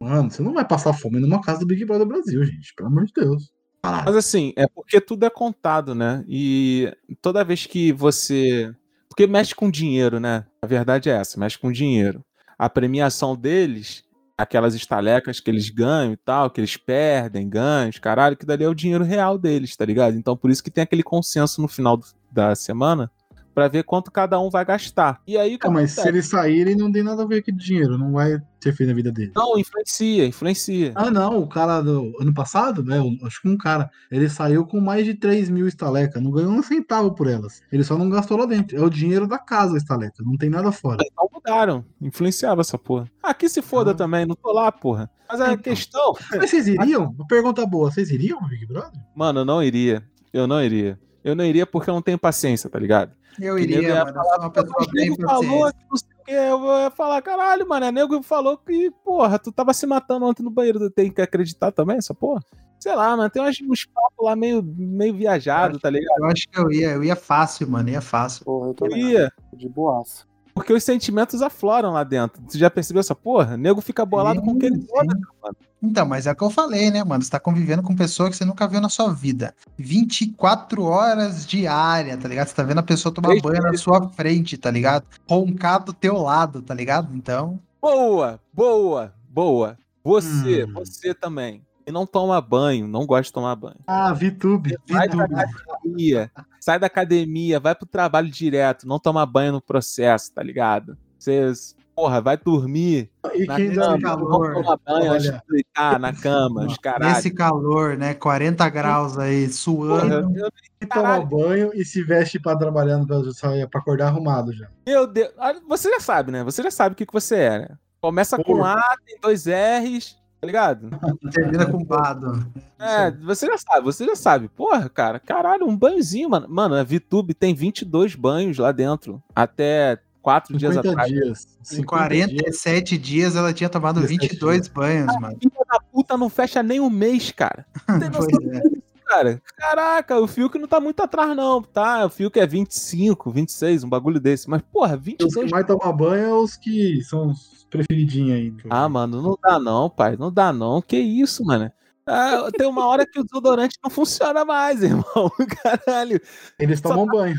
Mano, você não vai passar fome numa casa do Big Brother Brasil, gente. Pelo amor de Deus. Mas assim, é porque tudo é contado, né? E toda vez que você. Porque mexe com dinheiro, né? A verdade é essa, mexe com dinheiro. A premiação deles, aquelas estalecas que eles ganham e tal, que eles perdem, ganham, caralho, que dali é o dinheiro real deles, tá ligado? Então por isso que tem aquele consenso no final da semana para ver quanto cada um vai gastar. E aí, ah, mas se eles saírem, não tem nada a ver com dinheiro, não vai ter feito na vida dele. Não, influencia, influencia. Ah, não, o cara do ano passado, né? Acho que um cara, ele saiu com mais de 3 mil estalecas, não ganhou um centavo por elas. Ele só não gastou lá dentro. É o dinheiro da casa, a estaleca, não tem nada fora. Então mudaram, influenciava essa porra. Aqui se foda ah. também, não tô lá, porra. Mas a então. questão. Mas vocês iriam? Uma pergunta boa, vocês iriam, Big Brother? Mano, eu não iria. Eu não iria. Eu não iria porque eu não tenho paciência, tá ligado? Eu iria, mano. Falar, uma pessoa bem falou, eu vou falar, caralho, mano. É nego falou que, porra, tu tava se matando ontem no banheiro. Tu tem que acreditar também, essa porra? Sei lá, mano. Tem uns papos lá meio, meio viajado, tá ligado? Eu acho que eu ia, eu ia fácil, mano. Ia fácil. Porra, eu, eu ia. De boaça. Porque os sentimentos afloram lá dentro. Você já percebeu essa porra? O nego fica bolado sim, com quem ele foda, mano. Então, mas é o que eu falei, né, mano? Você tá convivendo com pessoa que você nunca viu na sua vida. 24 horas diária, tá ligado? Você tá vendo a pessoa tomar banho na sua frente, tá ligado? Roncar do teu lado, tá ligado? Então. Boa, boa, boa. Você, hum. você também. E não toma banho, não gosta de tomar banho. Ah, VTube. Sai da academia, sai da academia, vai pro trabalho direto, não toma banho no processo, tá ligado? Vocês porra, vai dormir. E quem dá calor? Tomar banho antes de deitar na cama, os caralho. Nesse calor, né? 40 graus aí, suando. Porra, eu, toma banho e se veste pra trabalhar pra acordar arrumado já. Meu Deus, você já sabe, né? Você já sabe o que, que você é, né? Começa porra. com A, tem dois R's, tá ligado? Termina com Bado. É, você já sabe, você já sabe. Porra, cara, caralho, um banhozinho, mano. Mano, a VTube tem 22 banhos lá dentro. Até quatro dias atrás. Dias, em 47 dias. dias ela tinha tomado 22 dias. banhos, a mano. Filha da puta não fecha nem um mês, cara. Tem noção é. Cara? Caraca, o Fiuk não tá muito atrás, não, tá? O Fiuk é 25, 26, um bagulho desse. Mas, porra, 22. Os que mais tomam banho é os que são os preferidinhos aí. Ah, mano, não dá não, pai. Não dá não. Que isso, mano? Ah, tem uma hora que o desodorante não funciona mais, irmão. Caralho. Eles tomam Só... banho.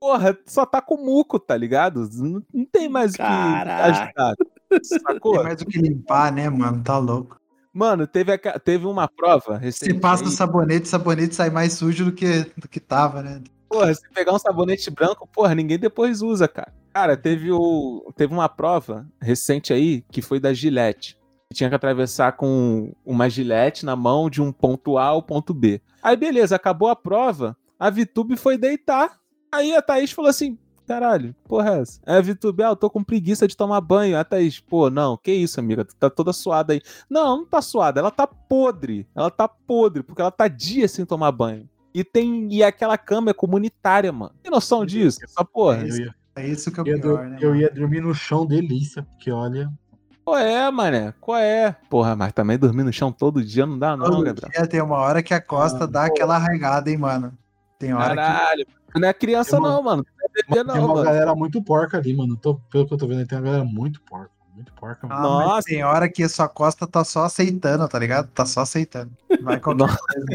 porra, só tá com muco, tá ligado? Não, não tem mais o que ajudar. Sacou? Tem mais o que limpar, né, mano? Tá louco. Mano, teve, a, teve uma prova recente. Se passa o sabonete, o sabonete sai mais sujo do que, do que tava, né? Porra, se pegar um sabonete branco, porra, ninguém depois usa, cara. Cara, teve, o, teve uma prova recente aí que foi da Gillette. Tinha que atravessar com uma gilete na mão de um ponto A ao ponto B. Aí, beleza, acabou a prova. A Vitube foi deitar Aí a Thaís falou assim: caralho, porra é essa? É, Vitube, ah, eu tô com preguiça de tomar banho. A Thaís, pô, não, que isso, amiga? Tá toda suada aí. Não, não tá suada, ela tá podre. Ela tá podre, porque ela tá dias sem tomar banho. E tem. E aquela cama é comunitária, mano. Tem noção disso? Essa porra. É isso que é o pior, né? Eu ia dormir no chão, delícia, porque olha. Qual é, mané? Qual é? Porra, mas também dormir no chão todo dia não dá, não, todo Gabriel. Dia tem uma hora que a costa ah, dá porra. aquela arraigada, hein, mano. Tem hora Caralho, que... Não é criança, uma, não, mano. Não é bebê, não, tem uma mano. galera muito porca ali, mano. Tô, pelo que eu tô vendo, tem uma galera muito porca. Muito porca. Ah, Nossa. tem hora que a sua costa tá só aceitando, tá ligado? Tá só aceitando. Vai qualquer coisa.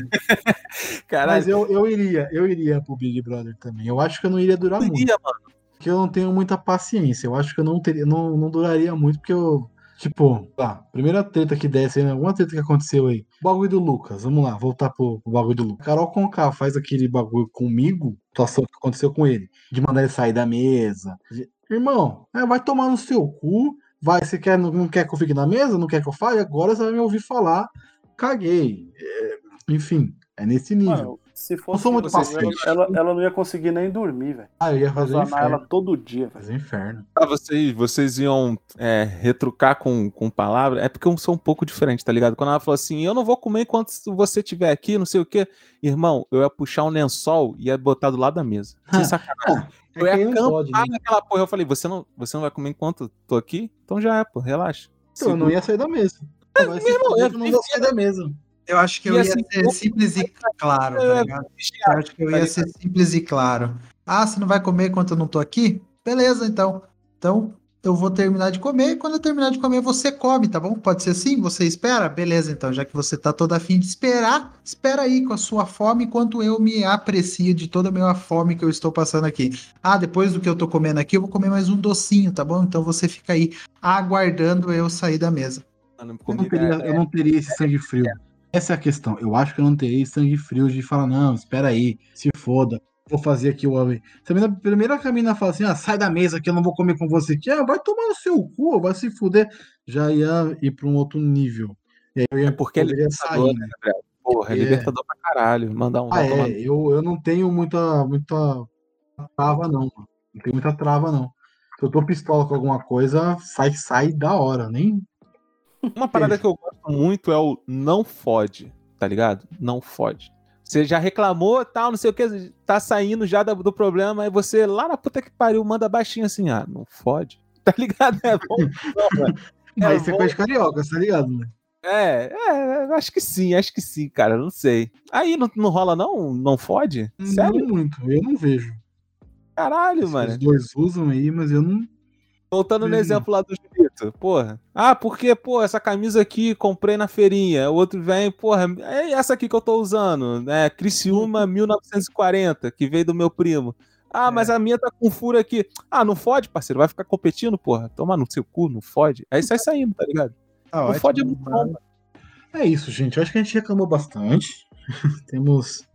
Caralho. Mas eu, eu iria, eu iria pro Big Brother também. Eu acho que eu não iria durar eu muito. Iria, mano. Porque eu não tenho muita paciência. Eu acho que eu não teria, não, não duraria muito, porque eu Tipo, tá, primeira treta que desce né? alguma treta que aconteceu aí. O bagulho do Lucas, vamos lá, voltar pro, pro bagulho do Lucas. Carol Conká faz aquele bagulho comigo, situação que aconteceu com ele, de mandar ele sair da mesa. Irmão, é, vai tomar no seu cu, vai, você quer, não, não, quer que eu fique na mesa, não quer que eu fale, agora você vai me ouvir falar, caguei. É, enfim, é nesse nível. Mano, se fosse sou muito. Ela, ela não ia conseguir nem dormir, velho. Ah, eu ia fazer inferno. ela todo dia, velho. Fazer inferno. Ah, vocês, vocês iam é, retrucar com, com palavras? É porque eu sou um pouco diferente, tá ligado? Quando ela falou assim, eu não vou comer enquanto você estiver aqui, não sei o quê. Irmão, eu ia puxar um lençol e ia botar do lado da mesa. Sem sacanagem. É eu ia acampar pode, né? naquela porra. Eu falei, você não, você não vai comer enquanto tô aqui? Então já é, pô, relaxa. Eu não ia sair da mesa. É, meu irmão, eu não vou sair da mesa. Eu acho que eu ia assim, ser simples e claro, tá ligado? Eu acho que eu ia ser simples e claro. Ah, você não vai comer enquanto eu não tô aqui? Beleza, então. Então, eu vou terminar de comer e quando eu terminar de comer, você come, tá bom? Pode ser assim? Você espera? Beleza, então. Já que você tá todo afim de esperar, espera aí com a sua fome enquanto eu me aprecio de toda a minha fome que eu estou passando aqui. Ah, depois do que eu tô comendo aqui, eu vou comer mais um docinho, tá bom? Então você fica aí aguardando eu sair da mesa. Eu não, teria, é- eu não teria esse sangue frio. Essa é a questão. Eu acho que eu não teria esse sangue frio de falar, não, espera aí, se foda. Vou fazer aqui o homem. Se a mina- primeira que a fala assim, ah, sai da mesa que eu não vou comer com você aqui, ah, vai tomar no seu cu, vai se fuder. Já ia ir pra um outro nível. E ia, É porque é poderia libertador, sair, né, né? Porra, é É. libertador pra caralho. Mandar um Ah, tomar é, eu, eu não tenho muita, muita trava, não. mano. Não tenho muita trava, não. Se eu tô pistola com alguma coisa, sai, sai da hora. Nem Uma parada que eu gosto muito é o não fode, tá ligado? Não fode. Você já reclamou, tal, não sei o que, tá saindo já do, do problema, aí você lá na puta que pariu manda baixinho assim, ah, não fode. Tá ligado? É bom. Não, mano. É Mas você bom. de carioca, tá ligado, né? É, é, acho que sim, acho que sim, cara, não sei. Aí não, não rola não? Não fode? Sério? Não muito, eu não vejo. Caralho, Os mano. dois usam aí, mas eu não. Voltando no Hum. exemplo lá do Julito, porra. Ah, porque, pô, essa camisa aqui comprei na feirinha. O outro vem, porra, é essa aqui que eu tô usando, né? Criciúma 1940, que veio do meu primo. Ah, mas a minha tá com furo aqui. Ah, não fode, parceiro, vai ficar competindo, porra. Toma no seu cu, não fode. Aí sai saindo, tá ligado? Tá Não ótimo, fode é muito bom. É isso, gente. Eu acho que a gente reclamou bastante. Temos.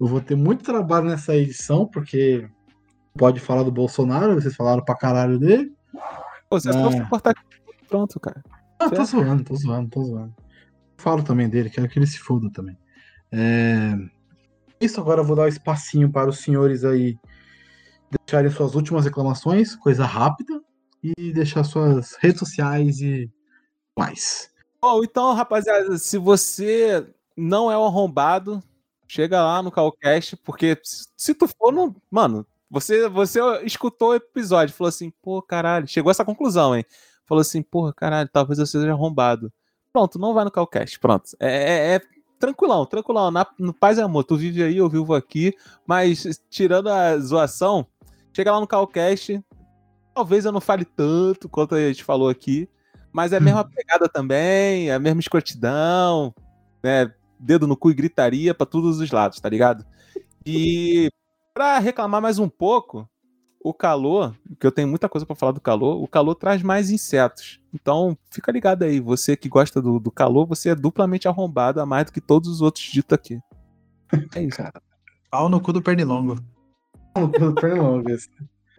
Eu vou ter muito trabalho nessa edição, porque pode falar do Bolsonaro, vocês falaram pra caralho dele. Pô, você só É. foi cortar aqui. Pronto, cara. Ah, tô Certo. zoando, tô zoando, tô zoando. Falo também dele, quero que ele se foda também. É... Isso agora eu vou dar um espacinho para os senhores aí deixarem suas últimas reclamações, coisa rápida, e deixar suas redes sociais e mais. Bom, então, rapaziada, se você não é um arrombado, chega lá no Calcast, porque se se tu for, não. Mano, você, você escutou o episódio, falou assim, pô, caralho, chegou a essa conclusão, hein? Falou assim, porra, caralho, talvez eu seja arrombado. Pronto, não vai no Calcast, pronto. É, é- é tranquilão, tranquilão. Na, no paz e amor, tu vive aí, eu vivo aqui, mas tirando a zoação, chega lá no Calcast. Talvez eu não fale tanto quanto a gente falou aqui, mas é a mesma pegada também, é a mesma escrotidão, né? Dedo no cu e gritaria pra todos os lados, tá ligado? E pra reclamar mais um pouco, o calor, que eu tenho muita coisa pra falar do calor, o calor traz mais insetos. Então, fica ligado aí, você que gosta do, do calor, você é duplamente arrombado a mais do que todos os outros ditos aqui. É isso. Pau no cu do pernilongo. Pelo Pernalongas.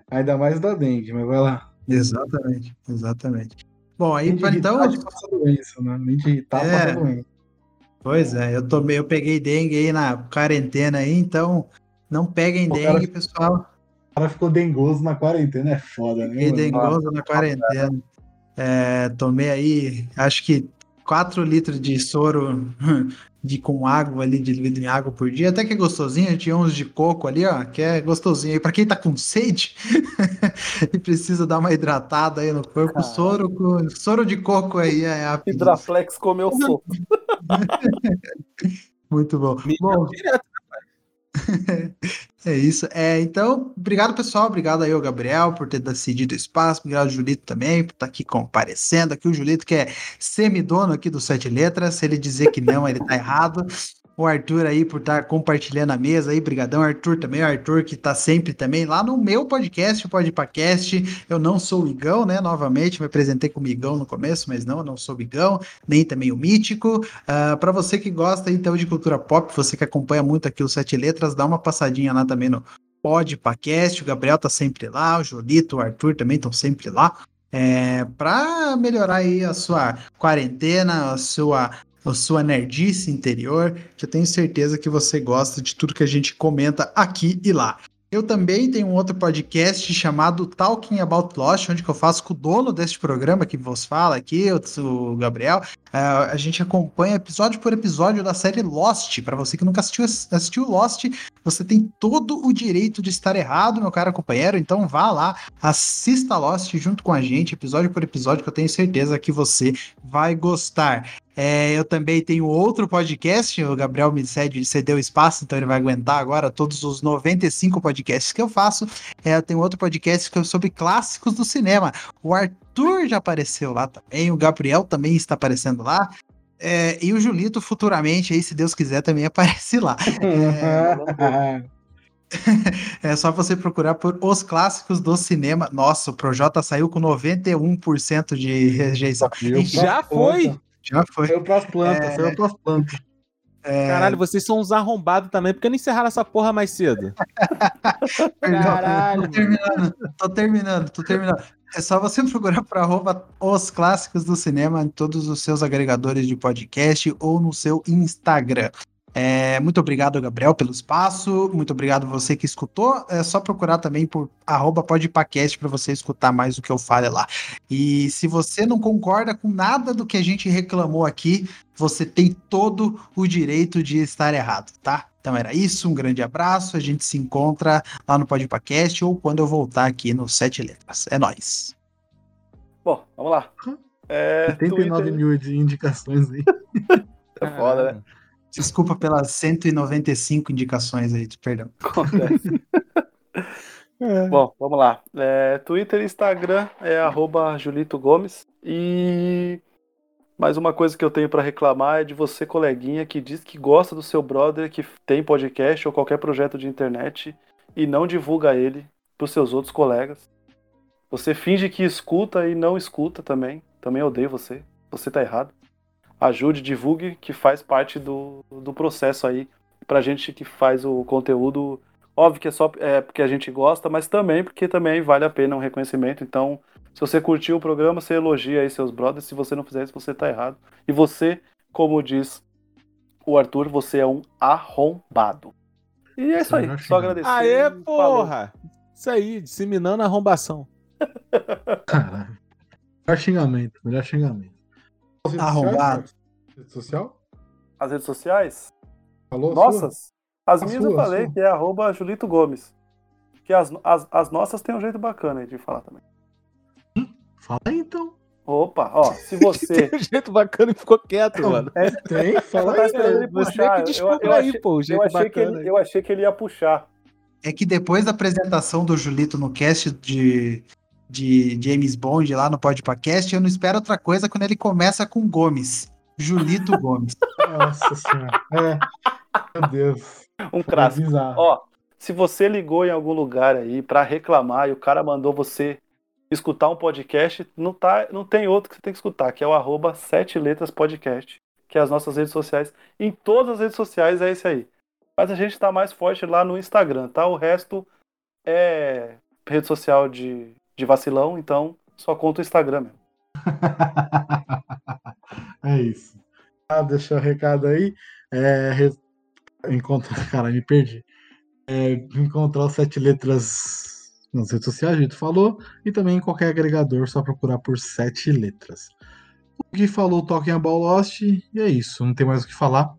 Ainda mais da dengue, mas vai lá. Exatamente, exatamente. Bom, aí então. de passar doença, né? Nem de irritar, É. passa doença. Pois é, eu tomei, eu peguei dengue aí na quarentena aí, então não peguem O dengue, cara- pessoal. O cara ficou dengoso na quarentena, é foda, né? Mano? dengoso na quarentena. É, tomei aí, acho que 4 litros de soro de, com água ali, diluído em água por dia. Até que é gostosinho. Tinha uns de coco ali, ó, que é gostosinho. E pra quem tá com sede e precisa dar uma hidratada aí no corpo, soro, com- soro de coco aí é a. Hidraflex comeu sopa. Muito bom. Bom, Direto. É isso. É, então, obrigado, pessoal. Obrigado aí ao Gabriel por ter decidido o espaço. Obrigado ao Julito também por estar aqui comparecendo. Aqui o Julito, que é semidono aqui do Sete Letras. Se ele dizer que não, ele tá errado. O Arthur aí por estar compartilhando a mesa aí. Brigadão, Arthur também. O Arthur que tá sempre também lá no meu podcast, o Podpacast. Eu não sou o Igão, né? Novamente, me apresentei como Igão no começo, mas não, eu não sou o Igão, nem também o Mítico. Ah, para você que gosta então de cultura pop, você que acompanha muito aqui o Sete Letras, dá uma passadinha lá também no Podpacast. O Gabriel tá sempre lá, o Jolito, o Arthur também estão sempre lá. É, para melhorar aí a sua quarentena, a sua, a sua nerdice interior, que eu tenho certeza que você gosta de tudo que a gente comenta aqui e lá. Eu também tenho um outro podcast chamado Talking About Lost, onde eu faço com o dono deste programa que vos fala aqui, o Gabriel. Uh, a gente acompanha episódio por episódio da série Lost. Para você que nunca assistiu, assistiu Lost, você tem todo o direito de estar errado, meu caro companheiro. Então vá lá, assista Lost junto com a gente, episódio por episódio, que eu tenho certeza que você vai gostar. É, eu também tenho outro podcast, o Gabriel me cede, cedeu espaço, então ele vai aguentar agora todos os 95 podcasts que eu faço. É, eu tenho outro podcast que é sobre clássicos do cinema. O Arthur já apareceu lá também, o Gabriel também está aparecendo lá. É, e o Julito futuramente, aí, se Deus quiser, também aparece lá. É... é só você procurar por os clássicos do cinema. Nossa, o Projota saiu com 91% de rejeição. Já foi! Já foi. Saiu pras plantas, é... saiu pras plantas. É... Caralho, vocês são uns arrombados também, porque não encerraram essa porra mais cedo. Caralho. Tô terminando, tô terminando, tô terminando. É só você procurar por arroba os clássicos do cinema em todos os seus agregadores de podcast ou no seu Instagram. É, muito obrigado, Gabriel, pelo espaço. Muito obrigado você que escutou. É só procurar também por arroba podpacast para você escutar mais o que eu falo lá. E se você não concorda com nada do que a gente reclamou aqui, você tem todo o direito de estar errado, tá? Então era isso, um grande abraço. A gente se encontra lá no Podpacast ou quando eu voltar aqui no Sete Letras. É nóis. Bom, vamos lá. É, 79 Twitter... mil de indicações aí. É foda, né? Desculpa pelas 195 indicações aí, perdão. Acontece. é. Bom, vamos lá. É, Twitter e Instagram é arroba Julito Gomes. E mais uma coisa que eu tenho para reclamar é de você, coleguinha, que diz que gosta do seu brother, que tem podcast ou qualquer projeto de internet e não divulga ele para os seus outros colegas. Você finge que escuta e não escuta também. Também odeio você. Você tá errado ajude, divulgue, que faz parte do, do processo aí pra gente que faz o conteúdo. Óbvio que é só é, porque a gente gosta, mas também porque também vale a pena um reconhecimento. Então, se você curtiu o programa, você elogia aí seus brothers. Se você não fizer isso, você tá errado. E você, como diz o Arthur, você é um arrombado. E é isso aí, só agradecer. Aê, porra! Falou. Isso aí, disseminando a arrombação. Caralho. Melhor xingamento, melhor xingamento. Arrombado. Rede social? As redes sociais? Falou Nossas? As a minhas sua, eu falei, que é arroba Julito Gomes. Que as, as, as nossas tem um jeito bacana aí de falar também. Hum, fala aí então. Opa, ó, se você. tem um jeito bacana e ficou quieto, mano. É, tem, fala aí. Ele você que descobriu eu, eu aí, achei, pô, o jeito eu achei bacana. Que ele, eu achei que ele ia puxar. É que depois da apresentação do Julito no cast de, de James Bond lá no Podpacast, eu não espero outra coisa quando ele começa com Gomes. Julito Gomes. Nossa senhora. É. Meu Deus. Um clássico. Ó, se você ligou em algum lugar aí para reclamar e o cara mandou você escutar um podcast, não, tá, não tem outro que você tem que escutar, que é o arroba sete letras podcast, que é as nossas redes sociais. Em todas as redes sociais é esse aí. Mas a gente tá mais forte lá no Instagram, tá? O resto é rede social de de vacilão, então só conta o Instagram mesmo. é isso. Ah, deixa o recado aí. É, re... Encontrar, cara, me perdi. É, encontrar os sete letras nas redes sociais, a gente falou, e também em qualquer agregador, só procurar por sete letras. O que falou Talking About Lost, e é isso, não tem mais o que falar.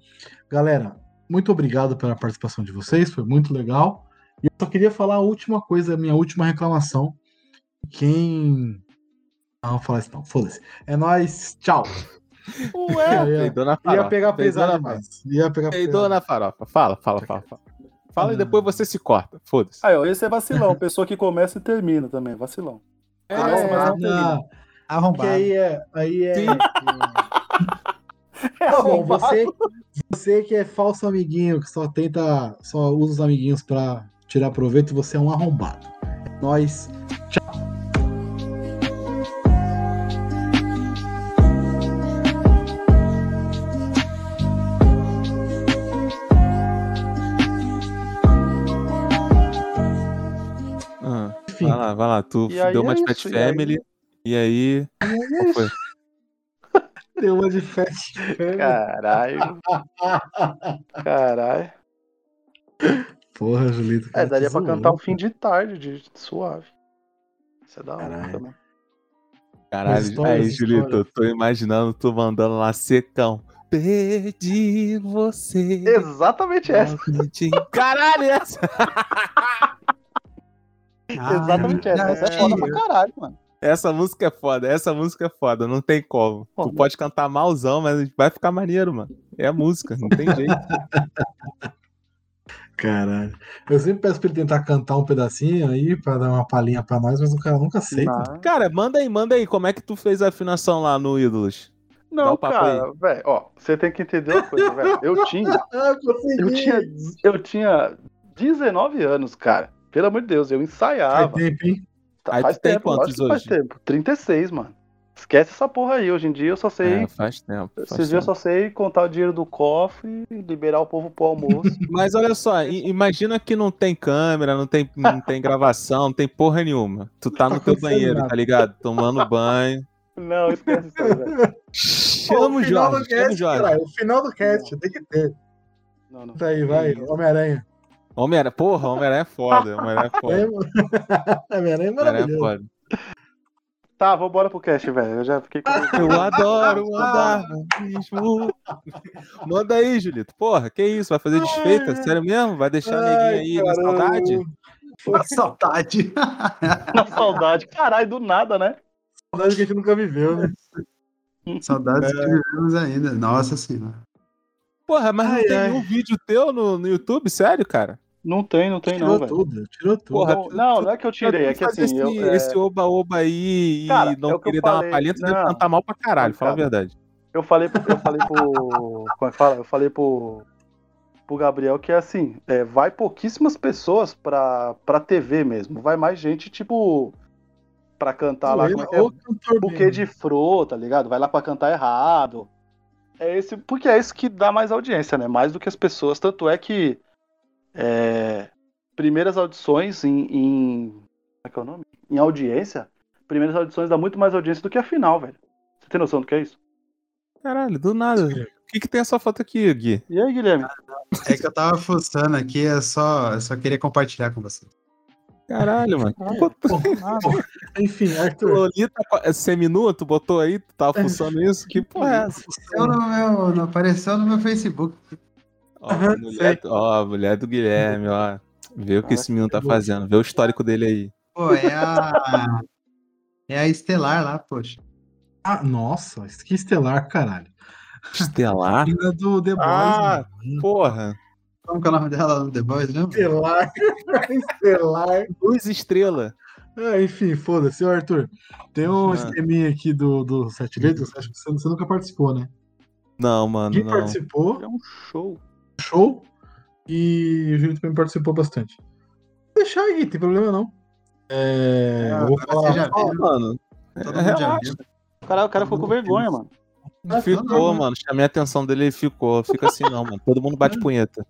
Galera, muito obrigado pela participação de vocês, foi muito legal. E eu só queria falar a última coisa, a minha última reclamação, quem. Não, vou falar isso não, foda-se. É nóis, tchau. Ué, ia, na farofa. Ia pegar pesado demais. Ia pegar Peidou na farofa. Fala, fala, fala, fala. Fala ah. e depois você se corta. Foda-se. Aí, ó, esse é vacilão. Pessoa que começa e termina também. Vacilão. É, começa, mas não termina. Arrombado. aí é. Aí é. é Bom, você, você que é falso amiguinho, que só tenta. Só usa os amiguinhos pra tirar proveito, você é um arrombado. É nóis. Tchau. Lá, vai lá. Tu e deu uma de Fat Family. E aí. Qual foi? Deu uma de Fat Family. Caralho. Caralho. Porra, Julito. É, daria pra cantar um fim de tarde, de suave. Isso é da hora também. Caralho, Histórias, aí, Julito, eu tô imaginando tu mandando lá secão. Perdi você. Exatamente essa. Caralho, essa. Exatamente essa. Essa é foda pra caralho, mano. Essa música é foda, essa música é foda, não tem como. Pô, tu mas- pode cantar malzão, mas vai ficar maneiro, mano. É a música, não tem jeito. Caralho. Eu sempre peço pra ele tentar cantar um pedacinho aí, pra dar uma palhinha pra nós, mas o cara nunca aceita. Cara, manda aí, manda aí, como é que tu fez a afinação lá no Ídolos? Não cara, velho, ó, você tem que entender uma coisa, velho. Eu tinha, Ah, eu tinha, eu tinha 19 anos, cara. Pelo amor de Deus, eu Faz ensaiava. tempo, hein? Tá, Aí faz tu tem tempo, quantos que faz hoje? tempo. 36, mano. Esquece essa porra aí. Hoje em dia eu só sei. É, faz tempo. Faz esses dias eu tempo. só sei contar o dinheiro do cofre e liberar o povo pro almoço. Mas olha só, imagina que não tem câmera, não tem, não tem gravação, não tem porra nenhuma. Tu tá no teu banheiro, nada. tá ligado? Tomando banho. não, esquece isso aí, velho. Chama o final do Jorge, chama o cast, Jorge. cara, o final do cast, tem que ter. Não, não. Tá aí, vai, Homem-Aranha. Homem-Aranha, porra, Homem-Aranha é foda, Homem-Aranha é foda. Homem-Aranha é é maravilhoso. foda. Tá, vambora pro cast, velho. Eu já fiquei com. Eu adoro andar no mesmo. Manda aí, Julito. Porra, que isso? Vai fazer desfeita? Sério mesmo? Vai deixar a neguinha aí na saudade? Uma saudade. Na saudade. Caralho, do nada, né? Saudade que a gente nunca viveu, né? Saudades que vivemos ainda. Nossa senhora. Porra, mas Ai, não tem ai. nenhum vídeo teu no, no YouTube? Sério, cara? Não tem, não tem, Tirou não, velho. tudo, tirou tudo. Porra, Não, não, não é que eu tirei, é que assim. esse, eu, é, esse oba-oba aí e Cara, é não o que querer dar uma falei. palhinha, tu deve Não. cantar mal pra caralho, Não, fala a verdade. eu falei, pro- eu falei pro. Como é que fala? Eu falei pro. Pro Gabriel que é assim, é, vai pouquíssimas pessoas pra, pra TV mesmo. Vai mais gente, tipo. Pra cantar lá. Como é que é? Buquê de flor, tá ligado? Vai lá pra cantar errado. É esse, porque é isso que dá mais audiência, né? Mais do que as pessoas. Tanto é que é, primeiras audições em, em. Como é que é o nome? Em audiência, primeiras audições dá muito mais audiência do que a final, velho. Você tem noção do que é isso? Caralho, do nada. O que, que tem essa foto aqui, Gui? E aí, Guilherme? É que eu tava fuçando aqui, eu só, eu só queria compartilhar com você. Caralho, mano. Enfim, Arthur. Lolita é seminua, tu botou aí, tu tava fuçando isso? Que porra é essa? Apareceu no meu, não apareceu no meu Facebook. Ó, a mulher, ó, a mulher do Guilherme, ó. Vê o que esse menino tá fazendo, vê o histórico dele aí. Pô, é a. É a Estelar lá, poxa. Ah, nossa, que estelar, caralho. Estelar? Menina do The Boys, Ah, mano. Porra. Como que é o nome dela no The Boys, né? Estelar. estelar. Luz estrela. Ah, enfim, foda-se, Arthur. Tem um Ah. esqueminha aqui do, do Sete Letras, acho que você, você nunca participou, né? Não, mano, Quem não. participou, É um show. Show, e o Júlio também participou bastante. Vou deixar aí, tem problema não. É, Ah, eu vou falar. você já viu. mano. Todo é, mundo já viu. O cara, o cara ficou com vergonha, mano. Ficou, mano. Chamei a atenção dele e ficou. Fica assim não, mano. Todo mundo bate punheta.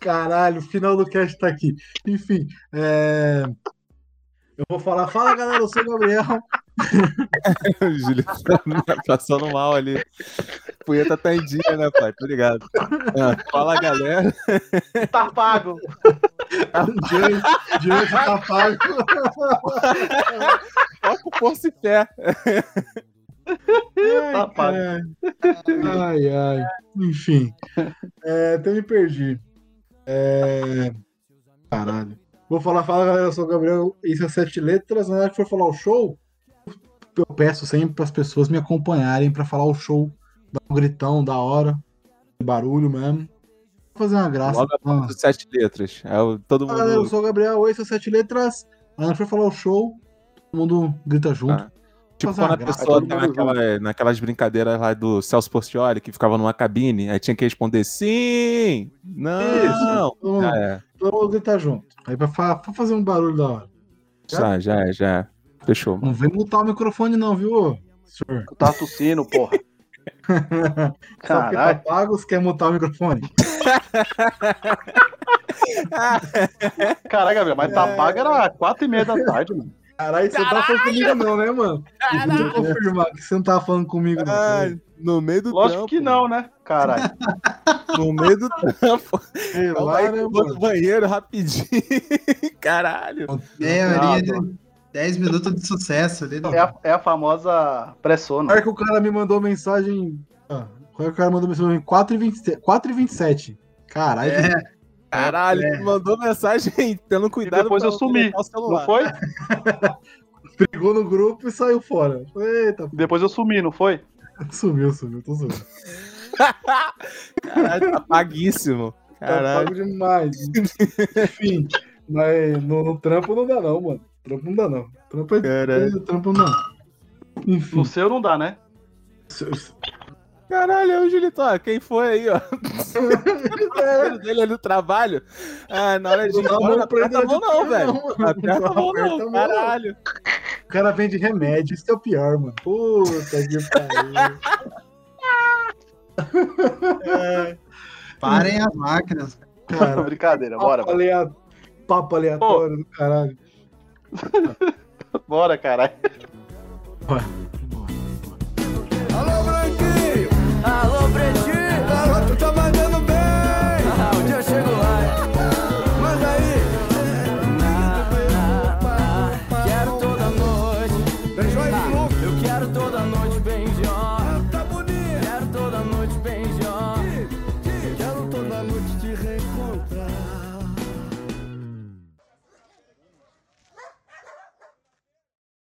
Caralho, o final do cast tá aqui. Enfim, é, eu vou falar. Fala galera, eu sou o Gabriel. O Júlio passando mal ali. Punheta tá em dia, né, pai? Tô ligado. Ah, fala, galera. Tá pago. Diante, diante tá pago. Foca o Porto e fé. Tá pago. Ai, ai, ai. Enfim, é, até me perdi. É, Caralho. Vou falar, fala galera, eu sou o Gabriel, isso é sete letras. Na hora que for falar o show, eu peço sempre para as pessoas me acompanharem para falar o show. Dar um gritão da hora, barulho mesmo. Vou fazer uma graça. Logo Ah, após sete letras. É o, todo Fala, galera, eu mundo. sou o Gabriel, esse é sete letras. Hora que for falar o show, todo mundo grita junto. Ah. Tipo, quando a pessoa tá mundo naquela, naquelas brincadeiras lá do Celso Portioli, que ficava numa cabine, aí tinha que responder sim, não. Isso. Todo mundo, Já é. todo mundo grita junto. Aí pra, pra fazer um barulho da hora. Já, já é, já é. Fechou. Não vem mutar o microfone, não, viu, senhor? Eu tava tossindo, porra. Só porque tá Caralho. pago, você quer mutar o microfone? Caralho, Gabriel, mas tá pago era quatro e meia da tarde, mano. Caralho, você não tá falando comigo, não, né, mano? Deixa eu confirmar que você não tá falando comigo, não. Ah, no meio do Lógico trampo. que não, né? Caralho. No meio do trampo. Sei Calma lá, né, que mano? banheiro rapidinho. Caralho. Meia Ah, horinha de, mano. 10 minutos de sucesso ali. É a, é a famosa pressona. Olha que o cara me mandou mensagem. Ah, o cara mandou mensagem 4h27. Caralho. É, Caralho, É. ele mandou mensagem tendo E cuidado depois pra eu sumi. deletar o celular. Não foi? Brigou no grupo e saiu fora. Eita, Depois eu sumi, não foi? sumiu, sumiu, tô zoando. Caralho, tá paguíssimo. Tá Caralho. pago demais. Enfim, mas no, no trampo não dá, não, mano. Trampo não dá, não. Trampo é. Caralho. Trampo não. Enfim. No seu não dá, né? Caralho, é o Julito, ó, quem foi aí, ó? O filho dele ali no trabalho. Ah, na hora de ir embora, não ele, aperta a mão não, velho. aperta a mão não, caralho. O cara vende remédio, isso é o pior, mano. Puta que pariu. parem as máquinas. Cara, Brincadeira, bora. papo, alea... papo aleatório do caralho. Bora, caralho. Bora. Alô, Branquinho! Alô, Pretinho!